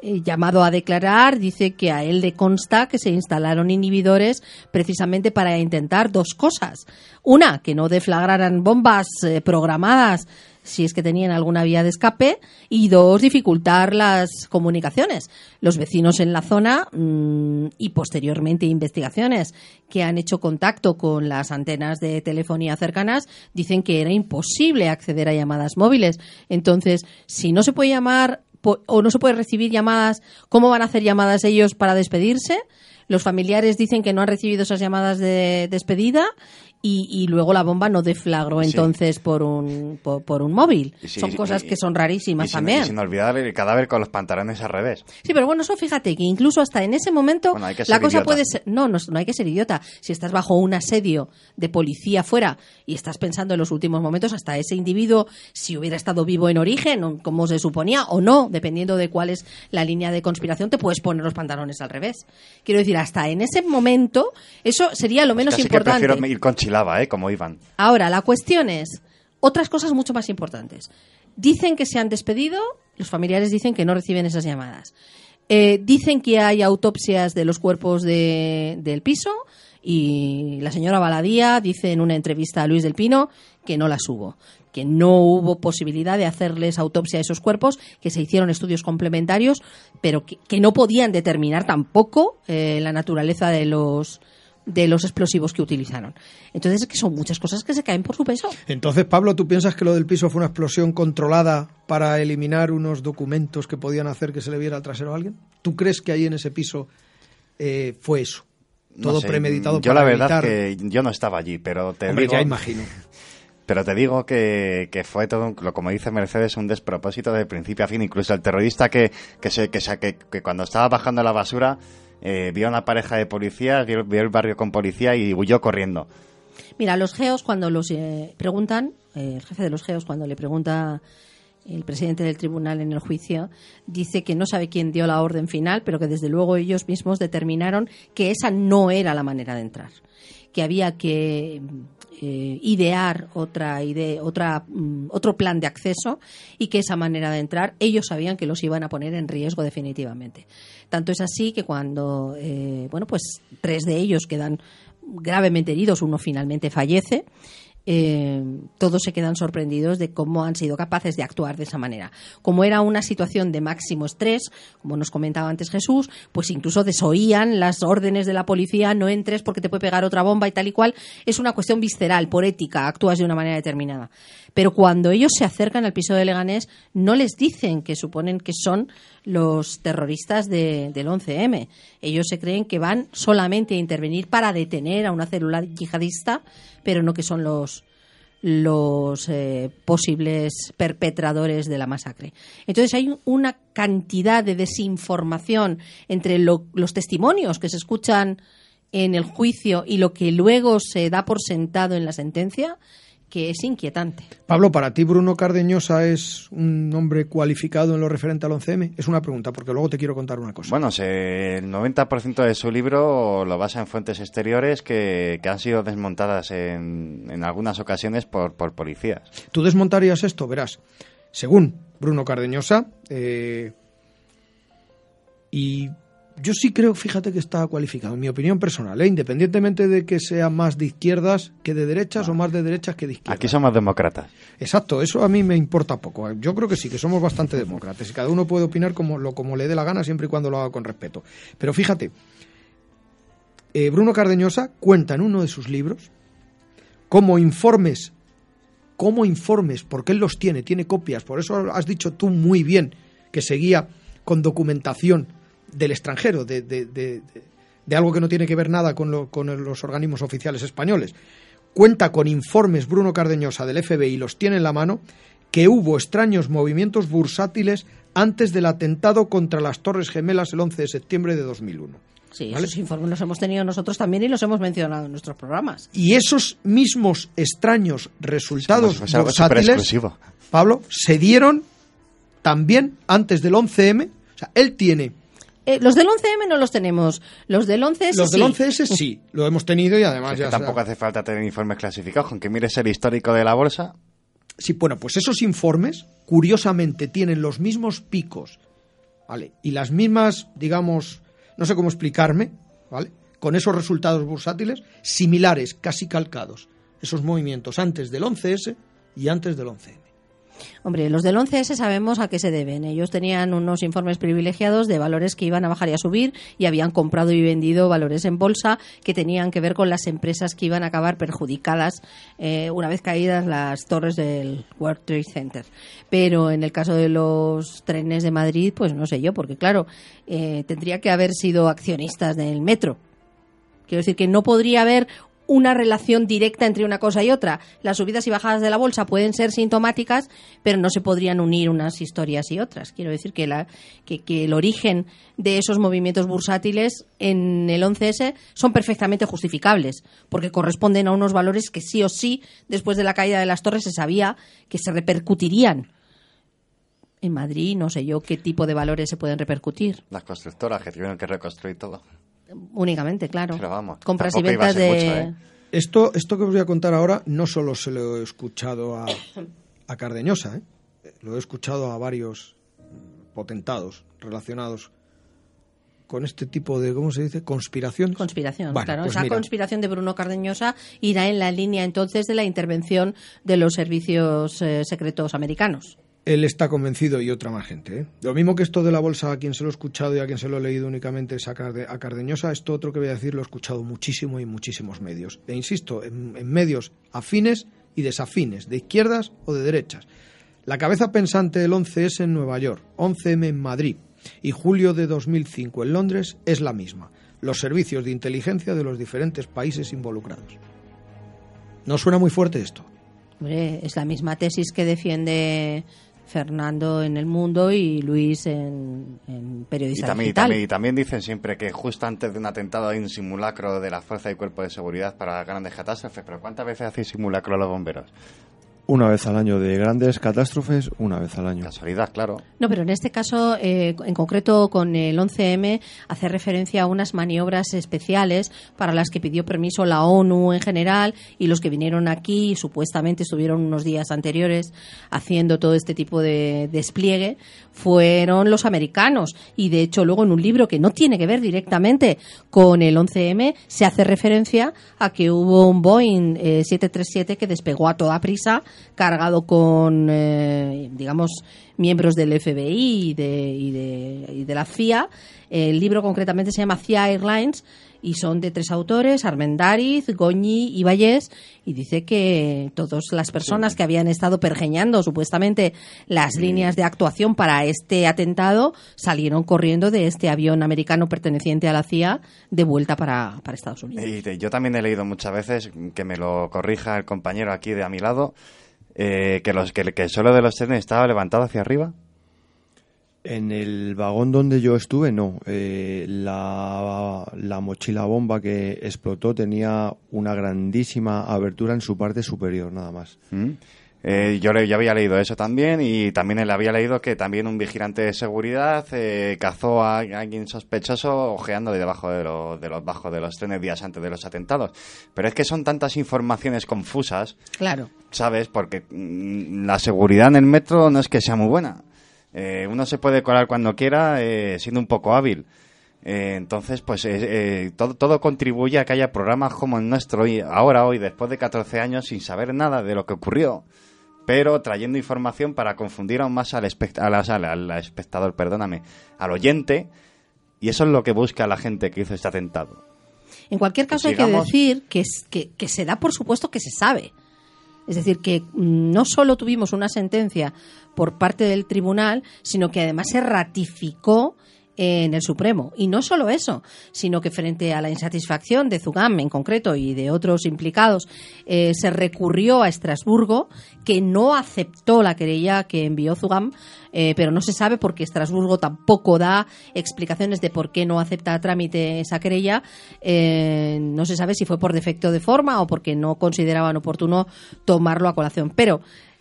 eh, llamado a declarar, dice que a él le consta que se instalaron inhibidores precisamente para intentar dos cosas. Una, que no deflagraran bombas programadas si es que tenían alguna vía de escape y dos, dificultar las comunicaciones. Los vecinos en la zona mm, y posteriormente investigaciones que han hecho contacto con las antenas de telefonía cercanas dicen que era imposible acceder a llamadas móviles. Entonces, si no se puede llamar o no se puede recibir llamadas, ¿cómo van a hacer llamadas ellos para despedirse? Los familiares dicen que no han recibido esas llamadas de despedida y, y luego la bomba no deflagró Sí. entonces por un por, por un móvil. Sí, son cosas y- que son rarísimas y sin, también. y sin olvidar el cadáver con los pantalones al revés. Sí, pero bueno, eso fíjate que incluso hasta en ese momento Bueno, la cosa idiota. puede ser. No, no, no hay que ser idiota. Si estás bajo un asedio de policía fuera y estás pensando en los últimos momentos, hasta ese individuo, si hubiera estado vivo en origen, como se suponía, o no, dependiendo de cuál es la línea de conspiración, te puedes poner los pantalones al revés. Quiero decir, hasta en ese momento, eso sería lo menos Casi importante. que prefiero ir con ¿eh? Ahora, la cuestión es otras cosas mucho más importantes. Dicen que se han despedido, los familiares dicen que no reciben esas llamadas. Eh, dicen que hay autopsias de los cuerpos de- del piso y la señora Baladía dice en una entrevista a Luis del Pino que no las hubo, que no hubo posibilidad de hacerles autopsia a esos cuerpos, que se hicieron estudios complementarios, pero que, que no podían determinar tampoco eh, la naturaleza de los de los explosivos que utilizaron. Entonces, es que son muchas cosas que se caen por su peso. Entonces, Pablo, ¿tú piensas que lo del piso fue una explosión controlada para eliminar unos documentos que podían hacer que se le viera el trasero a alguien? ¿Tú crees que ahí en ese piso eh, fue eso? No Todo sé, premeditado Yo para la verdad evitar- que yo no estaba allí, pero te Hombre, digo... ya imagino. Pero te digo que, que fue todo, como dice Mercedes, un despropósito de principio a fin. Incluso el terrorista que, que, se, que, se- que, que cuando estaba bajando la basura eh, vio a una pareja de policías, vio, el barrio con policía y huyó corriendo. Mira, los geos cuando los eh, preguntan, eh, el jefe de los geos cuando le pregunta el presidente del tribunal en el juicio, dice que no sabe quién dio la orden final, pero que desde luego ellos mismos determinaron que esa no era la manera de entrar. que había que eh, idear otra idea, otra, mm, otro plan de acceso y que esa manera de entrar ellos sabían que los iban a poner en riesgo definitivamente. Tanto es así que cuando, eh, bueno, pues tres de ellos quedan gravemente heridos, uno finalmente fallece eh, todos se quedan sorprendidos de cómo han sido capaces de actuar de esa manera. Como era una situación de máximo estrés, como nos comentaba antes Jesús, pues incluso desoían las órdenes de la policía, no entres porque te puede pegar otra bomba y tal y cual. Es una cuestión visceral, por ética, actúas de una manera determinada. Pero cuando ellos se acercan al piso de Leganés, no les dicen que suponen que son los terroristas del 11M. Ellos se creen que van solamente a intervenir para detener a una célula yihadista, pero no que son los los eh, posibles perpetradores de la masacre. Entonces hay una cantidad de desinformación entre los testimonios que se escuchan en el juicio y lo que luego se da por sentado en la sentencia que es inquietante. Pablo, ¿para ti Bruno Cardeñosa es un hombre cualificado en lo referente al 11M? Es una pregunta, porque luego te quiero contar una cosa. Bueno, el 90% de su libro lo basa en fuentes exteriores que, han sido desmontadas en, en algunas ocasiones por, por, policías. ¿Tú desmontarías esto? Verás. Según Bruno Cardeñosa, eh, y yo sí creo, fíjate que está cualificado, en mi opinión personal, ¿eh? independientemente de que sea más de izquierdas que de derechas o más de derechas que de izquierdas. Aquí somos demócratas. Exacto, eso a mí me importa poco. Yo creo que sí, que somos bastante demócratas y cada uno puede opinar como, lo, como le dé la gana siempre y cuando lo haga con respeto. Pero fíjate, eh, Bruno Cardeñosa cuenta en uno de sus libros como informes, como informes, porque él los tiene, tiene copias, por eso has dicho tú muy bien que seguía con documentación del extranjero, de, de, de, algo que no tiene que ver nada con, con los organismos oficiales españoles. Cuenta con informes Bruno Cardeñosa del FBI, los tiene en la mano, que hubo extraños movimientos bursátiles antes del atentado contra las Torres Gemelas el 11 de septiembre de 2001. Sí, esos informes los hemos tenido nosotros también y los hemos mencionado en nuestros programas. Y esos mismos extraños resultados bursátiles, Pablo, se dieron también antes del 11M. O sea, él tiene eh, los del 11M no los tenemos. Los del 11S Los del 11S sí, [LAUGHS] lo hemos tenido y además ya Tampoco hace falta tener informes clasificados, aunque mires el histórico de la bolsa. Sí, bueno, pues esos informes, curiosamente, tienen los mismos picos, ¿vale? Y las mismas, digamos, no sé cómo explicarme, ¿vale? Con esos resultados bursátiles similares, casi calcados. Esos movimientos antes del 11S y antes del 11M. Hombre, los del 11S sabemos a qué se deben. Ellos tenían unos informes privilegiados de valores que iban a bajar y a subir y habían comprado y vendido valores en bolsa que tenían que ver con las empresas que iban a acabar perjudicadas eh, una vez caídas las torres del World Trade Center. Pero en el caso de los trenes de Madrid, pues no sé yo, porque claro, eh, tendría que haber sido accionistas del metro. Quiero decir que no podría haber una relación directa entre una cosa y otra. Las subidas y bajadas de la bolsa pueden ser sintomáticas, pero no se podrían unir unas historias y otras. Quiero decir que, la, que, el origen de esos movimientos bursátiles en el 11S son perfectamente justificables, porque corresponden a unos valores que sí o sí, después de la caída de las torres, se sabía que se repercutirían en Madrid, no sé yo qué tipo de valores se pueden repercutir. Las constructoras que tuvieron que reconstruir todo únicamente, claro. Pero vamos, compras y ventas de... ¿eh? Esto, esto que os voy a contar ahora no solo se lo he escuchado a, a Cardeñosa, ¿eh? lo he escuchado a varios potentados relacionados con este tipo de, ¿cómo se dice? Conspiración. Conspiración, claro. Pues Esa conspiración de Bruno Cardeñosa irá en la línea entonces de la intervención de los servicios eh, secretos americanos él está convencido y otra más gente. ¿eh? Lo mismo que esto de la bolsa, a quien se lo he escuchado y a quien se lo he leído únicamente es a, Cardeñosa, esto otro que voy a decir lo he escuchado muchísimo y en muchísimos medios. E insisto, en, medios afines y desafines, de izquierdas o de derechas. La cabeza pensante del 11S en Nueva York, 11M en Madrid y julio de 2005 en Londres es la misma. Los servicios de inteligencia de los diferentes países involucrados. ¿No suena muy fuerte esto? es la misma tesis que defiende Fernando en El Mundo y Luis en, en Periodista y también, Digital. Y también, dicen siempre que justo antes de un atentado hay un simulacro de la Fuerza y Cuerpo de Seguridad para grandes catástrofes. Pero ¿cuántas veces hacen simulacro los bomberos? Una vez al año de grandes catástrofes, una vez al año. Casualidad, claro. No, pero en este caso, eh, en concreto con el 11M, hace referencia a unas maniobras especiales para las que pidió permiso la ONU en general y los que vinieron aquí, supuestamente estuvieron unos días anteriores haciendo todo este tipo de despliegue, fueron los americanos. Y de hecho, luego en un libro que no tiene que ver directamente con el 11M, se hace referencia a que hubo un Boeing eh, 737 que despegó a toda prisa cargado con, eh, digamos, miembros del FBI y de, y de, y de la CIA. El libro concretamente se llama CIA Airlines y son de tres autores, Armendariz, Goñi y Vallés, y dice que todas las personas que habían estado pergeñando supuestamente las líneas de actuación para este atentado salieron corriendo de este avión americano perteneciente a la CIA de vuelta para, para Estados Unidos. Y yo también he leído muchas veces, que me lo corrija el compañero aquí de a mi lado, eh, que, los, que, que el suelo de los trenes estaba levantado hacia arriba. En el vagón donde yo estuve, no. Eh, la, la mochila bomba que explotó tenía una grandísima abertura en su parte superior, nada más. ¿Mm? Eh, yo, le- yo había leído eso también y también le había leído que también un vigilante de seguridad eh, cazó a alguien sospechoso ojeando de debajo de, lo- de los bajos de los trenes días antes de los atentados. Pero es que son tantas informaciones confusas, Claro. ¿sabes? Porque mm, la seguridad en el metro no es que sea muy buena. Eh, uno se puede colar cuando quiera eh, siendo un poco hábil. Eh, entonces, pues eh, eh, todo, todo contribuye a que haya programas como el nuestro hoy, ahora, hoy, después de 14 años, sin saber nada de lo que ocurrió, pero trayendo información para confundir aún más al, espect- a la- al- al espectador, perdóname, al oyente, y eso es lo que busca la gente que hizo este atentado. En cualquier caso, hay que decir que, es- que, que se da por supuesto que se sabe. Es decir, que no solo tuvimos una sentencia por parte del tribunal, sino que además se ratificó en el Supremo. Y no solo eso, sino que frente a la insatisfacción de Zugam en concreto y de otros implicados, eh, se recurrió a Estrasburgo, que no aceptó la querella que envió Zugam, eh, pero no se sabe porque Estrasburgo tampoco da explicaciones de por qué no acepta a trámite esa querella. Eh, no se sabe si fue por defecto de forma o porque no consideraban oportuno tomarlo a colación. Pero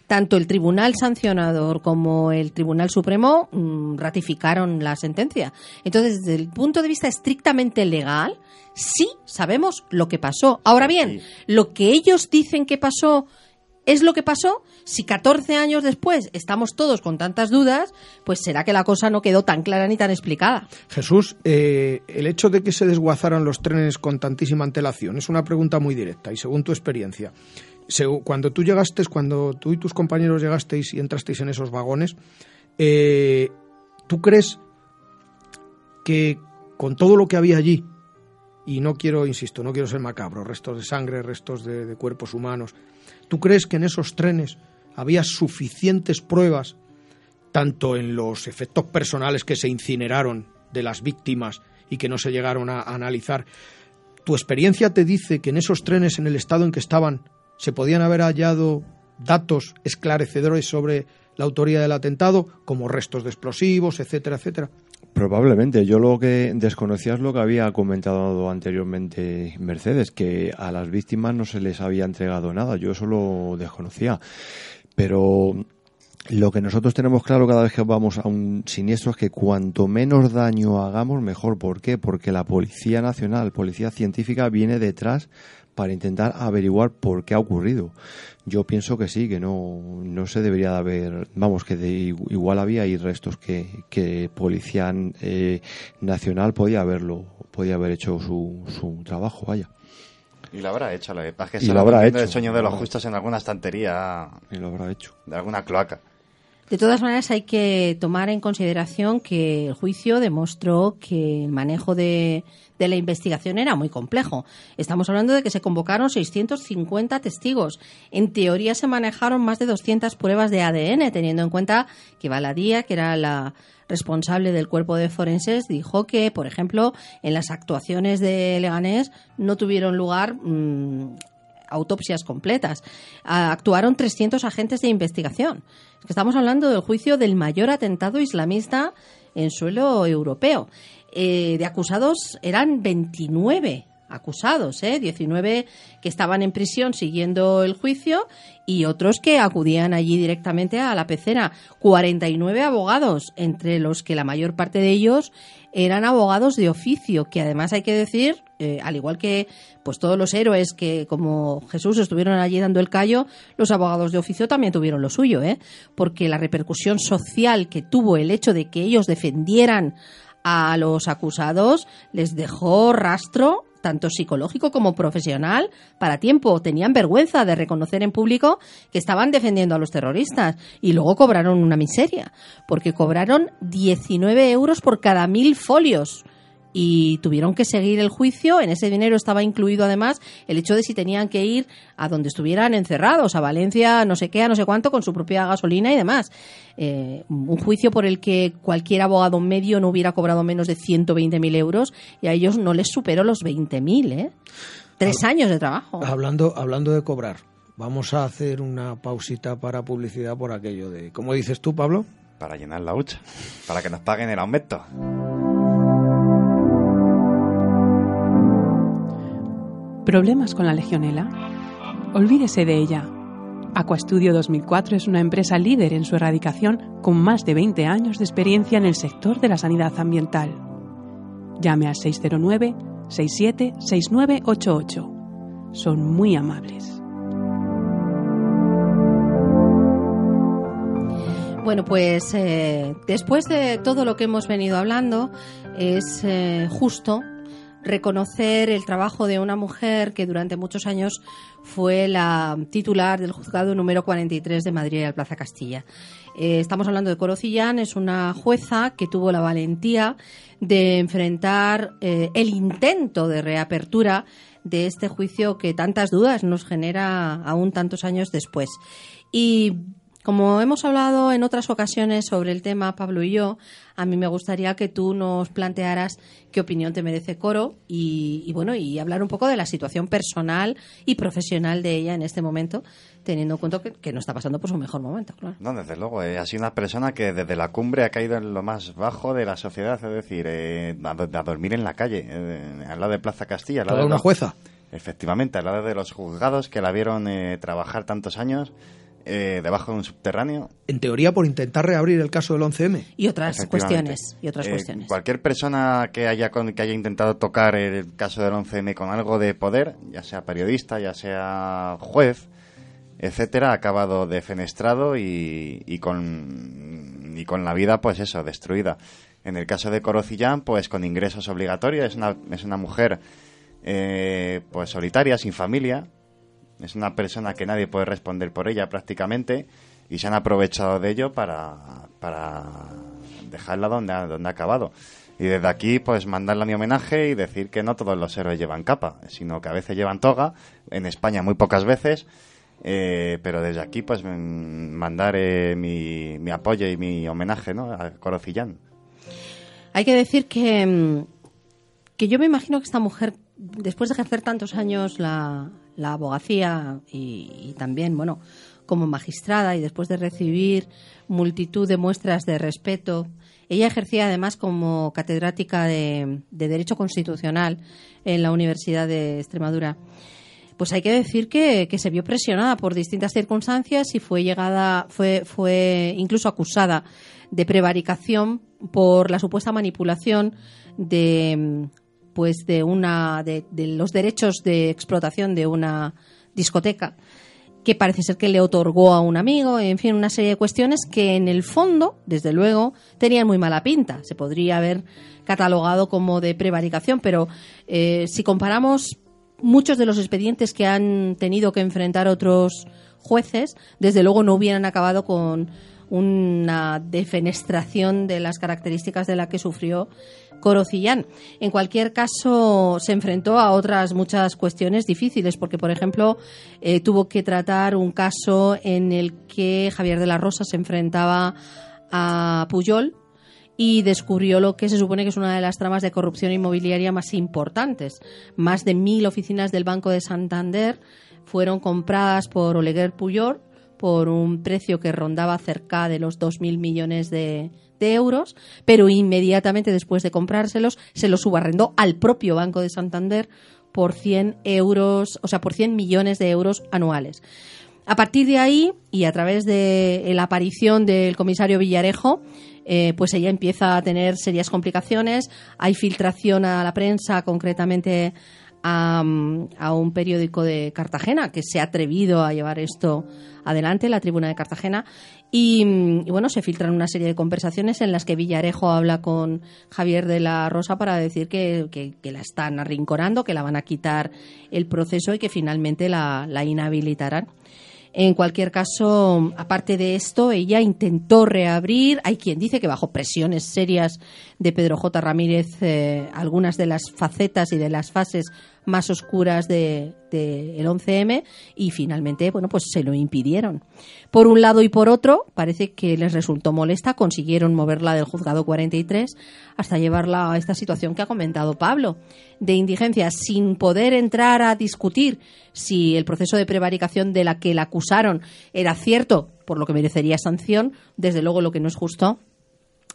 tanto el Tribunal Sancionador como el Tribunal Supremo mm, ratificaron la sentencia. Entonces, desde el punto de vista estrictamente legal, sí sabemos lo que pasó. Ahora bien, lo que ellos dicen que pasó es lo que pasó. Si 14 años después estamos todos con tantas dudas, pues será que la cosa no quedó tan clara ni tan explicada. Jesús, eh, el hecho de que se desguazaran los trenes con tantísima antelación es una pregunta muy directa y según tu experiencia. Cuando tú llegaste, cuando tú y tus compañeros llegasteis y entrasteis en esos vagones, eh, ¿tú crees que con todo lo que había allí, y no quiero, insisto, no quiero ser macabro, restos de sangre, restos de, cuerpos humanos, ¿tú crees que en esos trenes había suficientes pruebas, tanto en los efectos personales que se incineraron de las víctimas y que no se llegaron a analizar? ¿Tu experiencia te dice que en esos trenes, en el estado en que estaban, se podían haber hallado datos esclarecedores sobre la autoría del atentado, como restos de explosivos, etcétera, etcétera? Probablemente. Yo lo que desconocía es lo que había comentado anteriormente Mercedes, que a las víctimas no se les había entregado nada. Yo eso lo desconocía. Pero lo que nosotros tenemos claro cada vez que vamos a un siniestro es que cuanto menos daño hagamos, mejor. ¿Por qué? Porque la Policía Nacional, Policía Científica, viene detrás para intentar averiguar por qué ha ocurrido. Yo pienso que sí, que no, no se debería de haber, vamos, que de, igual había ahí restos que, que Policía eh, Nacional podía haberlo, podía haber hecho su, su trabajo, vaya. Y lo habrá hecho, que pasa es que se lo habrá hecho, el sueño de lo los justos en alguna estantería Y lo habrá hecho. de alguna cloaca. De todas maneras, hay que tomar en consideración que el juicio demostró que el manejo de, de la investigación era muy complejo. Estamos hablando de que se convocaron 650 testigos. En teoría se manejaron más de 200 pruebas de ADN, teniendo en cuenta que Baladía, que era la responsable del cuerpo de forenses, dijo que, por ejemplo, en las actuaciones de Leganés no tuvieron lugar mm, autopsias completas. Ah, Actuaron 300 agentes de investigación. Estamos hablando del juicio del mayor atentado islamista en suelo europeo. Eh, de acusados eran 29 acusados, ¿eh? 19 que estaban en prisión siguiendo el juicio y otros que acudían allí directamente a la pecera. 49 abogados, entre los que la mayor parte de ellos eran abogados de oficio, que además hay que decir, eh, al igual que pues todos los héroes que como Jesús estuvieron allí dando el callo, los abogados de oficio también tuvieron lo suyo, ¿eh? porque la repercusión social que tuvo el hecho de que ellos defendieran a los acusados les dejó rastro tanto psicológico como profesional para tiempo. Tenían vergüenza de reconocer en público que estaban defendiendo a los terroristas y luego cobraron una miseria, porque cobraron 19 euros por cada mil folios y tuvieron que seguir el juicio. En ese dinero estaba incluido además el hecho de si tenían que ir a donde estuvieran encerrados, a Valencia, no sé qué, a no sé cuánto, con su propia gasolina y demás. Eh, un juicio por el que cualquier abogado medio no hubiera cobrado menos de 120.000 euros y a ellos no les superó los 20.000, ¿eh? Tres años de trabajo. Hablando, hablando de cobrar, vamos a hacer una pausita para publicidad por aquello de... ¿Cómo dices tú, Pablo? Para llenar la hucha, para que nos paguen el aumento. ¿Problemas con la legionela? Olvídese de ella. Aquastudio 2004 es una empresa líder en su erradicación con más de 20 años de experiencia en el sector de la sanidad ambiental. Llame al 609 67 6988. Son muy amables. Bueno, pues eh, después de todo lo que hemos venido hablando, es eh, justo reconocer el trabajo de una mujer que durante muchos años fue la titular del juzgado número 43 de Madrid al Plaza Castilla. Eh, estamos hablando de Corocillán, es una jueza que tuvo la valentía de enfrentar eh, el intento de reapertura de este juicio que tantas dudas nos genera aún tantos años después. Y como hemos hablado en otras ocasiones sobre el tema, Pablo y yo, a mí me gustaría que tú nos plantearas qué opinión te merece Coro y, bueno, y hablar un poco de la situación personal y profesional de ella en este momento, teniendo en cuenta que, no está pasando por su mejor momento, claro. No, desde luego, eh, ha sido una persona que desde la cumbre ha caído en lo más bajo de la sociedad, es decir, eh, a, dormir en la calle, eh, al lado de Plaza Castilla. Al lado de una jueza? Efectivamente, al lado de los juzgados que la vieron trabajar tantos años eh, debajo de un subterráneo. En teoría, por intentar reabrir el caso del 11M. Y otras cuestiones. Y otras eh, cuestiones. Cualquier persona que haya, que haya intentado tocar el caso del 11M con algo de poder, ya sea periodista, ya sea juez, etcétera, ha acabado defenestrado y, y, con, y con la vida, pues eso, destruida. En el caso de Corocillán, pues con ingresos obligatorios, es una, es una mujer eh, pues solitaria, sin familia, es una persona que nadie puede responder por ella prácticamente y se han aprovechado de ello para, para dejarla donde ha, donde ha acabado. Y desde aquí, pues mandarle mi homenaje y decir que no todos los héroes llevan capa, sino que a veces llevan toga, en España muy pocas veces, eh, pero desde aquí, pues mm, mandar eh, mi, mi, apoyo y mi homenaje ¿no? a Corocillán. Hay que decir que, mm, que yo me imagino que esta mujer, después de ejercer tantos años la, abogacía y, también, bueno, como magistrada y después de recibir multitud de muestras de respeto, ella ejercía además como catedrática de, Derecho Constitucional en la Universidad de Extremadura. Pues hay que decir que, se vio presionada por distintas circunstancias y fue llegada, fue, fue incluso acusada de prevaricación por la supuesta manipulación de pues de una de, los derechos de explotación de una discoteca que parece ser que le otorgó a un amigo, en fin, una serie de cuestiones que en el fondo, desde luego, tenían muy mala pinta. Se podría haber catalogado como de prevaricación, pero eh, si comparamos muchos de los expedientes que han tenido que enfrentar otros jueces, desde luego no hubieran acabado con una defenestración de las características de la que sufrió Corocillán. En cualquier caso, se enfrentó a otras muchas cuestiones difíciles, porque, por ejemplo, eh, tuvo que tratar un caso en el que Javier de la Rosa se enfrentaba a Puyol y descubrió lo que se supone que es una de las tramas de corrupción inmobiliaria más importantes. Más de mil oficinas del Banco de Santander fueron compradas por Oleguer Puyol por un precio que rondaba cerca de los 2.000 millones de, de euros, pero inmediatamente después de comprárselos se los subarrendó al propio Banco de Santander por 100 euros, o sea, por 100 millones de euros anuales. A partir de ahí, y a través de la aparición del comisario Villarejo, eh, pues ella empieza a tener serias complicaciones. Hay filtración a la prensa, concretamente a, a, un periódico de Cartagena que se ha atrevido a llevar esto adelante, la tribuna de Cartagena. Y, y, bueno, se filtran una serie de conversaciones en las que Villarejo habla con Javier de la Rosa para decir que, que, que la están arrinconando, que la van a quitar el proceso y que finalmente la, la inhabilitarán. En cualquier caso, aparte de esto, ella intentó reabrir. Hay quien dice que bajo presiones serias de Pedro J. Ramírez, eh, algunas de las facetas y de las fases más oscuras de, el 11M y finalmente, bueno, pues se lo impidieron. Por un lado y por otro, parece que les resultó molesta, consiguieron moverla del juzgado 43 hasta llevarla a esta situación que ha comentado Pablo, de indigencia, sin poder entrar a discutir si el proceso de prevaricación de la que la acusaron era cierto, por lo que merecería sanción, desde luego lo que no es justo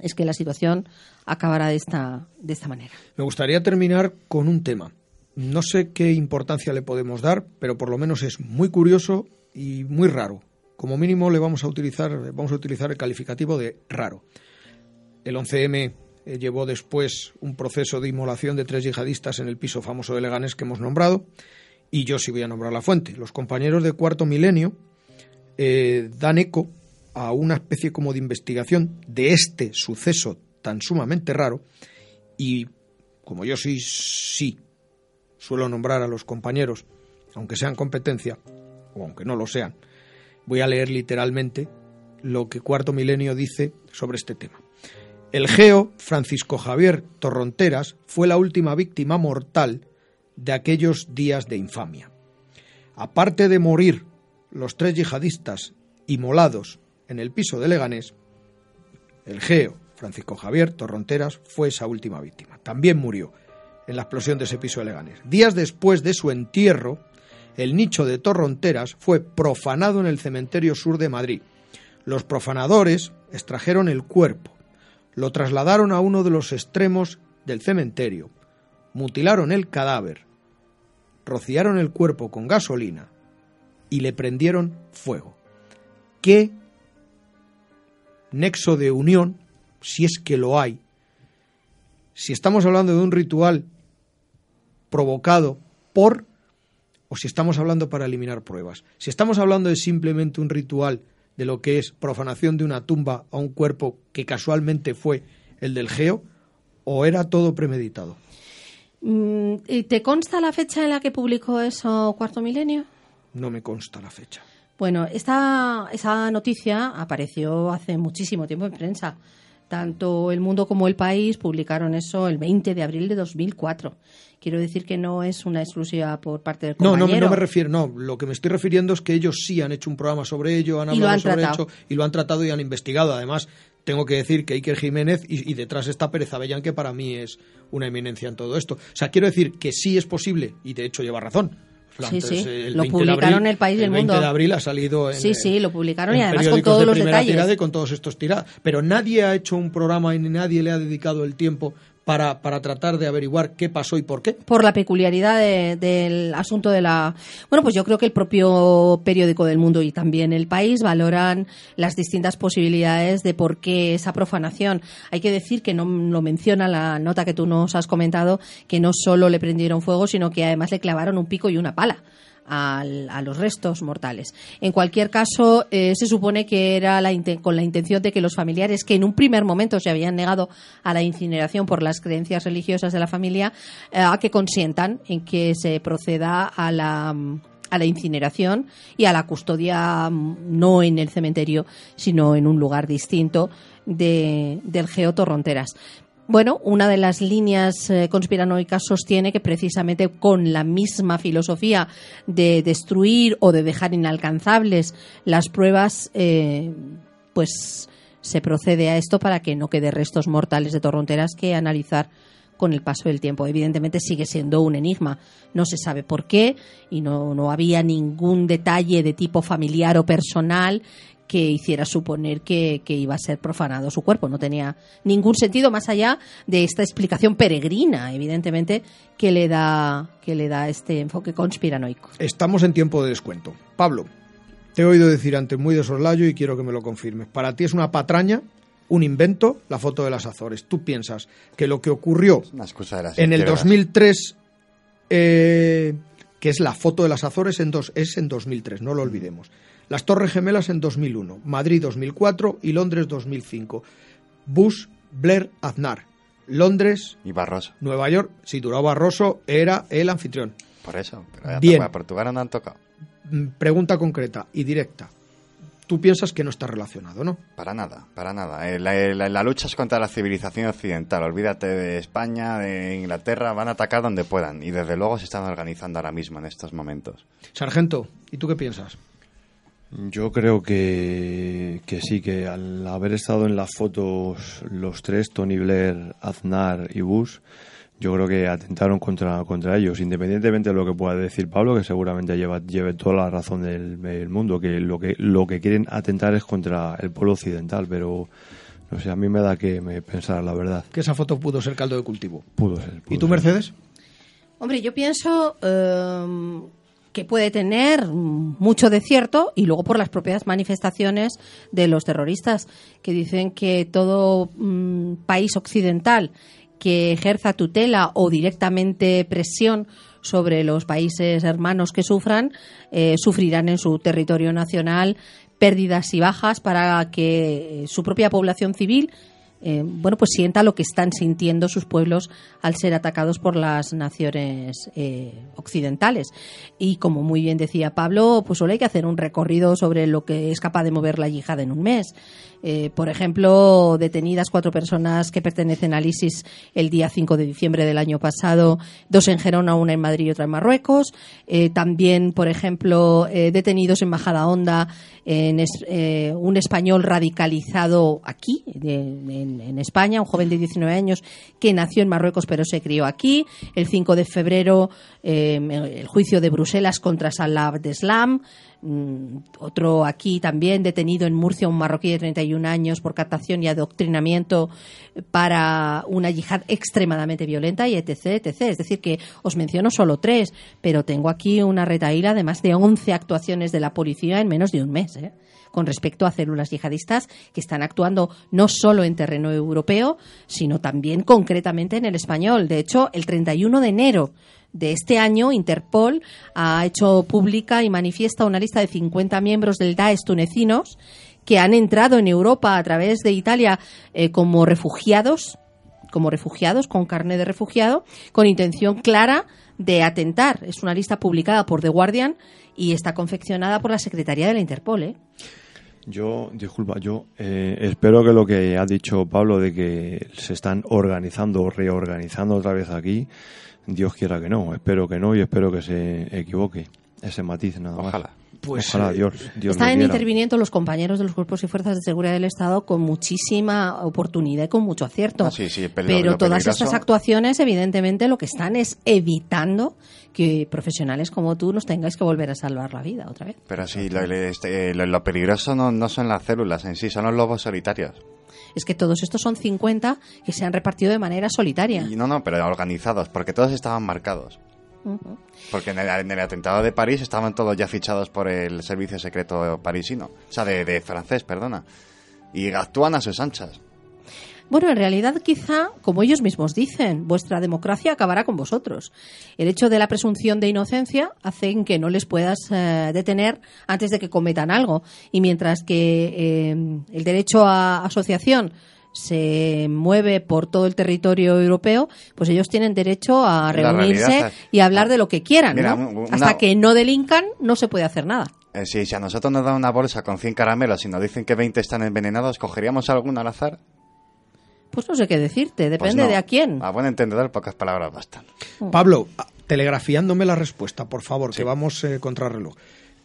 es que la situación acabará de esta, de esta manera. Me gustaría terminar con un tema. No sé qué importancia le podemos dar, pero por lo menos es muy curioso y muy raro. Como mínimo le vamos a utilizar, vamos a utilizar el calificativo de raro. El 11M eh, llevó después un proceso de inmolación de tres yihadistas en el piso famoso de Leganés que hemos nombrado, y yo sí voy a nombrar la fuente. Los compañeros de Cuarto Milenio eh, dan eco a una especie como de investigación de este suceso tan sumamente raro, y como yo sí, sí suelo nombrar a los compañeros, aunque sean competencia, o aunque no lo sean, voy a leer literalmente lo que Cuarto Milenio dice sobre este tema. El geo Francisco Javier Torronteras fue la última víctima mortal de aquellos días de infamia. Aparte de morir los tres yihadistas inmolados en el piso de Leganés, el geo Francisco Javier Torronteras fue esa última víctima. También murió en la explosión de ese piso de Leganés. Días después de su entierro, el nicho de Torronteras fue profanado en el cementerio sur de Madrid. Los profanadores extrajeron el cuerpo, lo trasladaron a uno de los extremos del cementerio, mutilaron el cadáver, rociaron el cuerpo con gasolina y le prendieron fuego. ¿Qué nexo de unión, si es que lo hay, si estamos hablando de un ritual provocado por o si estamos hablando para eliminar pruebas. Si estamos hablando de simplemente un ritual de lo que es profanación de una tumba a un cuerpo que casualmente fue el del Geo, o era todo premeditado. Mm, ¿Y te consta la fecha en la que publicó eso Cuarto Milenio? No me consta la fecha. Bueno, esta, esa noticia apareció hace muchísimo tiempo en prensa. Tanto El Mundo como El País publicaron eso el 20 de abril de 2004. Quiero decir que no es una exclusiva por parte del compañero. No, no, no me refiero, no. Lo que me estoy refiriendo es que ellos sí han hecho un programa sobre ello, han hablado sobre ello y lo han tratado y han investigado. Además, tengo que decir que Iker Jiménez y, y, detrás está Pérez Avellán, que para mí es una eminencia en todo esto. O sea, quiero decir que sí es posible, y de hecho lleva razón. Sí, sí, lo publicaron en el país del mundo. El 20 de abril ha salido en, Sí, sí, lo publicaron y además con todos de los detalles. Y con todos estos tiradas. Pero nadie ha hecho un programa y nadie le ha dedicado el tiempo para, para tratar de averiguar qué pasó y por qué? Por la peculiaridad de, del asunto de la... Bueno, pues yo creo que el propio periódico del mundo y también el país valoran las distintas posibilidades de por qué esa profanación. Hay que decir que no lo menciona la nota que tú nos has comentado, que no solo le prendieron fuego, sino que además le clavaron un pico y una pala. A los restos mortales. En cualquier caso, eh, se supone que era con la intención de que los familiares que en un primer momento se habían negado a la incineración por las creencias religiosas de la familia, eh, a que consientan en que se proceda a la incineración y a la custodia no en el cementerio, sino en un lugar distinto de, del Geo Torronteras. Bueno, una de las líneas eh, conspiranoicas sostiene que precisamente con la misma filosofía de destruir o de dejar inalcanzables las pruebas, eh, pues se procede a esto para que no quede restos mortales de torronteras que analizar con el paso del tiempo. Evidentemente sigue siendo un enigma. No se sabe por qué y no, no había ningún detalle de tipo familiar o personal que hiciera suponer que, que iba a ser profanado su cuerpo. No tenía ningún sentido más allá de esta explicación peregrina, evidentemente, que le da, que le da este enfoque conspiranoico. Estamos en tiempo de descuento. Pablo, te he oído decir antes muy de soslayo y quiero que me lo confirmes. Para ti es una patraña, un invento, la foto de las Azores. ¿Tú piensas que lo que ocurrió en el izquierdas. 2003, eh, que es la foto de las Azores, en dos, es en 2003, no lo olvidemos. Las Torres Gemelas en 2001, Madrid 2004 y Londres 2005. Bush, Blair, Aznar. Londres, Y Barroso. Nueva York, si Durao Barroso era el anfitrión. Por eso. Pero ya Bien. a Portugal no han tocado. Mm, Pregunta concreta y directa. Tú piensas que no está relacionado, ¿no? Para nada, para nada. Eh, La, la- la lucha es contra la civilización occidental. Olvídate de España, de Inglaterra. Van a atacar donde puedan. Y desde luego se están organizando ahora mismo en estos momentos. Sargento, ¿y tú qué piensas? Yo creo que, que sí, que al haber estado en las fotos los tres, Tony Blair, Aznar y Bush, yo creo que atentaron contra, contra ellos, independientemente de lo que pueda decir Pablo, que seguramente lleva, lleve toda la razón del, del mundo, que lo, que lo que quieren atentar es contra el pueblo occidental, pero no sé, a mí me da que me pensar la verdad. Que esa foto pudo ser caldo de cultivo. Pudo ser. ¿Y tú, ser. Mercedes? Hombre, yo pienso eh, que puede tener mucho de cierto y luego por las propias manifestaciones de los terroristas que dicen que todo mm, país occidental que ejerza tutela o directamente presión sobre los países hermanos que sufran, eh, sufrirán en su territorio nacional pérdidas y bajas para que su propia población civil eh, bueno, pues sienta lo que están sintiendo sus pueblos al ser atacados por las naciones eh, occidentales. Y como muy bien decía Pablo, pues solo hay que hacer un recorrido sobre lo que es capaz de mover la yihad en un mes. Eh, por ejemplo, detenidas cuatro personas que pertenecen al ISIS el día 5 de diciembre del año pasado, dos en Gerona, una en Madrid y otra en Marruecos. Eh, también, por ejemplo, eh, detenidos en Bajada Honda en un español radicalizado aquí, en, en España, un joven de 19 años que nació en Marruecos pero se crió aquí. El 5 de febrero, el juicio de Bruselas contra Salah Abdeslam. Mm, otro aquí también detenido en Murcia, un marroquí de 31 años por captación y adoctrinamiento para una yihad extremadamente violenta y etc, etc. Es decir, que os menciono solo tres, pero tengo aquí una retaíla de más de 11 actuaciones de la policía en menos de un mes. ¿eh? Con respecto a células yihadistas que están actuando no solo en terreno europeo, sino también concretamente en el español. De hecho, el 31 de enero de este año, Interpol ha hecho pública y manifiesta una lista de 50 miembros del Daesh tunecinos que han entrado en Europa a través de Italia eh, como refugiados, como refugiados, con carne de refugiado, con intención clara de atentar. Es una lista publicada por The Guardian y está confeccionada por la Secretaría de la Interpol. ¿eh? Yo, disculpa, yo eh, espero que lo que ha dicho Pablo de que se están organizando o reorganizando otra vez aquí, Dios quiera que no, espero que no y espero que se equivoque. Ese matiz nada más. Ojalá. Pues, Ojalá, eh, Dios, Dios Están lo interviniendo los compañeros de los cuerpos y fuerzas de seguridad del Estado con muchísima oportunidad y con mucho acierto. Ah, sí, sí, pero todas peligroso- estas actuaciones, evidentemente, lo que están es evitando que profesionales como tú nos tengáis que volver a salvar la vida otra vez. Pero sí, lo, este, lo- lo peligroso no, no son las células en sí, son los lobos solitarios. Es que todos estos son 50 que se han repartido de manera solitaria. Y no, no, pero organizados, porque todos estaban marcados. Porque en el, en el atentado de París estaban todos ya fichados por el servicio secreto parisino. O sea, de, de francés, perdona. Y actúan a sus anchas. Bueno, en realidad quizá, como ellos mismos dicen, vuestra democracia acabará con vosotros. El hecho de la presunción de inocencia hace que no les puedas eh, detener antes de que cometan algo. Y mientras que eh, el derecho a asociación se mueve por todo el territorio europeo, pues ellos tienen derecho a reunirse y hablar de lo que quieran, Mira, ¿no? una- Hasta que no delincan, no se puede hacer nada. Eh, sí, si a nosotros nos dan una bolsa con 100 caramelos y nos dicen que 20 están envenenados, ¿cogeríamos alguno al azar? Pues no sé qué decirte, Pues depende no. de a quién. A buen entendedor, pocas palabras bastan. Pablo, a- telegrafiándome la respuesta, por favor, que vamos eh, contra reloj.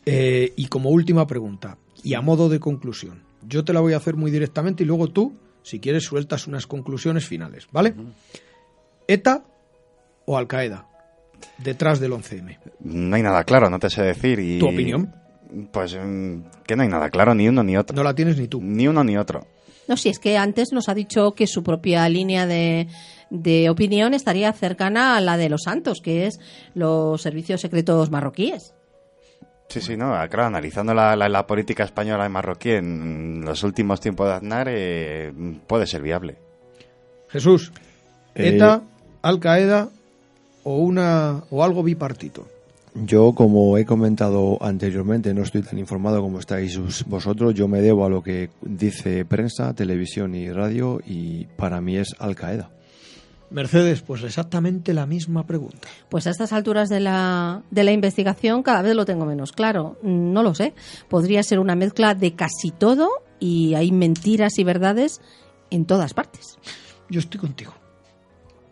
Eh, y como última pregunta, y a modo de conclusión, yo te la voy a hacer muy directamente y luego tú, si quieres, sueltas unas conclusiones finales, ¿vale? ¿ETA o Al Qaeda? Detrás del 11M. No hay nada claro, no te sé decir. Y... ¿Tu opinión? Pues mm, que no hay nada claro, ni uno ni otro. No la tienes ni tú. Ni uno ni otro. No, si es que antes nos ha dicho que su propia línea de, de opinión estaría cercana a la de los santos, que es los servicios secretos marroquíes. Sí, sí, no, claro, analizando la, la- la política española y marroquí en los últimos tiempos de Aznar, eh, puede ser viable. Jesús, Eh, ETA, Al Qaeda o una o algo bipartito. Yo, como he comentado anteriormente, no estoy tan informado como estáis vosotros. Yo me debo a lo que dice prensa, televisión y radio y para mí es Al Qaeda. Mercedes, pues exactamente la misma pregunta. Pues a estas alturas de la, de la investigación cada vez lo tengo menos claro. No lo sé. Podría ser una mezcla de casi todo y hay mentiras y verdades en todas partes. Yo estoy contigo.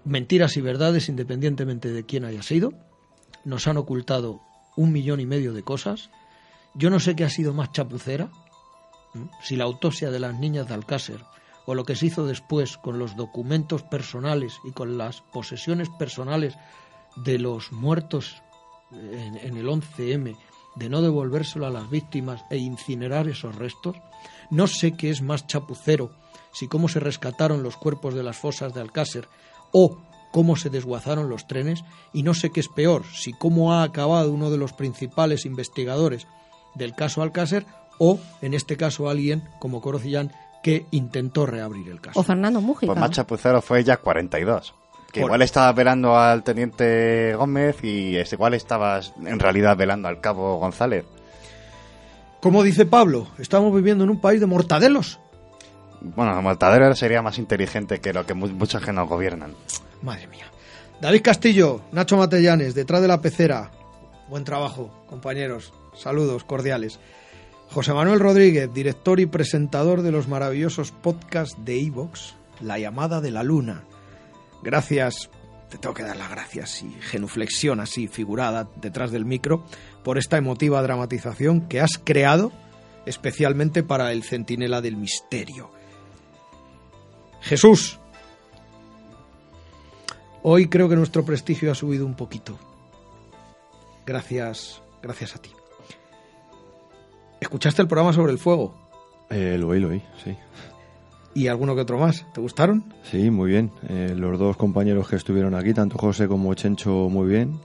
Mentiras y verdades independientemente de quién haya sido. Nos han ocultado un millón y medio de cosas. Yo no sé qué ha sido más chapucera. Si la autopsia de las niñas de Alcácer o lo que se hizo después con los documentos personales y con las posesiones personales de los muertos en, en el 11M, de no devolvérselo a las víctimas e incinerar esos restos. No sé qué es más chapucero, si cómo se rescataron los cuerpos de las fosas de Alcácer o cómo se desguazaron los trenes, y no sé qué es peor, si cómo ha acabado uno de los principales investigadores del caso Alcácer o, en este caso, alguien como Corocillán que intentó reabrir el caso. O Fernando Mújica. Pues más chapucero fue ya 42. Que Por- igual estaba velando al teniente Gómez y es igual estabas en realidad velando al cabo González. Como dice Pablo, estamos viviendo en un país de mortadelos. Bueno, Mortadelo sería más inteligente que lo que mu- muchos que nos gobiernan. Madre mía. David Castillo, Nacho Matellanes, detrás de la pecera. Buen trabajo, compañeros. Saludos cordiales. José Manuel Rodríguez, director y presentador de los maravillosos podcasts de Evox, La llamada de la luna. Gracias, te tengo que dar las gracias y genuflexión así figurada detrás del micro por esta emotiva dramatización que has creado especialmente para el Centinela del Misterio. Jesús, Hoy creo que nuestro prestigio ha subido un poquito. Gracias, gracias a ti. ¿Escuchaste el programa sobre el fuego? Eh, lo oí, lo oí, sí. ¿Y alguno que otro más? ¿Te gustaron? Sí, muy bien. Eh, los dos compañeros que estuvieron aquí, tanto José como Chencho, muy bien.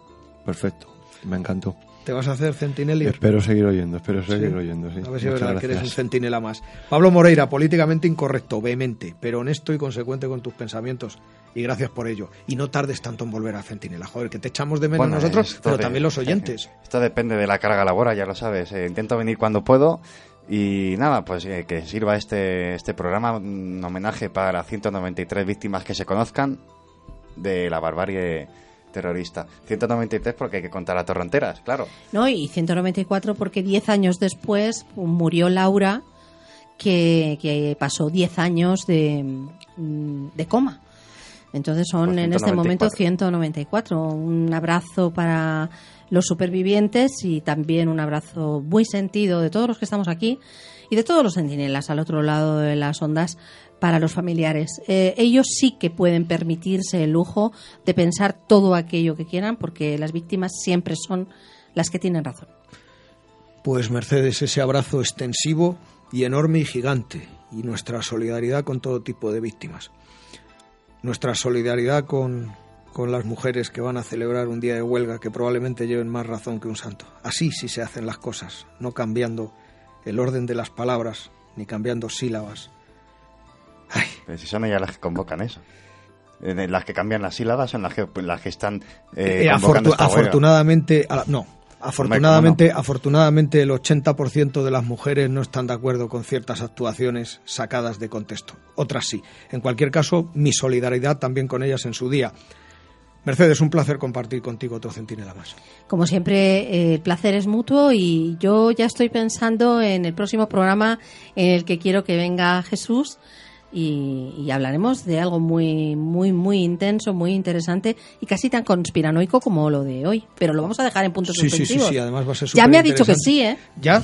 Perfecto. Me encantó. ¿Te vas a hacer centinelier? Espero seguir oyendo, espero seguir Sí. oyendo, sí. A ver si es verdad que eres un centinela más. Pablo Moreira, políticamente incorrecto, vehemente, pero honesto y consecuente con tus pensamientos. Y gracias por ello. Y no tardes tanto en volver a centinela. Joder, que te echamos de menos Bueno, nosotros, pero de- también los oyentes. Esto depende de la carga laboral, ya lo sabes. Eh, intento venir cuando puedo. Y nada, pues eh, que sirva este, este programa un homenaje para 193 víctimas que se conozcan de la barbarie terrorista. 193 porque hay que contar a torronteras, claro. ¿no? Y 194 porque 10 años después murió Laura, que, que pasó 10 años de, mm, de coma. Entonces son Pues en este momento 194. 194. Un abrazo para los supervivientes y también un abrazo muy sentido de todos los que estamos aquí y de todos los centinelas al otro lado de las ondas para los familiares. Eh, ellos sí que pueden permitirse el lujo de pensar todo aquello que quieran porque las víctimas siempre son las que tienen razón. Pues Mercedes, ese abrazo extensivo y enorme y gigante. Y nuestra solidaridad con todo tipo de víctimas. Nuestra solidaridad con, con las mujeres que van a celebrar un día de huelga que probablemente lleven más razón que un santo. Así sí se hacen las cosas, no cambiando el orden de las palabras ni cambiando sílabas. Pero si son ellas las que convocan eso. De Las que cambian las sílabas son las que, las que están eh, Eh, afortunadamente, a la- no, afortunadamente, afortunadamente el 80% de las mujeres no están de acuerdo con ciertas actuaciones sacadas de contexto. Otras sí. En cualquier caso, mi solidaridad también con ellas en su día. Mercedes, un placer compartir contigo otro centinela más. Como siempre, eh, el placer es mutuo y yo ya estoy pensando en el próximo programa en el que quiero que venga Jesús y, y hablaremos de algo muy, muy, muy intenso, muy interesante y casi tan conspiranoico como lo de hoy. Pero lo vamos a dejar en puntos Sí, sí, sí, suspensivos. sí, además va a ser ya me ha dicho que sí, ¿eh? ¿Ya?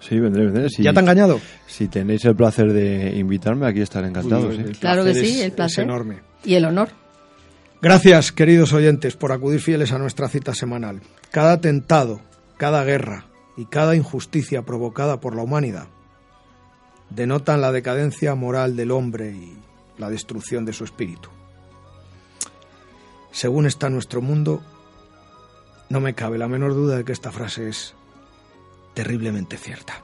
Sí, vendré, vendré. Si, ¿Ya te ha engañado? Si tenéis el placer de invitarme, aquí estaré encantado. Uy, sí. Claro que sí, el placer. Es enorme. Y el honor. Gracias, queridos oyentes, por acudir fieles a nuestra cita semanal. Cada atentado, cada guerra, y cada injusticia provocada por la humanidad denotan la decadencia moral del hombre y la destrucción de su espíritu. Según está nuestro mundo, no me cabe la menor duda de que esta frase es terriblemente cierta.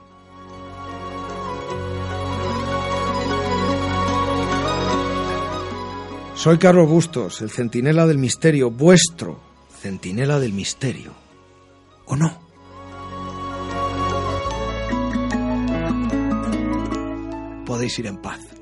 Soy Carlos Bustos, el centinela del misterio, vuestro centinela del misterio. ¿O no? Podéis ir en paz.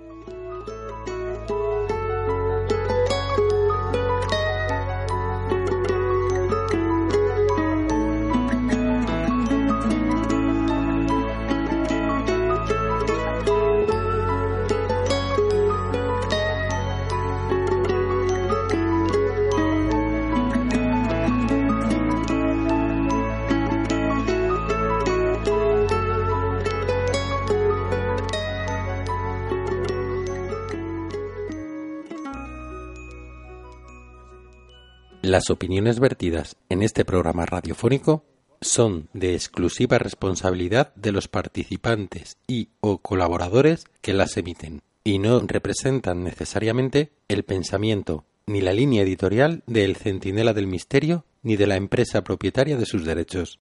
Las opiniones vertidas en este programa radiofónico son de exclusiva responsabilidad de los participantes y o colaboradores que las emiten y no representan necesariamente el pensamiento ni la línea editorial de El Centinela del Misterio ni de la empresa propietaria de sus derechos.